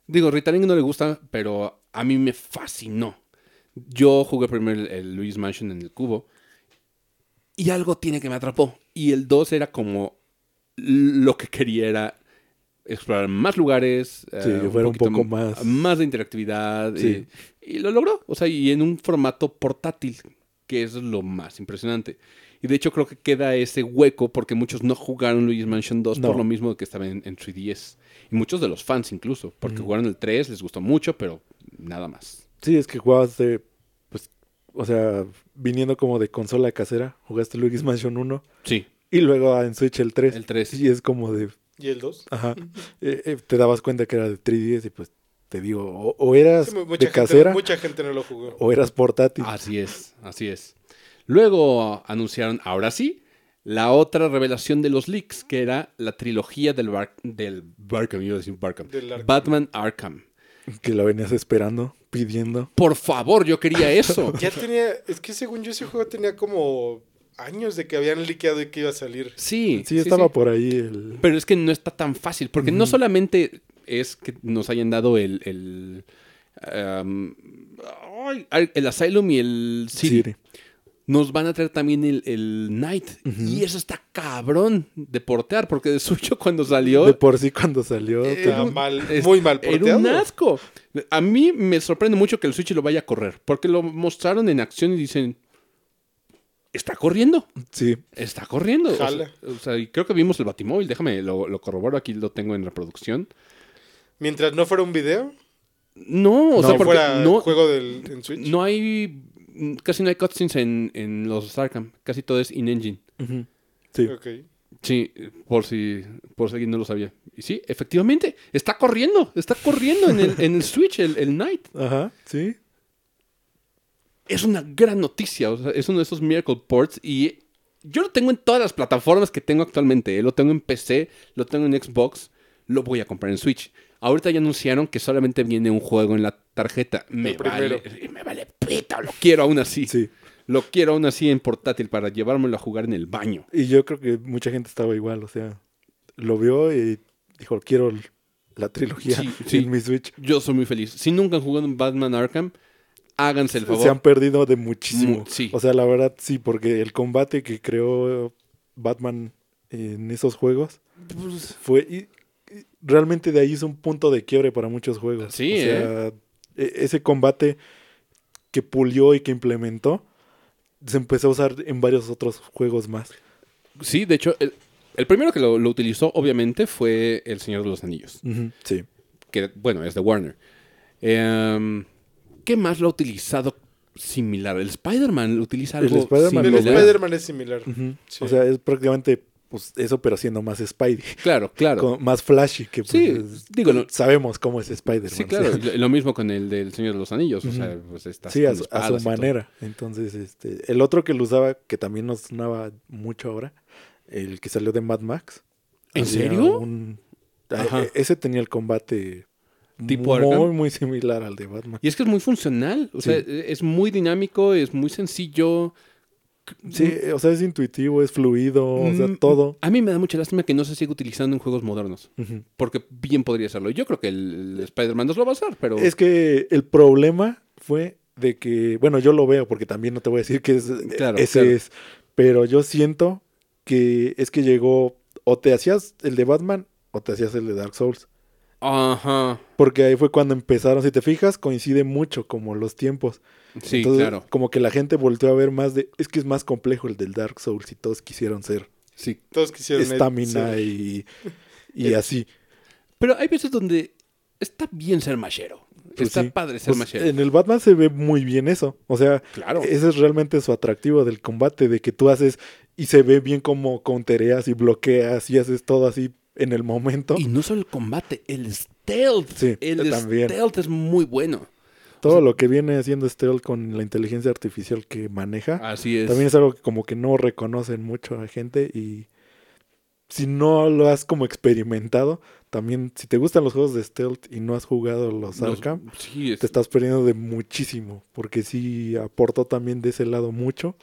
Digo, Ritaling no le gusta, pero a mí me fascinó. Yo jugué primero el, el Luigi's Mansion en el cubo y algo tiene que me atrapó. Y el 2 era como lo que quería era explorar más lugares, Sí, que fuera un poco más- más de interactividad. Sí. eh, y lo logró. O sea, y en un formato portátil, que es lo más impresionante. Y de hecho creo que queda ese hueco porque muchos no jugaron Luigi's Mansion 2 por lo mismo que estaba en, en 3DS. Y muchos de los fans incluso, porque jugaron el 3, les gustó mucho, pero nada más. Sí, es que jugabas de, pues, o sea, viniendo como de consola casera, jugaste Luigi's Mansion 1 Sí, y luego en Switch el 3. el 3. Y es como de, ¿Y el 2? ajá, [LAUGHS] eh, eh, te dabas cuenta que era de 3DS y pues te digo, o, o eras Sí, mucha, de gente, casera mucha gente no lo jugó. o eras portátil. Así es, así es. Luego anunciaron, ahora sí, la otra revelación de los leaks, que era la trilogía del, Bar- del Barkham, iba a decir Barkham, Arkham. Batman Arkham. Que lo venías esperando, pidiendo. Por favor, yo quería eso. [LAUGHS] Ya tenía, es que según yo ese juego tenía como años de que habían liqueado y que iba a salir. Sí, Sí, estaba por ahí el... Pero es que no está tan fácil, porque no solamente es que nos hayan dado el, el, um, el Asylum y el City, City. Nos van a traer también el, el Night. Ujú. Y eso está cabrón de portear, porque de suyo cuando salió... De por sí cuando salió. Era un- mal, es- muy mal Era porteado. un asco. A mí me sorprende mucho que el Switch lo vaya a correr, porque lo mostraron en acción y dicen, está corriendo. sí, Está corriendo. O sea- Jala. O sea, y creo que vimos el Batimóvil. Déjame, lo, lo corroboro. Aquí lo tengo en reproducción. Mientras no fuera un video, No, o No, sea, porque fuera no, juego del, en Switch. no hay. Casi no hay cutscenes en, en los Arkham. Casi todo es in-engine. sí. Ok. Sí, por si, por si alguien no lo sabía. Y sí, efectivamente, está corriendo. Está corriendo en el, en el Switch, el, el Night. Ajá, sí. Es una gran noticia. O sea, es uno de esos Miracle Ports. Y yo lo tengo en todas las plataformas que tengo actualmente. ¿eh? Lo tengo en PC, lo tengo en Xbox. Lo voy a comprar en Switch. Ahorita ya anunciaron que solamente viene un juego en la tarjeta. Me vale, me vale pito, lo quiero aún así. Sí. Lo quiero aún así en portátil para llevármelo a jugar en el baño. Y yo creo que mucha gente estaba igual, o sea, lo vio y dijo, quiero la trilogía Sí, sí. en mi Switch. Yo soy muy feliz. Si nunca han jugado en Batman Arkham, háganse el favor. Se han perdido de muchísimo. Mu- sí. O sea, la verdad sí, porque el combate que creó Batman en esos juegos Pues, fue... y realmente de ahí es un punto de quiebre para muchos juegos. Sí, o sea, e- ese combate que pulió y que implementó se empezó a usar en varios otros juegos más. sí, de hecho, el, el primero que lo, lo utilizó, obviamente, fue El Señor de los Anillos. Sí. que bueno, es de Warner. Em, ¿Qué más lo ha utilizado similar? El Spider-Man utiliza El algo Spider-Man El lo- similar. Spider-Man es similar. Sí. O sea, es prácticamente pues, eso, pero siendo más Spidey. Claro, claro. Con- más flashy que pues, Sí, digo, no- sabemos cómo es Spider-Man. Sí, o claro. sea, Lo mismo con el del Señor de los Anillos. O sea, pues está sí, a, su- a manera. Entonces, este, el otro que lo usaba, que también nos sonaba mucho ahora, el que salió de Mad Max. ¿En serio? un- Ajá. e- ese tenía el combate ¿Tipo muy, Arkham? muy similar al de Batman. Y es que es muy funcional. O sea, es muy dinámico, es muy sencillo. Sí, o sea, es intuitivo, es fluido, o sea, Mm, todo. A mí me da mucha lástima que no se siga utilizando en juegos modernos. Porque bien podría hacerlo. Yo creo que el, el Spider-Man nos lo va a hacer, pero. Es que el problema fue de que, bueno, yo lo veo porque también no te voy a decir que es, Claro, ese claro. es, pero yo siento que es que llegó, o te hacías el de Batman o te hacías el de Dark Souls. Ajá. Porque ahí fue cuando empezaron, si te fijas, coincide mucho como los tiempos. Sí, Entonces, claro. como que la gente volteó a ver más de, es que es más complejo el del Dark Souls y todos quisieron ser Sí. Todos quisieron... estamina y, y así. Pero hay veces donde está bien ser machero. Pues está sí. padre ser Pues, machero. en el Batman se ve muy bien eso. O sea, Claro. ese es realmente su atractivo del combate, de que tú haces y se ve bien como countereas y bloqueas y haces todo así en el momento. Y no solo el combate, el stealth. Sí, el también. stealth es muy bueno. Todo lo que viene haciendo Stealth con la inteligencia artificial que maneja, Así es. también es algo que como que no reconocen mucho a gente y si no lo has como experimentado, también si te gustan los juegos de Stealth y no has jugado los Los- Arkham, sí, es- te estás perdiendo de muchísimo, porque sí aportó también de ese lado mucho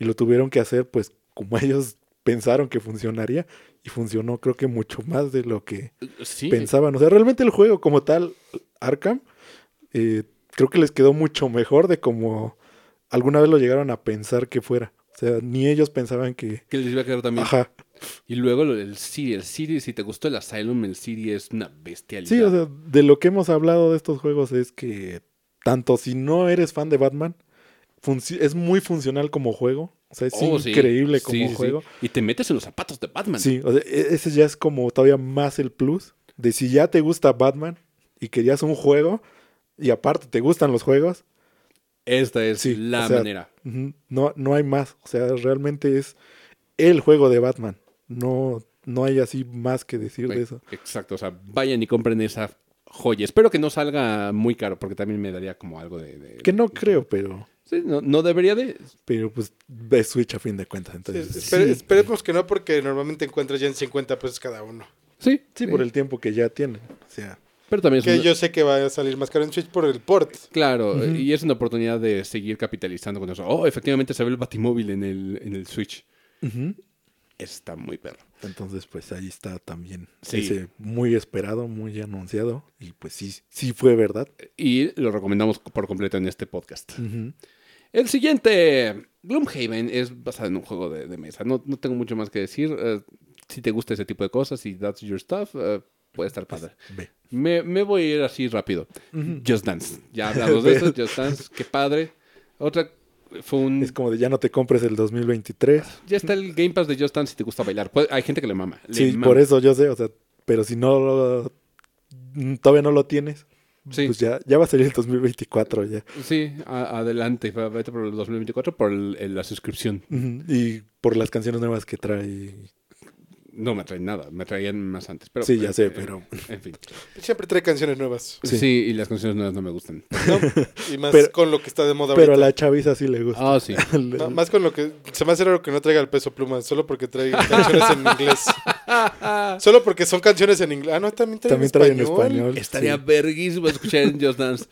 y lo tuvieron que hacer pues como [LAUGHS] ellos pensaron que funcionaría y funcionó creo que mucho más de lo que sí. pensaban. O sea, realmente el juego como tal, Arkham, eh, creo que les quedó mucho mejor de como alguna vez lo llegaron a pensar que fuera. O sea, ni ellos pensaban que... que les iba a quedar también. Ajá. Y luego el City. El City, si te gustó el Asylum, el City es una bestialidad. Sí, o sea, de lo que hemos hablado de estos juegos es que tanto si no eres fan de Batman, es muy funcional como juego. O sea, es Oh, increíble Sí, como sí, sí. juego. Y te metes en los zapatos de Batman. Sí, o sea, e- ese ya es como todavía más el plus de si ya te gusta Batman y querías un juego y aparte te gustan los juegos, Esta es Sí, la o sea, manera. no, no hay más. O sea, realmente es el juego de Batman. No, no hay así más que decir de eso. Exacto, o sea, vayan y compren esa joya. Espero que no salga muy caro, porque también me daría como algo de... de- Que no creo, pero, Sí, no, no debería de... pero pues es Switch a fin de cuentas. Sí, Entonces, espere- Sí. Esperemos que no, porque normalmente encuentras ya en 50 pesos cada uno. Sí, sí, por el tiempo que ya tienen. O sea, Pero también es Que una- yo sé que va a salir más caro en Switch por el port. Claro, Ujú. y es una oportunidad de seguir capitalizando con eso. Oh, efectivamente se ve el Batimóvil en el, en el Switch. Está muy perro. Entonces pues ahí está también. Sí. Ese muy esperado, muy anunciado. Y pues sí, sí fue verdad. Y lo recomendamos por completo en este podcast. El siguiente, Gloomhaven, es basado en un juego de, de mesa. No, no tengo mucho más que decir. Eh, si te gusta ese tipo de cosas y that's your stuff, eh, puede estar padre. Ve. Me, me voy a ir así rápido. Just Dance. Ya [LAUGHS] hablamos de eso. Just Dance, qué padre. Otra fue un... Es como de ya no te compres el 2023. Ya está el Game Pass de Just Dance si te gusta bailar. Puede- hay gente que le mama. le Sí, mama. por eso yo sé, o sea, pero si no lo, todavía no lo tienes, Sí, pues ya, ya va a salir el 2024 ya. sí, a- adelante. Vete por el 2024 por el- el- la suscripción. Y por las canciones nuevas que trae. No me traen nada, me traían más antes. Pero, Sí, ya sé, eh, pero- En fin. Siempre trae canciones nuevas. Sí. Sí. y las canciones nuevas no me gustan. ¿no? [LAUGHS] Y más Pero- con lo que está de moda Pero a la chaviza sí le gusta. Ah, sí. [LAUGHS] Más con lo que... Se me hace raro que no traiga el peso pluma, solo porque trae [LAUGHS] canciones en inglés. Solo porque son canciones en inglés. Ah, no, también trae También en trae en español. español. Estaría sí. verguísimo escuchar en Just Dance.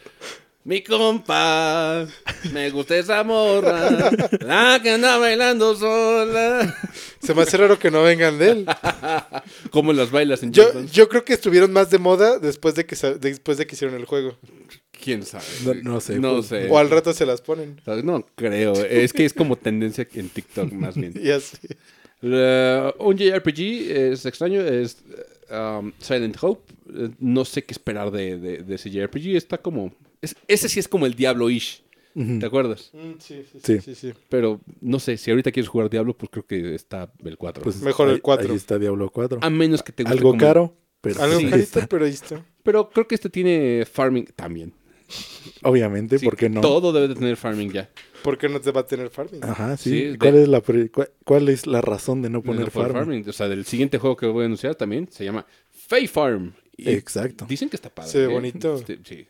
Mi compa, me gusta esa morra, la que anda bailando sola. Se me hace raro que no vengan de él. [LAUGHS] ¿Cómo las bailas en Yo, yo creo que estuvieron más de moda después de que después de que hicieron el juego. ¿Quién sabe? No- no sé, No pues, sé. O al rato se las ponen. No creo. Es que es como tendencia en TikTok más bien. [LAUGHS] Un JRPG es extraño, es um, Silent Hope. Eh, No sé qué esperar de, de- de ese JRPG. Está como... es- ese sí es como el Diablo-ish. ¿te acuerdas? Mm, Sí, sí, Sí. sí, sí. Pero no sé, si ahorita quieres jugar Diablo, pues creo que está el 4. Pues Mejor el ahí- cuatro. Ahí está Diablo 4. a menos que te guste Algo como- caro, pero Algo sí carito, [LAUGHS] pero ahí está. Pero creo que este tiene farming también. Obviamente, Sí, ¿por qué no? Todo debe de tener farming ya. ¿Por qué no te va a tener farming? Ajá, sí. Sí, ¿Cuál, de- es la pre- ¿Cuál es la razón de no poner No por farm? O sea, del siguiente juego que voy a anunciar también se llama Fay Farm. Y Exacto. Dicen que está padre. Se ve ¿eh? bonito. Este, sí.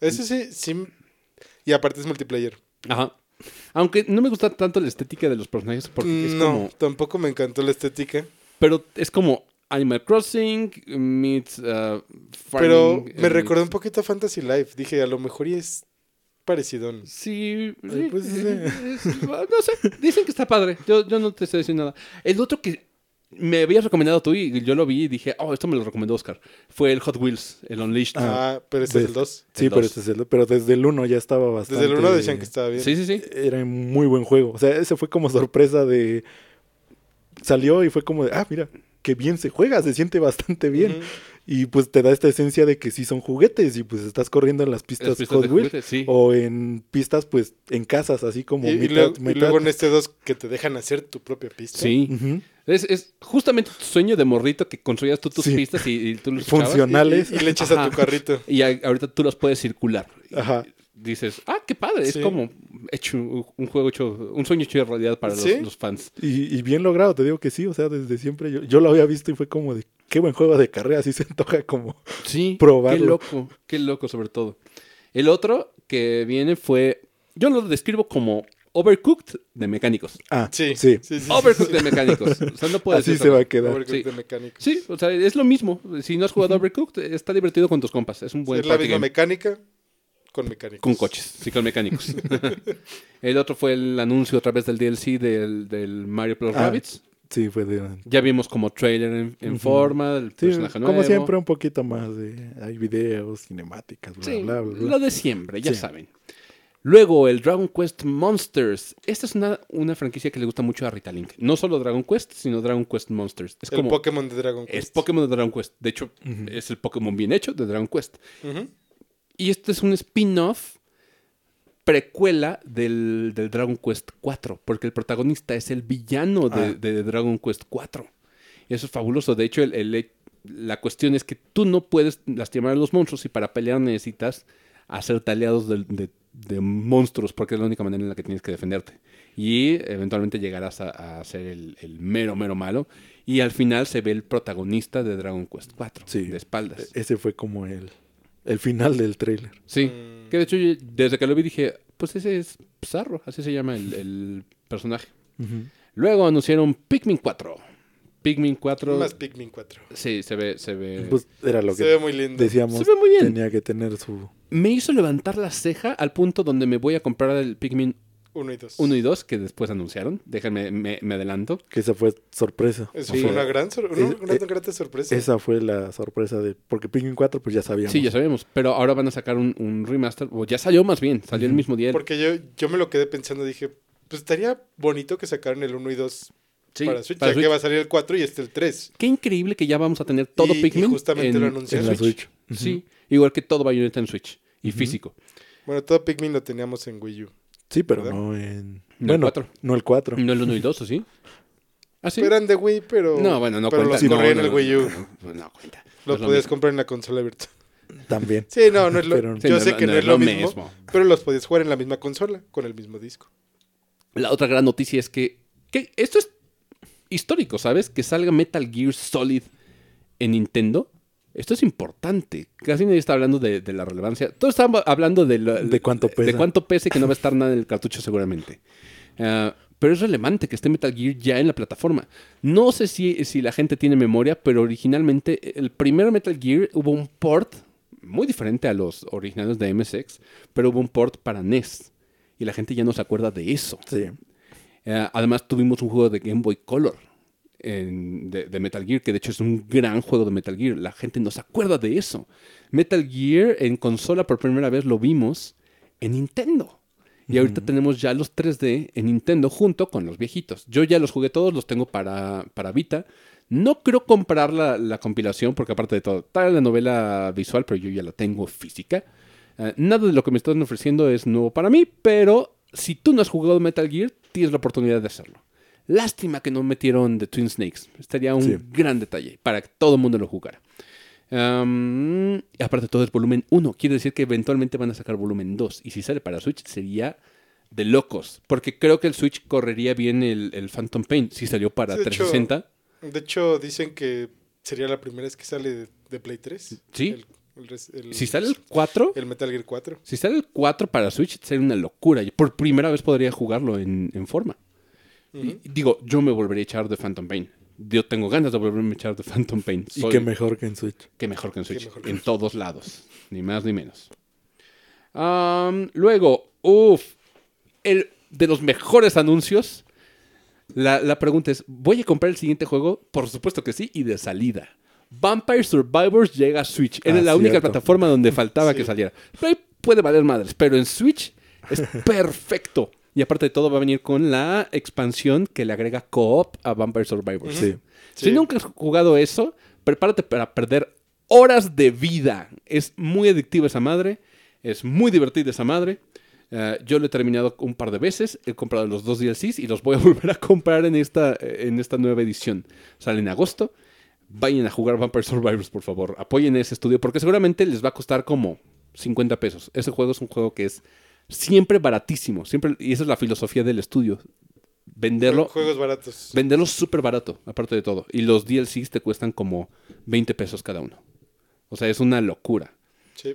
Ese sí, sí. Y aparte es multiplayer. Ajá. Aunque no me gusta tanto la estética de los personajes porque es no, como... tampoco me encantó la estética. Pero es como Animal Crossing meets uh, Pero me eh, recordó un poquito a Fantasy Life. Dije, a lo mejor y es parecido. Sí, Ay, sí, [LAUGHS] pues, es- no sé, dicen que está padre. Yo, yo no te sé decir nada. El otro que me habías recomendado tú y yo lo vi y dije, oh, esto me lo recomendó Oscar. Fue el Hot Wheels, el Unleashed. Ah, pero este es el 2. Sí, El pero, dos. este es el- pero desde el 1 ya estaba bastante... Desde el 1 decían que estaba bien. Sí, sí, sí. Era un muy buen juego. O sea, ese fue como sorpresa de... Salió y fue como de, ah, mira, qué bien se juega, se siente bastante bien. Y pues te da esta esencia de que sí son juguetes y pues estás corriendo en las pistas, Las pistas Hot Wheels sí. o en pistas pues en casas, así como Y, y mitad, luego, y mitad. luego en este 2 que te dejan hacer tu propia pista. Sí. Es, es justamente tu sueño de morrito que construías tú tus Sí. pistas y, y tú los. Funcionales. Y, y le echas a tu carrito. Y a- ahorita tú los puedes circular. Y Ajá. dices, ah, qué padre. Es como hecho un, juego hecho, un sueño hecho de realidad para los, Sí. los fans. Y, y bien logrado, te digo que sí, o sea, desde siempre yo, yo lo había visto y fue como de, qué buen juego de carrera, así se antoja como... Sí. Probarlo. Qué loco, qué loco sobre todo. El otro que viene fue, yo lo describo como Overcooked de mecánicos. Ah, Sí. sí, Sí, Overcooked sí. de mecánicos. O sea, no puede así ser se va a quedar. Overcooked Sí. de mecánicos. Sí, o sea, es lo mismo. Si no has jugado Overcooked, está divertido con tus compas. Es un buen es la misma game. mecánica con mecánicos. Con coches, sí, con mecánicos. [LAUGHS] el otro fue el anuncio a través del DLC del, del Mario Plus Ah, Rabbids. Sí, fue de... Ya vimos como trailer en, forma, el Sí, personaje nuevo. como siempre, un poquito más de... Hay videos, cinemáticas, bla, Sí, bla, bla, bla. lo de siempre, ya Sí. saben. Luego, el Dragon Quest Monsters. Esta es una, una franquicia que le gusta mucho a Rita Link. No solo Dragon Quest, sino Dragon Quest Monsters. Es el como... Pokémon de Dragon Quest. Es Pokémon de Dragon Quest. De hecho, es el Pokémon bien hecho de Dragon Quest. Y este es un spin-off precuela del, del Dragon Quest 4, porque el protagonista es el villano de, Ah. de Dragon Quest 4. Y eso es fabuloso. De hecho, el- el- la cuestión es que tú no puedes lastimar a los monstruos y para pelear necesitas hacerte aliados de, de- de monstruos, porque es la única manera en la que tienes que defenderte. Y eventualmente llegarás a, a ser el, el mero, mero malo. Y al final se ve el protagonista de Dragon Quest 4, Sí. de espaldas. Ese fue como el, el final del tráiler. Sí, Mm. que de hecho yo- desde que lo vi dije, pues ese es Pizarro, así se llama el, el personaje. Luego anunciaron Pikmin 4. Pikmin 4, Más Pikmin 4. sí, se ve, se ve... Pues era lo Se que ve muy lindo. decíamos. Se ve muy bien. Tenía que tener su... Me hizo levantar la ceja al punto donde me voy a comprar el Pikmin 1 y 2. 1 y 2, que después anunciaron. Déjenme, me, me adelanto. Que esa fue sorpresa. Eso Sí. fue una gran, sor- una, Es- una eh, grata sorpresa. Esa fue la sorpresa de... Porque Pikmin 4 pues ya sabíamos. Sí, ya sabemos, pero ahora van a sacar un, un remaster, o ya salió más bien, salió el mismo día. Porque yo, yo me lo quedé pensando, dije, pues estaría bonito que sacaran el 1 y 2 Sí, para Switch, para ya Switch. que va a salir el 4 y este el 3. Qué increíble que ya vamos a tener todo Y- y Pikmin justamente en, lo anunciaron. En la Switch. Sí, igual que todo Bayonetta en Switch y físico. Bueno, todo Pikmin lo teníamos en Wii U. Sí, pero ¿Verdad? no en... No el bueno, 4. no el 4. No el 1 y 2, ¿o sí? ¿Ah, sí? Eran de Wii, pero. No, bueno, no pero cuenta. los no, el Wii U. No, no cuenta. Los lo podías mismo. comprar en la consola virtual. También. Sí, no, no es lo. Pero- yo sé no, que no, no es lo mismo, pero los podías jugar en la misma consola, con el mismo disco. La otra gran noticia es que, que esto es histórico, ¿sabes? Que salga Metal Gear Solid en Nintendo. Esto es importante. Casi nadie está hablando de, de la relevancia. Todos están hablando de, De cuánto De pesa. cuánto pesa y que no va a estar nada en el cartucho seguramente. Ah, pero es relevante que esté Metal Gear ya en la plataforma. No sé si, si la gente tiene memoria, pero originalmente el primer Metal Gear hubo un port muy diferente a los originales de MSX, pero hubo un port para NES. Y la gente ya no se acuerda de eso. Sí. Eh, además tuvimos un juego de Game Boy Color en- de, de Metal Gear, que de hecho es un gran juego de Metal Gear. La gente no se acuerda de eso. Metal Gear en consola por primera vez lo vimos en Nintendo. Y ahorita tenemos ya los 3D en Nintendo junto con los viejitos. Yo ya los jugué todos, los tengo para, para Vita. No creo comprar la, la compilación porque aparte de todo, está la novela visual, pero yo ya la tengo física. Eh, nada de lo que me están ofreciendo es nuevo para mí, pero si tú no has jugado Metal Gear, tienes la oportunidad de hacerlo. Lástima que no metieron The Twin Snakes. Estaría un Sí. gran detalle para que todo el mundo lo jugara. Um, y aparte todo es volumen 1. Quiere decir que eventualmente van a sacar volumen 2. Y si sale para Switch sería de locos. Porque creo que el Switch correría bien el, el Phantom Pain. Si salió para Sí, de hecho, 360. De hecho, dicen que sería la primera vez que sale de, de Play 3. Sí. El, el el- Si sale el 4. el Metal Gear 4. Si sale el 4 para Switch sería una locura. Por primera vez podría jugarlo en, en forma. Y digo, yo me volvería a echar de Phantom Pain. Yo tengo ganas de volverme a echar de Phantom Pain. Y Soy- qué mejor que en Switch. Qué mejor que en Switch. que en todos lados. Ni más ni menos. Luego, uff. El de los mejores anuncios. La, la pregunta es, ¿voy a comprar el siguiente juego? Por supuesto que sí, y de salida. Vampire Survivors llega a Switch. Era Ah, la única cierto. plataforma donde faltaba Sí. que saliera. Pero ahí puede valer madres, pero en Switch es [LAUGHS] perfecto. Y aparte de todo va a venir con la expansión que le agrega co-op a Vampire Survivors. Sí. Si nunca has jugado eso, prepárate para perder horas de vida. Es muy adictiva esa madre. Es muy divertida esa madre. Eh, yo lo he terminado un par de veces. He comprado los dos DLCs y los voy a [LAUGHS] volver a comprar en esta, en esta nueva edición. Sale en agosto. Vayan a jugar Vampire Survivors, por favor. Apoyen ese estudio porque seguramente les va a costar como 50 pesos. Ese juego es un juego que es siempre baratísimo. Siempre, y esa es la filosofía del estudio. Venderlo Juegos baratos. Venderlos súper barato, aparte de todo. Y los DLCs te cuestan como 20 pesos cada uno. O sea, es una locura. Sí.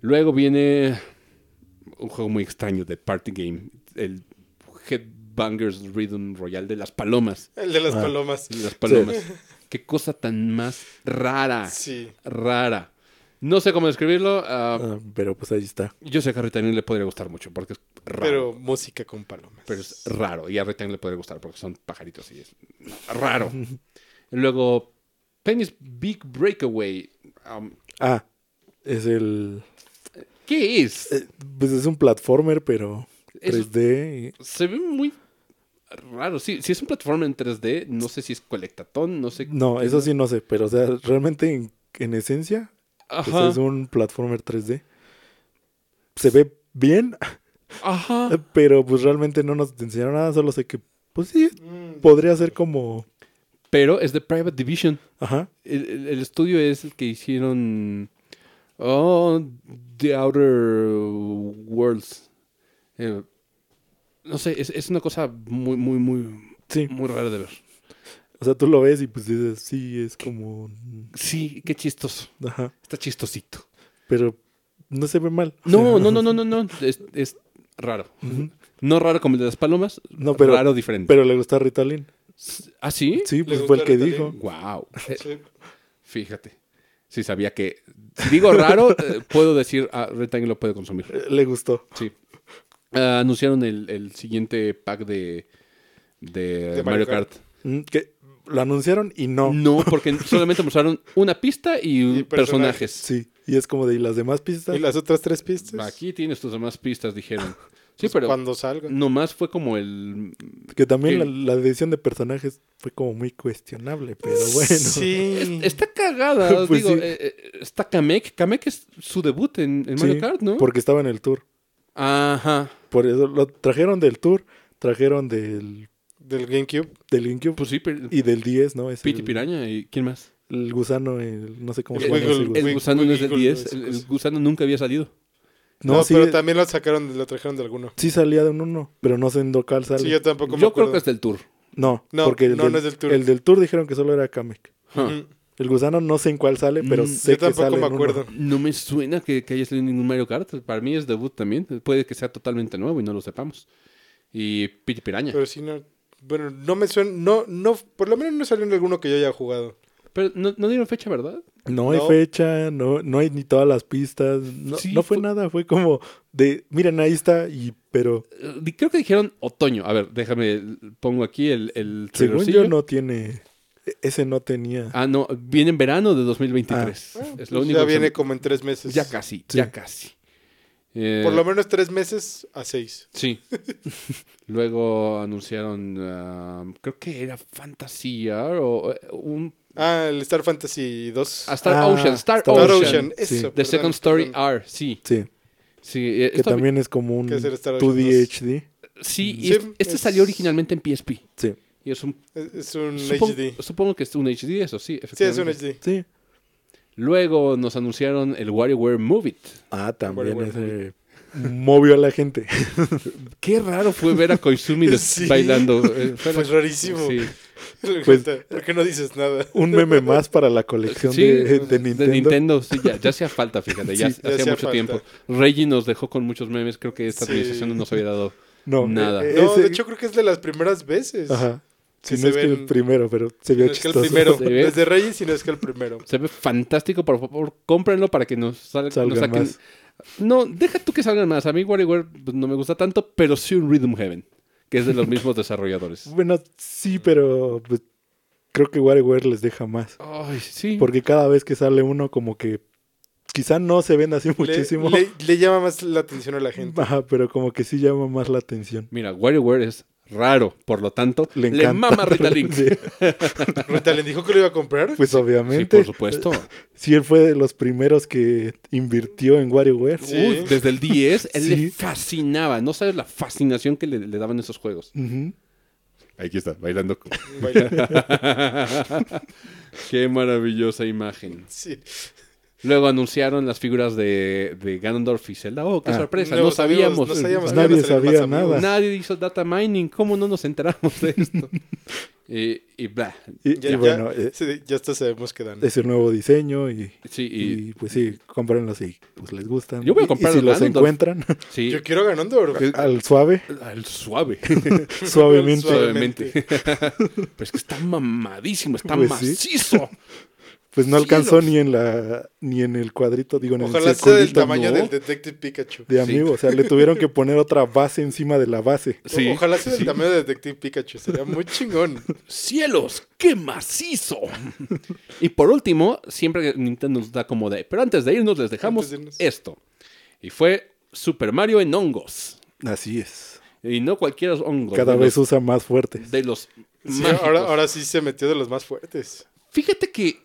Luego viene un juego muy extraño de Party Game. El Headbangers Rhythm Royale de las palomas. El de las Ah. palomas. De las palomas. Qué cosa tan más rara. Sí. Rara. No sé cómo describirlo. ah, Ah, pero pues ahí está. yo sé que a Ritanín le podría gustar mucho porque es raro. Pero música con palomas. pero es raro. Y a Retain le puede gustar porque son pajaritos y es raro. [LAUGHS] Luego, Penny's Big Breakaway. Um, Ah, es el... ¿Qué es? eh, Pues es un platformer, pero Es- 3D. y- Se ve muy raro. Sí, si es un plataforma en 3D, no sé si es colectatón, no sé. No, eso sí no sé, pero o sea, realmente en, en esencia pues, es un platformer 3D. Se ve bien, Ajá. [LAUGHS] pero pues realmente no nos enseñaron nada, solo sé que pues sí, Mm, podría ser como... Pero es de Private Division. Ajá, El, el- el estudio es el que hicieron. Oh, The Outer Worlds. Eh, no sé, es, es una cosa muy, muy, muy, sí. muy rara de ver. O sea, tú lo ves y pues dices, sí, es como... Sí, qué chistoso. Ajá, Está chistosito. pero no se ve mal. No, no, no, no, no, no. Es, es raro. No raro como el de las palomas. No, pero- raro diferente. Pero le gusta a Ritalin. ¿Ah, sí? Sí, pues fue el que Ritalin? dijo. Wow. sí. [LAUGHS] Fíjate. Sí, sabía que. Si digo raro, eh, puedo decir, ah, Rectangle lo puede consumir. Eh, Le gustó. Sí. Ah, anunciaron el, el siguiente pack de, de, De Mario Mario Kart. Kart. Mm, Que lo anunciaron y no. No, porque [LAUGHS] solamente mostraron una pista y, Y personajes. Sí, y es como de ¿y las demás pistas. ¿Y las otras tres pistas? Aquí tienes tus demás pistas, dijeron. [LAUGHS] Sí, Pues pero Cuando salgan. nomás fue como el... Que también que- la, la edición de personajes fue como muy cuestionable, pero bueno. Sí. Está cagada, [LAUGHS] Pues digo, sí. eh, eh, está Kamek. Kamek es su debut en, en Sí, Mario Kart, ¿no? Porque estaba en el tour. Ajá. Por eso lo trajeron del tour, trajeron del, Del GameCube. del GameCube Pues sí, pero... y del 10, ¿no? Es Piti el, Piraña y ¿quién más? el gusano, el, no sé cómo El se llama. Ese El gusano. No es del Wiggle, 10. esa El, el gusano nunca había salido. No, No, sí, pero también lo sacaron, lo trajeron de alguno. sí salía de un uno, pero no sé en local sale. Sí, yo tampoco me Yo creo que es del tour. No, No, porque el no, del, no es del tour. el del tour dijeron que solo era Kamek. Huh. Ujú. El gusano no sé en cuál sale, pero Mm, sé Yo que tampoco sale me acuerdo. No me suena que, que haya salido ningún Mario Kart. Para mí es debut también. Puede que sea totalmente nuevo y no lo sepamos. Y Piti Piraña. Pero sí, no. Bueno, no me suena. No, no. Por lo menos no salió en alguno que yo haya jugado. Pero no, no dieron fecha, ¿verdad? No hay No. fecha, no, no hay ni todas las pistas, no, Sí, no fue, fue- nada, fue como de, miren, ahí está, y pero Eh, Creo que dijeron otoño. A ver, déjame, pongo aquí el, el según yo no tiene, e- ese no tenía. Ah, no, viene en verano de 2023. Ah, es pues lo único ya que viene como en tres meses. Ya casi, Sí. ya casi. Eh, Por lo menos tres meses a seis. Sí. [LAUGHS] Luego anunciaron, ah, creo que era Fantasía o eh, un... Ah, el Star Fantasy 2. ah, Star Ah, Ocean, Star, Star Ocean. Ocean. Sí. Eso, The perdón, Second Story perdón. R, sí. Sí, sí eh, que esto- también es como un Que es el Star Ocean 2D HD. Sí, y Sí, este, este es- salió originalmente en PSP. Sí, Y es un... Es, es un Supongo, HD. supongo que es un HD, eso sí, Sí, es un. HD. sí. Luego nos anunciaron el WarioWare Move It. Ah, también ese movió a la gente. Qué raro fue ver a Koizumi [LAUGHS] Sí. bailando. eh, fue- rarísimo. Sí. Pues- ¿Por qué no dices nada? un meme más para la colección Sí, de, de Nintendo. De Nintendo, sí, ya, ya hacía falta, fíjate, ya, Sí, ya hacía mucho falta. tiempo. Reggie nos dejó con muchos memes, creo que esta Sí. administración no nos había dado. No, Nada. eh, No, ese- de hecho creo que es de las primeras veces. Ajá. Si no es que el primero, pero se vio no es que el chistoso. primero. Ve- Desde Reyes, si no es que el primero. Se ve fantástico, por favor, cómprenlo para que nos, sal- nos Salgan saquen. más. No, deja tú que salgan más. A mí WarioWare pues, no me gusta tanto, pero sí un Rhythm Heaven. que es de los mismos [LAUGHS] desarrolladores. Bueno, sí, pero pues, creo que WarioWare les deja más. Ay, sí. Porque cada vez que sale uno, como que quizá no se vende así Le- muchísimo. Le, le llama más la atención a la gente. Ajá, pero como que sí llama más la atención. Mira, WarioWare es raro, por lo tanto, Le le, encanta. mama [LAUGHS] Rita Link. Sí, Rita le dijo que lo iba a comprar. pues Sí, obviamente. por supuesto. Sí, él fue de los primeros que invirtió en WarioWare. Sí. Uy, desde el 10, él Sí. le fascinaba. No sabes la fascinación que le, le daban esos juegos. Ujú. Aquí está, bailando. Baila. [LAUGHS] Qué maravillosa imagen. Sí. Luego anunciaron las figuras de, de Ganondorf y Zelda. Oh, qué Ah. sorpresa, No no, sabíamos, no sabíamos Nadie sabía nada. Nadie hizo data mining. ¿Cómo no nos enteramos de esto? [LAUGHS] y, y bla. Y, Ya, y ya- bueno, eh, sí, ya hasta sabemos que dan. es el nuevo diseño y, Sí, y, y, pues sí, cómprenlos si pues les gustan. Yo voy a Y- comprar y si los encuentran [LAUGHS] sí. Yo quiero Ganondorf. [LAUGHS] al suave, Al suave. suavemente. Suavemente. Pero es que está mamadísimo, está Pues sí. macizo. Pues no alcanzó Cielos. ni en la ni en el cuadrito, digo en Ojalá el sea del tamaño ¿no? del Detective Pikachu. de Sí. amigo, o sea, le tuvieron que poner otra base encima de la base. [LAUGHS] Sí, Ojalá sea del sí. tamaño del Detective Pikachu. Sería muy chingón. ¡Cielos! ¡Qué macizo! y por último, siempre Nintendo nos da como de. Pero antes de irnos, les dejamos Antes de irnos. esto. Y fue Super Mario en hongos. Así es. Y no cualquier hongo. Cada vez los, usa más fuertes. de los Sí, ahora, ahora sí se metió de los más fuertes. Fíjate que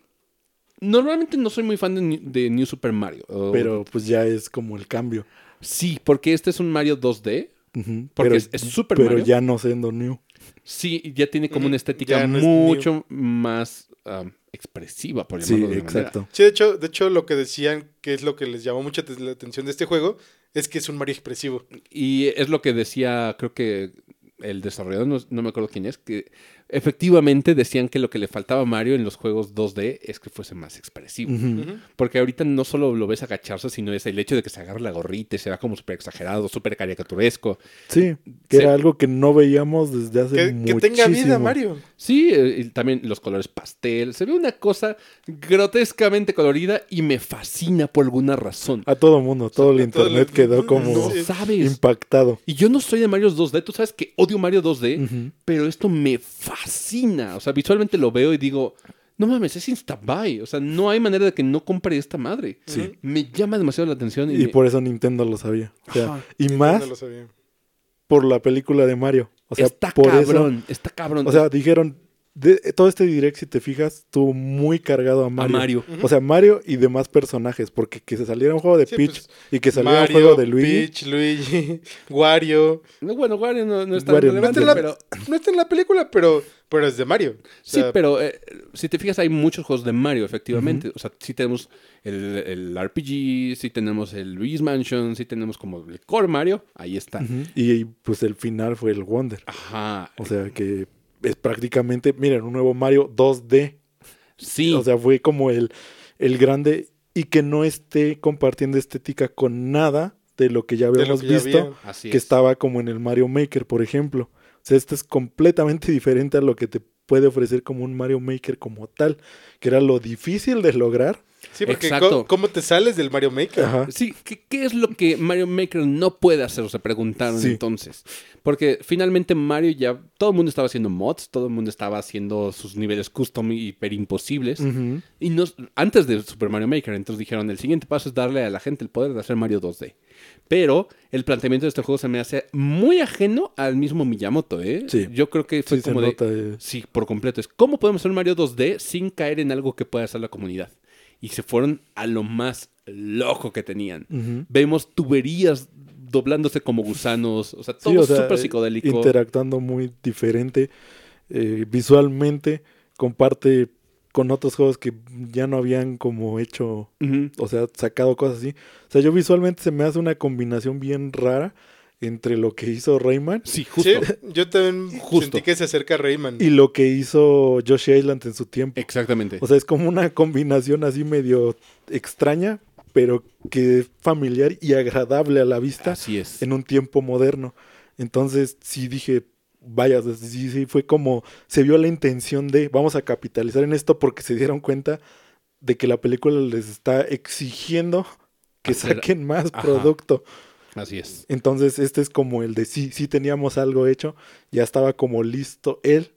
normalmente no soy muy fan de, New Super Mario. Pero pues ya es como el cambio. Sí, porque este es un Mario 2D. Ujú. Porque pero, es- es Super pero Mario. ya no siendo new. Sí, ya tiene como una estética ya no es mucho más ah, expresiva, por Sí, llamarlo de manera. exacto. Sí, de hecho, de hecho, lo que decían que es lo que les llamó mucha la atención de este juego es que es un Mario expresivo. Y es lo que decía, creo que el desarrollador, no, no me acuerdo quién es, que efectivamente decían que lo que le faltaba a Mario en los juegos 2D es que fuese más expresivo. Porque ahorita no solo lo ves agacharse, sino es el hecho de que se agarre la gorrita y se va como súper exagerado, súper caricaturesco. Sí, que Sí. era algo que no veíamos desde hace Que, que muchísimo. tenga vida, Mario. Sí, eh, y también los colores pastel. Se ve una cosa grotescamente colorida y me fascina por alguna razón. A todo mundo, todo el todo internet el- quedó como No sabes. impactado. Y yo no soy de Mario 2D. Tú sabes que odio Mario 2D, Ujú. pero esto me fascina. O sea, visualmente lo veo y digo, no mames, es Instabuy. O sea, no hay manera de que no compre esta madre. Sí. Me llama demasiado la atención. Y, Y me- por eso Nintendo lo sabía. O sea, Ajá. y más no lo sabía. por la película de Mario. O sea, está por cabrón, está cabrón. O sea, dijeron, de, todo este direct, si te fijas, estuvo muy cargado a a Mario. Mario. O sea, Mario y demás personajes, porque que se saliera un juego de Sí, Peach pues, y que saliera Mario, un juego de Luigi. Peach, Luigi, [LAUGHS] Wario. No, bueno, Wario no, no Wario relevante, está, en la, pero... no está en la película, pero, pero es de Mario. O Sí, pero eh, si te fijas, hay muchos juegos de Mario, efectivamente. O sea, sí tenemos el, el RPG, sí tenemos el Luigi's Mansion, sí tenemos como el Core Mario. Ahí está. Y pues el final fue el Wonder. Ajá. O sea, que es prácticamente, miren, un nuevo Mario 2D. Sí. O sea, fue como el, el grande y que no esté compartiendo estética con nada de lo que ya habíamos que visto, así que es. estaba como en el Mario Maker, por ejemplo. O sea, este es completamente [LAUGHS] diferente a lo que te puede ofrecer como un Mario Maker como tal, que era lo difícil de lograr. Sí, porque Exacto. ¿cómo te sales del Mario Maker? Ajá. Sí, ¿qué, qué es lo que Mario Maker no puede hacer? Se preguntaron Sí. entonces. Porque finalmente Mario ya. Todo el mundo estaba haciendo mods, todo el mundo estaba haciendo sus niveles custom hiper imposibles. Y nos, antes de Super Mario Maker, entonces dijeron: el siguiente paso es darle a la gente el poder de hacer Mario 2D. Pero el planteamiento de este juego se me hace muy ajeno al mismo Miyamoto, ¿eh? Sí. Yo creo que fue Sí, se como de. nota, eh, Sí, por completo. Es cómo podemos hacer un Mario 2D sin caer en algo que pueda hacer la comunidad. Y se fueron a lo más loco que tenían. Vemos tuberías doblándose como gusanos. O sea, todo Sí, o sea, súper eh, psicodélico. Interactuando muy diferente eh, visualmente, comparte con otros juegos que ya no habían como hecho, o sea, sacado cosas así. O sea, yo visualmente se me hace una combinación bien rara entre lo que hizo Rayman Sí, justo. Sí, yo también Justo. sentí que se acerca a Rayman. y lo que hizo Yoshi Island en su tiempo. Exactamente. O sea, es como una combinación así medio extraña, pero que es familiar y agradable a la vista Así es. en un tiempo moderno. Entonces, sí dije, vaya, sí, sí, fue como, se vio la intención de, vamos a capitalizar en esto porque se dieron cuenta de que la película les está exigiendo que Hacer- saquen más Ajá. producto. Así es. Entonces, este es como el de sí, sí teníamos algo hecho, ya estaba como listo él,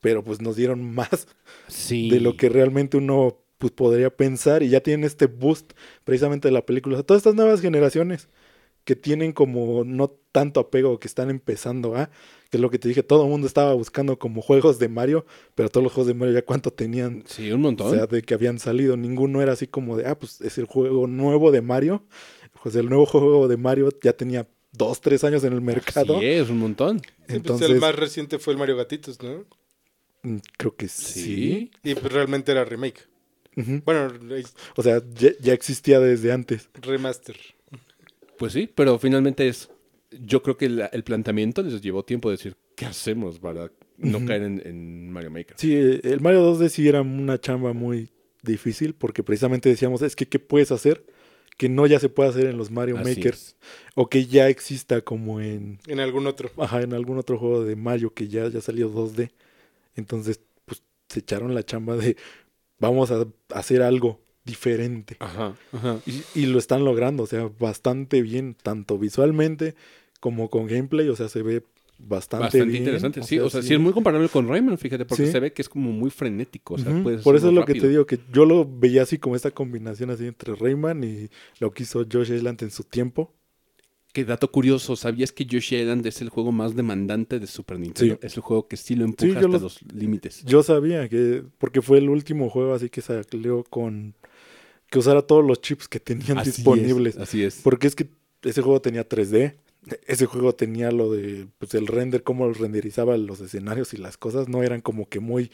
pero pues nos dieron [LAUGHS] más Sí. de lo que realmente uno pues, podría pensar y ya tienen este boost precisamente de la película. O sea, todas estas nuevas generaciones que tienen como no tanto apego, que están empezando a, que es lo que te dije, todo el mundo estaba buscando como juegos de Mario, pero todos los juegos de Mario ya cuánto tenían, Sí, un montón. o sea, de que habían salido, ninguno era así como de, ah, pues es el juego nuevo de Mario, pues el nuevo juego de Mario ya tenía dos, tres años en el mercado, Sí, es un montón. Sí, pues entonces el más reciente fue el Mario Gatitos, ¿no? mm, creo que sí. Y pues realmente era remake. Bueno, es O sea, ya, ya existía desde antes. remaster. Pues sí, pero finalmente es. Yo creo que la- el planteamiento les llevó tiempo de decir, ¿qué hacemos para no caer en, en Mario Maker? Sí, el Mario 2D sí era una chamba muy difícil porque precisamente decíamos, es que ¿qué puedes hacer que no ya se puede hacer en los Mario Así Makers es. o que ya exista como en, En algún otro. ajá, en algún otro juego de Mario que ya ya salió 2D? Entonces, pues se echaron la chamba de vamos a hacer algo diferente. Ajá, ajá. Y, y lo están logrando, o sea, bastante bien, tanto visualmente como con gameplay, o sea, se ve bastante, Bastante bien. interesante, sí. sea, O sea, sí. es muy comparable con Rayman, fíjate, porque Sí. se ve que es como muy frenético. O sea, Ujú, puedes Por eso es lo que te digo, que yo lo veía así como esta combinación así entre Rayman y lo que hizo Josh Island en su tiempo. Qué dato curioso, ¿sabías que Yoshi Island es el juego más demandante de Super Nintendo? Sí. Es el juego que sí lo empuja Sí, hasta lo- los límites. Yo sabía que, porque fue el último juego así que salió con, que usara todos los chips que tenían Así disponibles. es, así es. Porque es que ese juego tenía 3D, ese juego tenía lo de, pues el render, cómo renderizaba los escenarios y las cosas, no eran como que muy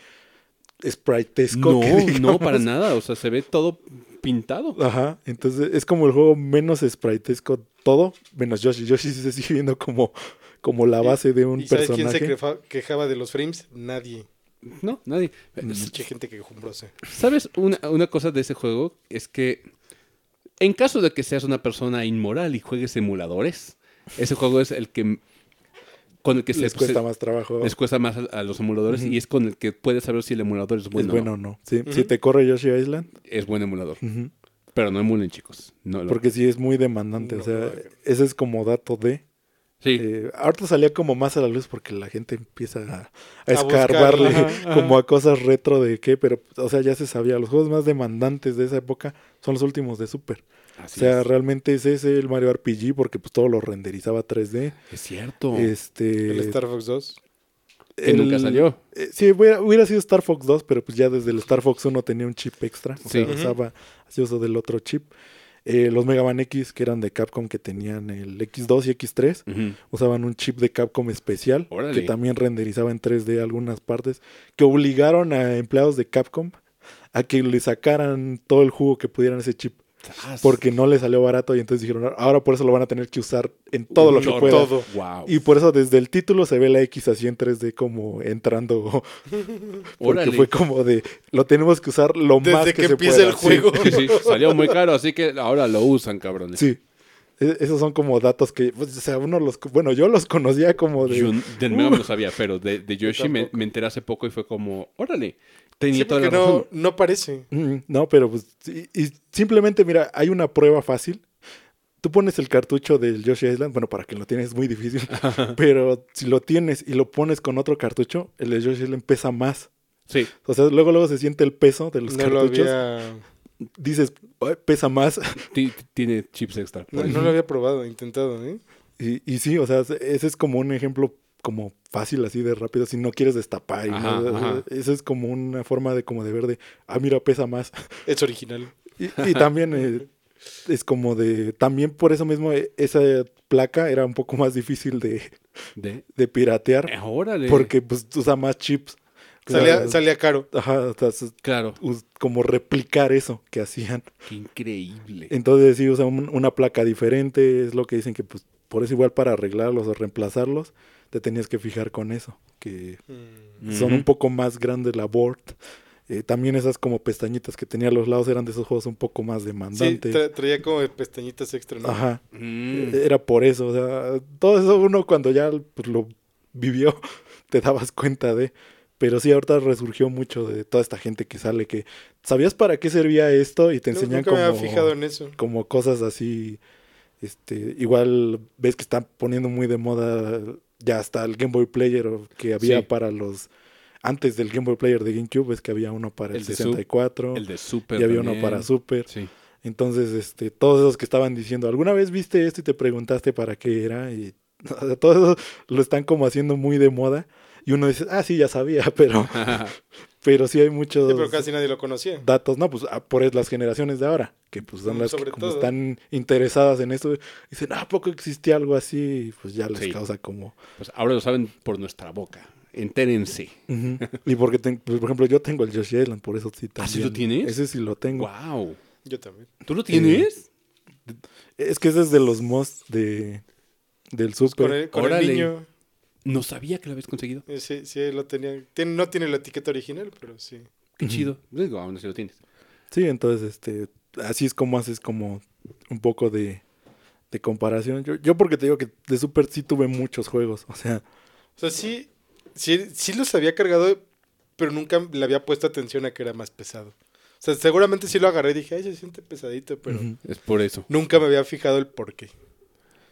spritesco. No, que [LAUGHS] no, para nada. O sea, se ve todo pintado. Ajá, entonces es como el juego menos spritesco todo, menos Yoshi. Yoshi sí se sigue viendo como, como la base de un ¿Y sabes quién se quejaba de los frames? Nadie. No, nadie. Mucha gente quejumbrosa. ¿Sabes? Una, una cosa de ese juego es que en caso de que seas una persona inmoral y juegues emuladores, ese juego es el que con el que Les se, cuesta se- más trabajo. les cuesta más a, a los emuladores y es con el que puedes saber si el emulador es es bueno. bueno o no. Si te corre Yoshi Island, Es buen emulador. Pero no emulen, chicos. No lo- porque sí es muy demandante. No o sea, ese es como dato de. sí. eh, ahorita salía como más a la luz porque la gente empieza a, a A escarbarle buscarle. Ajá, ajá. como a cosas retro de qué, pero, o sea, ya se sabía. Los juegos más demandantes de esa época son los últimos de Super. Así o sea, es. realmente es ese el Mario RPG porque pues todo lo renderizaba 3D. Es cierto. Este, El Star Fox 2. que nunca salió. eh, sí, hubiera, hubiera sido Star Fox 2, pero pues ya desde el Star Fox 1 tenía un chip extra. O Sí. sea, usaba, hacía uso del otro chip. Eh, los Mega Man X, que eran de Capcom, que tenían el X2 y X3, Ujú. usaban un chip de Capcom especial, Órale. que también renderizaba en 3D algunas partes, que obligaron a empleados de Capcom a que le sacaran todo el jugo que pudieran ese chip. Porque no le salió barato y entonces dijeron, ahora por eso lo van a tener que usar en todo lo que Todo. pueda. Todo. Wow. Y por eso desde el título se ve la X así en 3D como entrando [LAUGHS] porque Órale. fue como de lo tenemos que usar lo Desde más que que, se empieza pueda. el juego. Sí, sí, salió muy caro, así que ahora lo usan, cabrones. Sí. E- Esos son como datos que, pues, o sea, uno los, bueno, yo los conocía como de, Yo de nuevo no lo sabía, pero de, de Yoshi me enteré hace poco y fue como, órale, tenía Sí, toda la porque razón. no, no parece. Mm, no, pero pues, y, y simplemente, mira, hay una prueba fácil. Tú pones el cartucho del Yoshi Island, bueno, para quien lo tienes es muy difícil, [LAUGHS] pero si lo tienes y lo pones con otro cartucho, el de Yoshi Island pesa más. Sí, O sea, luego luego se siente el peso de los No lo cartuchos. había, Dices, "Ay, pesa más. [LAUGHS] ti- tiene chips extra. no, no lo había [LAUGHS] probado, intentado, ¿eh? Y, y sí, o sea, ese es como un ejemplo como fácil así de rápido, si no quieres destapar. y Ajá, no- ajá. Eso es como una forma de como de ver de, ah, mira, pesa más. [LAUGHS] Es original. Y, y también eh, es como de, también por eso mismo eh, esa placa era un poco más difícil de, De, de piratear, Eh, órale. porque pues usa más chips. Salía, salía caro. Ajá, o sea, es Claro, como replicar eso que hacían. qué increíble. Entonces sí usa un- una placa diferente, es lo que dicen que pues por eso igual para arreglarlos o reemplazarlos, te tenías que fijar con eso, que Mm. son un poco más grandes la board. Eh, también esas como pestañitas que tenía a los lados eran de esos juegos un poco más Sí, demandantes. tra- traía como pestañitas extra, ¿no? Ajá, Mm. eh, era por eso, o sea, todo eso uno cuando ya pues, lo vivió [LAUGHS] te dabas cuenta de... Pero sí, ahorita resurgió mucho de toda esta gente que sale que... ¿Sabías para qué servía esto? Y te No, enseñan nunca me como había fijado en eso. como cosas así Este, igual ves que están poniendo muy de moda ya hasta el Game Boy Player que había Sí. para los antes del Game Boy Player de GameCube, ves que había uno para el, El de Sup- 64 El de Super. y había uno para Super. Sí. Entonces, este, todos esos que estaban diciendo, ¿alguna vez viste esto y te preguntaste para qué era? Y [LAUGHS] o sea, todo eso lo están como haciendo muy de moda. Y uno dice, ah, sí, ya sabía, [LAUGHS] pero, [LAUGHS] pero sí hay muchos Sí, pero casi nadie lo conocía. datos, no, pues ah, por es las generaciones de ahora, que pues son Mm, las que sobre como todo. están interesadas en esto, dicen, ah, ¿a poco existía algo así? Y pues ya les Sí. causa como... Pues ahora lo saben por nuestra boca. Entérense. Y porque, ten- pues, por ejemplo, yo tengo el Yoshi Island, por eso sí ¿Ah, también. sí lo tienes? Ese sí lo tengo. Wow. Yo también. ¿Tú lo tienes? Es que ese es de los mods de, del Con Super. el, con el Órale. niño. No sabía que lo habías conseguido. eh, Sí, sí, lo tenía. No tiene la etiqueta original, pero sí. Qué chido. Digo, aún así lo tienes. Sí, entonces, este, así es como haces como un poco de, de comparación. Yo, yo porque te digo que de Super sí tuve muchos juegos, o sea, O sea, sí, sí, sí los había cargado, pero nunca le había puesto atención a que era más pesado. O sea, seguramente sí lo agarré y dije, ay, se siente pesadito, pero. Es por eso. nunca me había fijado el por qué.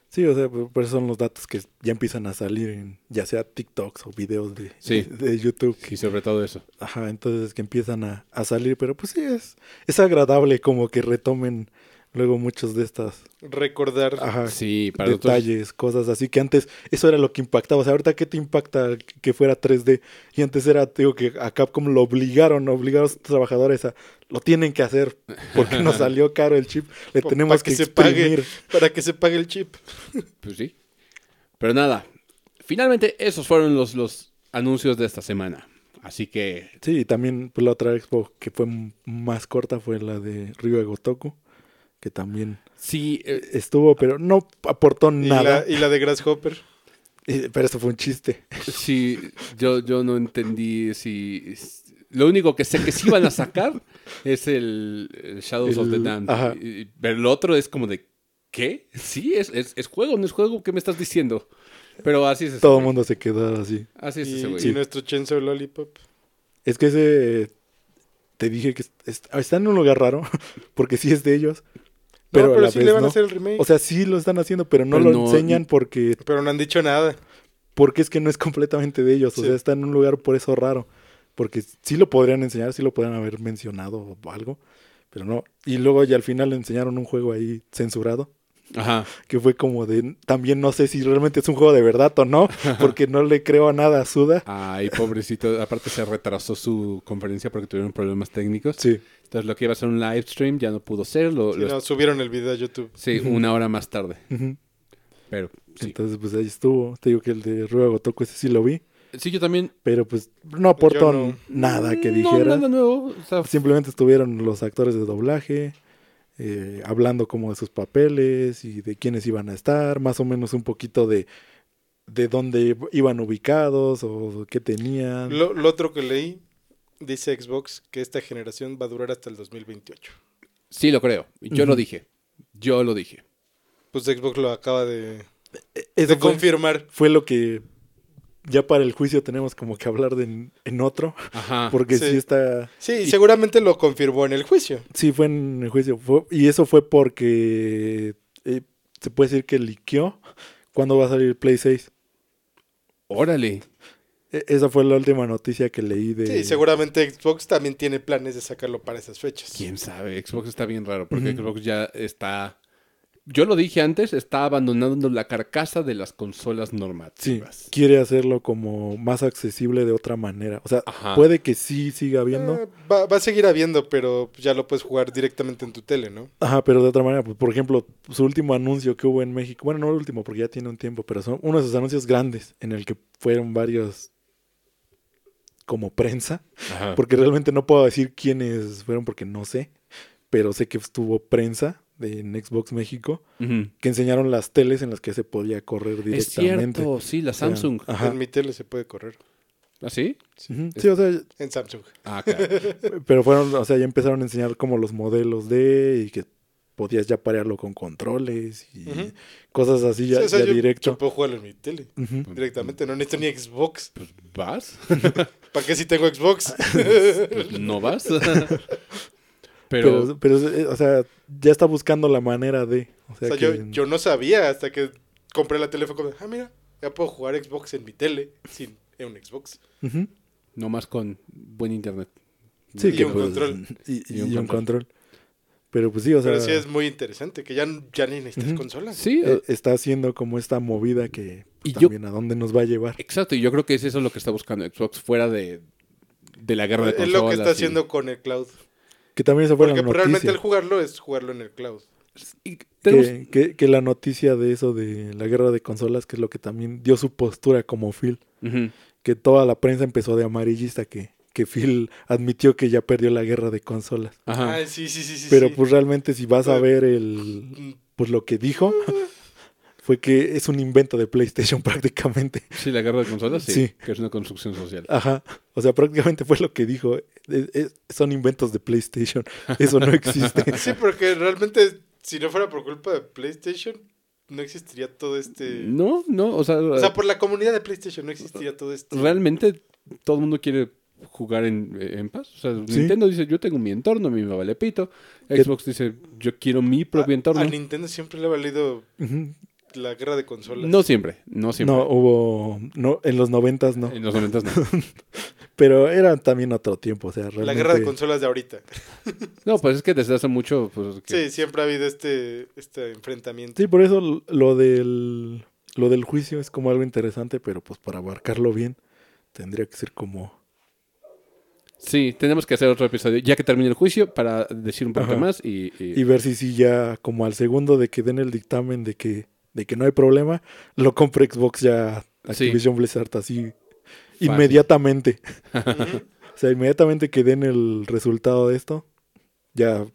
Sí, o sea, por eso son los datos que ya empiezan a salir en ya sea TikToks o videos de, Sí. de, de YouTube. Y sobre todo eso. Ajá, entonces que empiezan a, a salir, pero pues sí, es, es agradable como que retomen luego muchos de estas Recordar. ajá, Sí, para nosotros. detalles, cosas así que antes eso era lo que impactaba. O sea, ahorita qué te impacta que fuera 3D y antes era, digo que a Capcom lo obligaron, obligaron a sus trabajadores a lo tienen que hacer porque nos [LAUGHS] salió caro el chip, le tenemos que, que se pague. Para que se pague el chip. [LAUGHS] Pues sí. Pero nada. Finalmente, esos fueron los, los anuncios de esta semana. Así que Sí, y también pues, la otra expo que fue más corta fue la de Ryu Gotoku, que también sí, eh, estuvo, pero no aportó Y nada. la, y la de Grasshopper. Eh, Pero eso fue un chiste. sí, yo, yo no entendí si... Lo único que sé que sí van a sacar es el, el Shadows of the Damned. Y- y- Pero el otro es como de, ¿qué? Sí, es, es, es juego, no es juego, ¿qué me estás diciendo? Pero así es ese Todo el mundo se quedó así. Así es Y, ese y güey. nuestro Chainsaw Lollipop. Es que ese te dije que es- está en un lugar raro, [LAUGHS] porque sí es de ellos. Pero, no, a pero la sí vez le van no. a hacer el remake. O sea, sí lo están haciendo, pero no Pero lo no- enseñan porque, pero no han dicho nada. porque es que no es [LAUGHS] completamente de ellos. O Sí. sea, está en un lugar por eso raro. Porque sí lo podrían enseñar, sí lo podrían haber mencionado o algo, pero no. Y luego ya al final le enseñaron un juego ahí censurado, Ajá. [LAUGHS] que fue como de, también no sé si realmente es un juego de verdad o no, [LAUGHS] porque no le creo a nada a Suda. Ay, pobrecito. Aparte se retrasó su conferencia porque tuvieron problemas técnicos. Sí, Entonces lo que iba a ser un live stream ya no pudo ser. Lo, Sí, lo- no, subieron el video a YouTube. sí, una hora más tarde. Pero sí. entonces pues ahí estuvo. Te digo que el de Ruega Gotoku ese sí lo vi. Sí, yo también. pero pues no aportó no. nada que No, dijera. nada nuevo. O sea, Simplemente estuvieron los actores de doblaje eh, hablando como de sus papeles y de quiénes iban a estar, más o menos un poquito de de dónde iban ubicados o qué tenían. Lo, lo otro que leí, dice Xbox que esta generación va a durar hasta el 2028. sí, lo creo. Yo lo dije. Yo lo dije. Pues Xbox lo acaba de, Eso de fue, confirmar. fue lo que ya para el juicio tenemos como que hablar de en, en otro, Ajá. [LAUGHS] porque sí. sí. está, Sí, Y- seguramente lo confirmó en el juicio. sí fue en el juicio, fue- y eso fue porque eh, se puede decir que liqueó cuándo va a salir el Play 6. Órale. E- Esa fue la última noticia que leí de... Sí, seguramente Xbox también tiene planes de sacarlo para esas fechas. Quién sabe. Xbox está bien raro porque. Xbox ya está. Yo lo dije antes, está abandonando la carcasa de las consolas Sí, normativas. quiere hacerlo como más accesible de otra manera. O sea, Ajá. puede que sí siga habiendo. Eh, va, va a seguir habiendo, pero ya lo puedes jugar directamente en tu tele, ¿no? Ajá, pero de otra manera, pues, por ejemplo, su último anuncio que hubo en México, bueno, no el último porque ya tiene un tiempo, pero son uno de sus anuncios grandes en el que fueron varios como prensa, Ajá. porque realmente no puedo decir quiénes fueron porque no sé, pero sé que estuvo prensa de en Xbox México Ujú. que enseñaron las teles en las que se podía correr Es directamente. cierto, sí, la O sea, Samsung. Ajá. En mi tele se puede correr. ¿Ah, sí? Ujú, Sí, o sea, En Samsung. Ah, claro. [LAUGHS] Pero fueron, o sea, ya empezaron a enseñar como los modelos de y que podías ya parearlo con controles y Ujú. cosas así ya, Sí, o sea, ya yo, directo. yo puedo jugarlo en mi tele. Ujú. Directamente, no necesito ni Xbox. Pues vas. [LAUGHS] ¿Para qué si tengo Xbox? [LAUGHS] Pues no vas. Pero, Pero, pero, eh, o sea, ya está buscando la manera de, O O sea, que, yo, yo no sabía hasta que compré la tele. Fue como, ah, mira, ya puedo jugar Xbox en mi tele sin en un Xbox. No más con buen internet. Sí, Y que un pues, control. Y, Y un y un control. control. Pero pues sí, o sea, Pero sí es muy interesante, que ya, ya ni necesitas Ujú. consolas. Sí, eh, está haciendo como esta movida que Y pues, yo- también a dónde nos va a llevar. exacto. Y yo creo que es eso lo que está buscando Xbox fuera de, de la guerra de es consolas. lo que está y- haciendo con el cloud. Que también se fue Porque la pues, realmente noticia. el jugarlo es jugarlo en el cloud. y tenemos- Que, que- que la noticia de eso de la guerra de consolas, que es lo que también dio su postura como Phil, que toda la prensa empezó de amarillista, que, que Phil admitió que ya perdió la guerra de consolas. Ajá. Ah, sí, sí, sí, sí. Pero sí. pues realmente si vas a ver el pues lo que dijo [LAUGHS] fue que es un invento de PlayStation [LAUGHS] prácticamente. Sí, la guerra de consolas, sí, Sí. Que es una construcción social. Ajá. O sea, prácticamente fue lo que dijo. Es- es- son inventos de PlayStation. Eso no existe. [LAUGHS] Sí, porque realmente, si no fuera por culpa de PlayStation, no existiría todo este... No, no, o sea, O sea, por la comunidad de PlayStation no existiría todo esto. realmente todo el mundo quiere jugar en, en paz. O sea, Sí. Nintendo dice, yo tengo mi entorno, a mí me vale pito. Xbox dice, yo quiero mi A, propio entorno. a Nintendo siempre le ha valido. La guerra de consolas. No siempre, no siempre. No, hubo. No, en los noventas no. En los 90 no. [LAUGHS] Pero era también otro tiempo. O sea, realmente. La guerra de consolas de ahorita. No, pues es que desde hace mucho, pues... que- Sí, siempre ha habido este, este enfrentamiento. Sí, por eso lo del. Lo del juicio es como algo interesante, pero pues para abarcarlo bien, tendría que ser como. Sí, tenemos que hacer otro episodio, ya que termine el juicio, para decir un poquito Ajá. más y... y- Y ver si sí ya, como al segundo de que den el dictamen de que, de que no hay problema, lo compre Xbox ya Activision Blizzard así inmediatamente. [LAUGHS] O sea, inmediatamente que den el resultado de esto, ya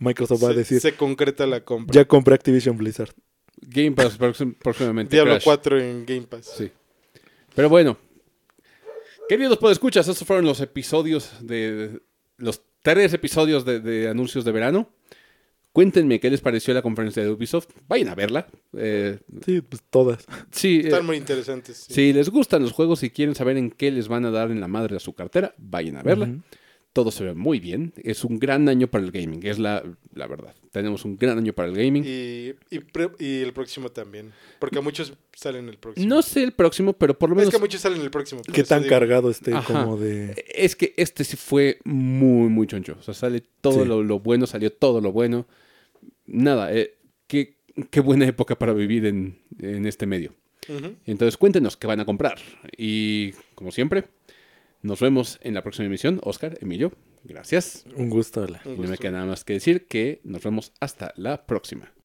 Microsoft va a decir, se concreta la compra. ya compré Activision Blizzard. Game Pass próxim- próximamente. Diablo Crash. 4 en Game Pass. Sí. Pero bueno. Queridos podescuchas, estos fueron los episodios de... Los tres episodios de, de anuncios de verano. Cuéntenme qué les pareció la conferencia de Ubisoft. Vayan a verla. Eh, Sí, pues todas. sí, eh, Están muy interesantes. sí. si les gustan los juegos y quieren saber en qué les van a dar en la madre a su cartera, vayan a verla. Todo se ve muy bien. Es un gran año para el gaming, es la, la verdad. Tenemos un gran año para el gaming. Y, y, pre- y el próximo también. Porque muchos salen el próximo. No sé el próximo, pero por lo es menos... que muchos salen el próximo. ¿Qué tan digo. cargado esté Ajá. como de... Es que este sí fue muy, muy choncho. O sea, sale todo Sí. lo, lo bueno, salió todo lo bueno. Nada, eh, qué, qué buena época para vivir en, en este medio. Entonces cuéntenos qué van a comprar. Y como siempre, nos vemos en la próxima emisión. Oscar, Emilio, gracias. Un gusto. Un Y no me gusto. queda nada más que decir que nos vemos hasta la próxima.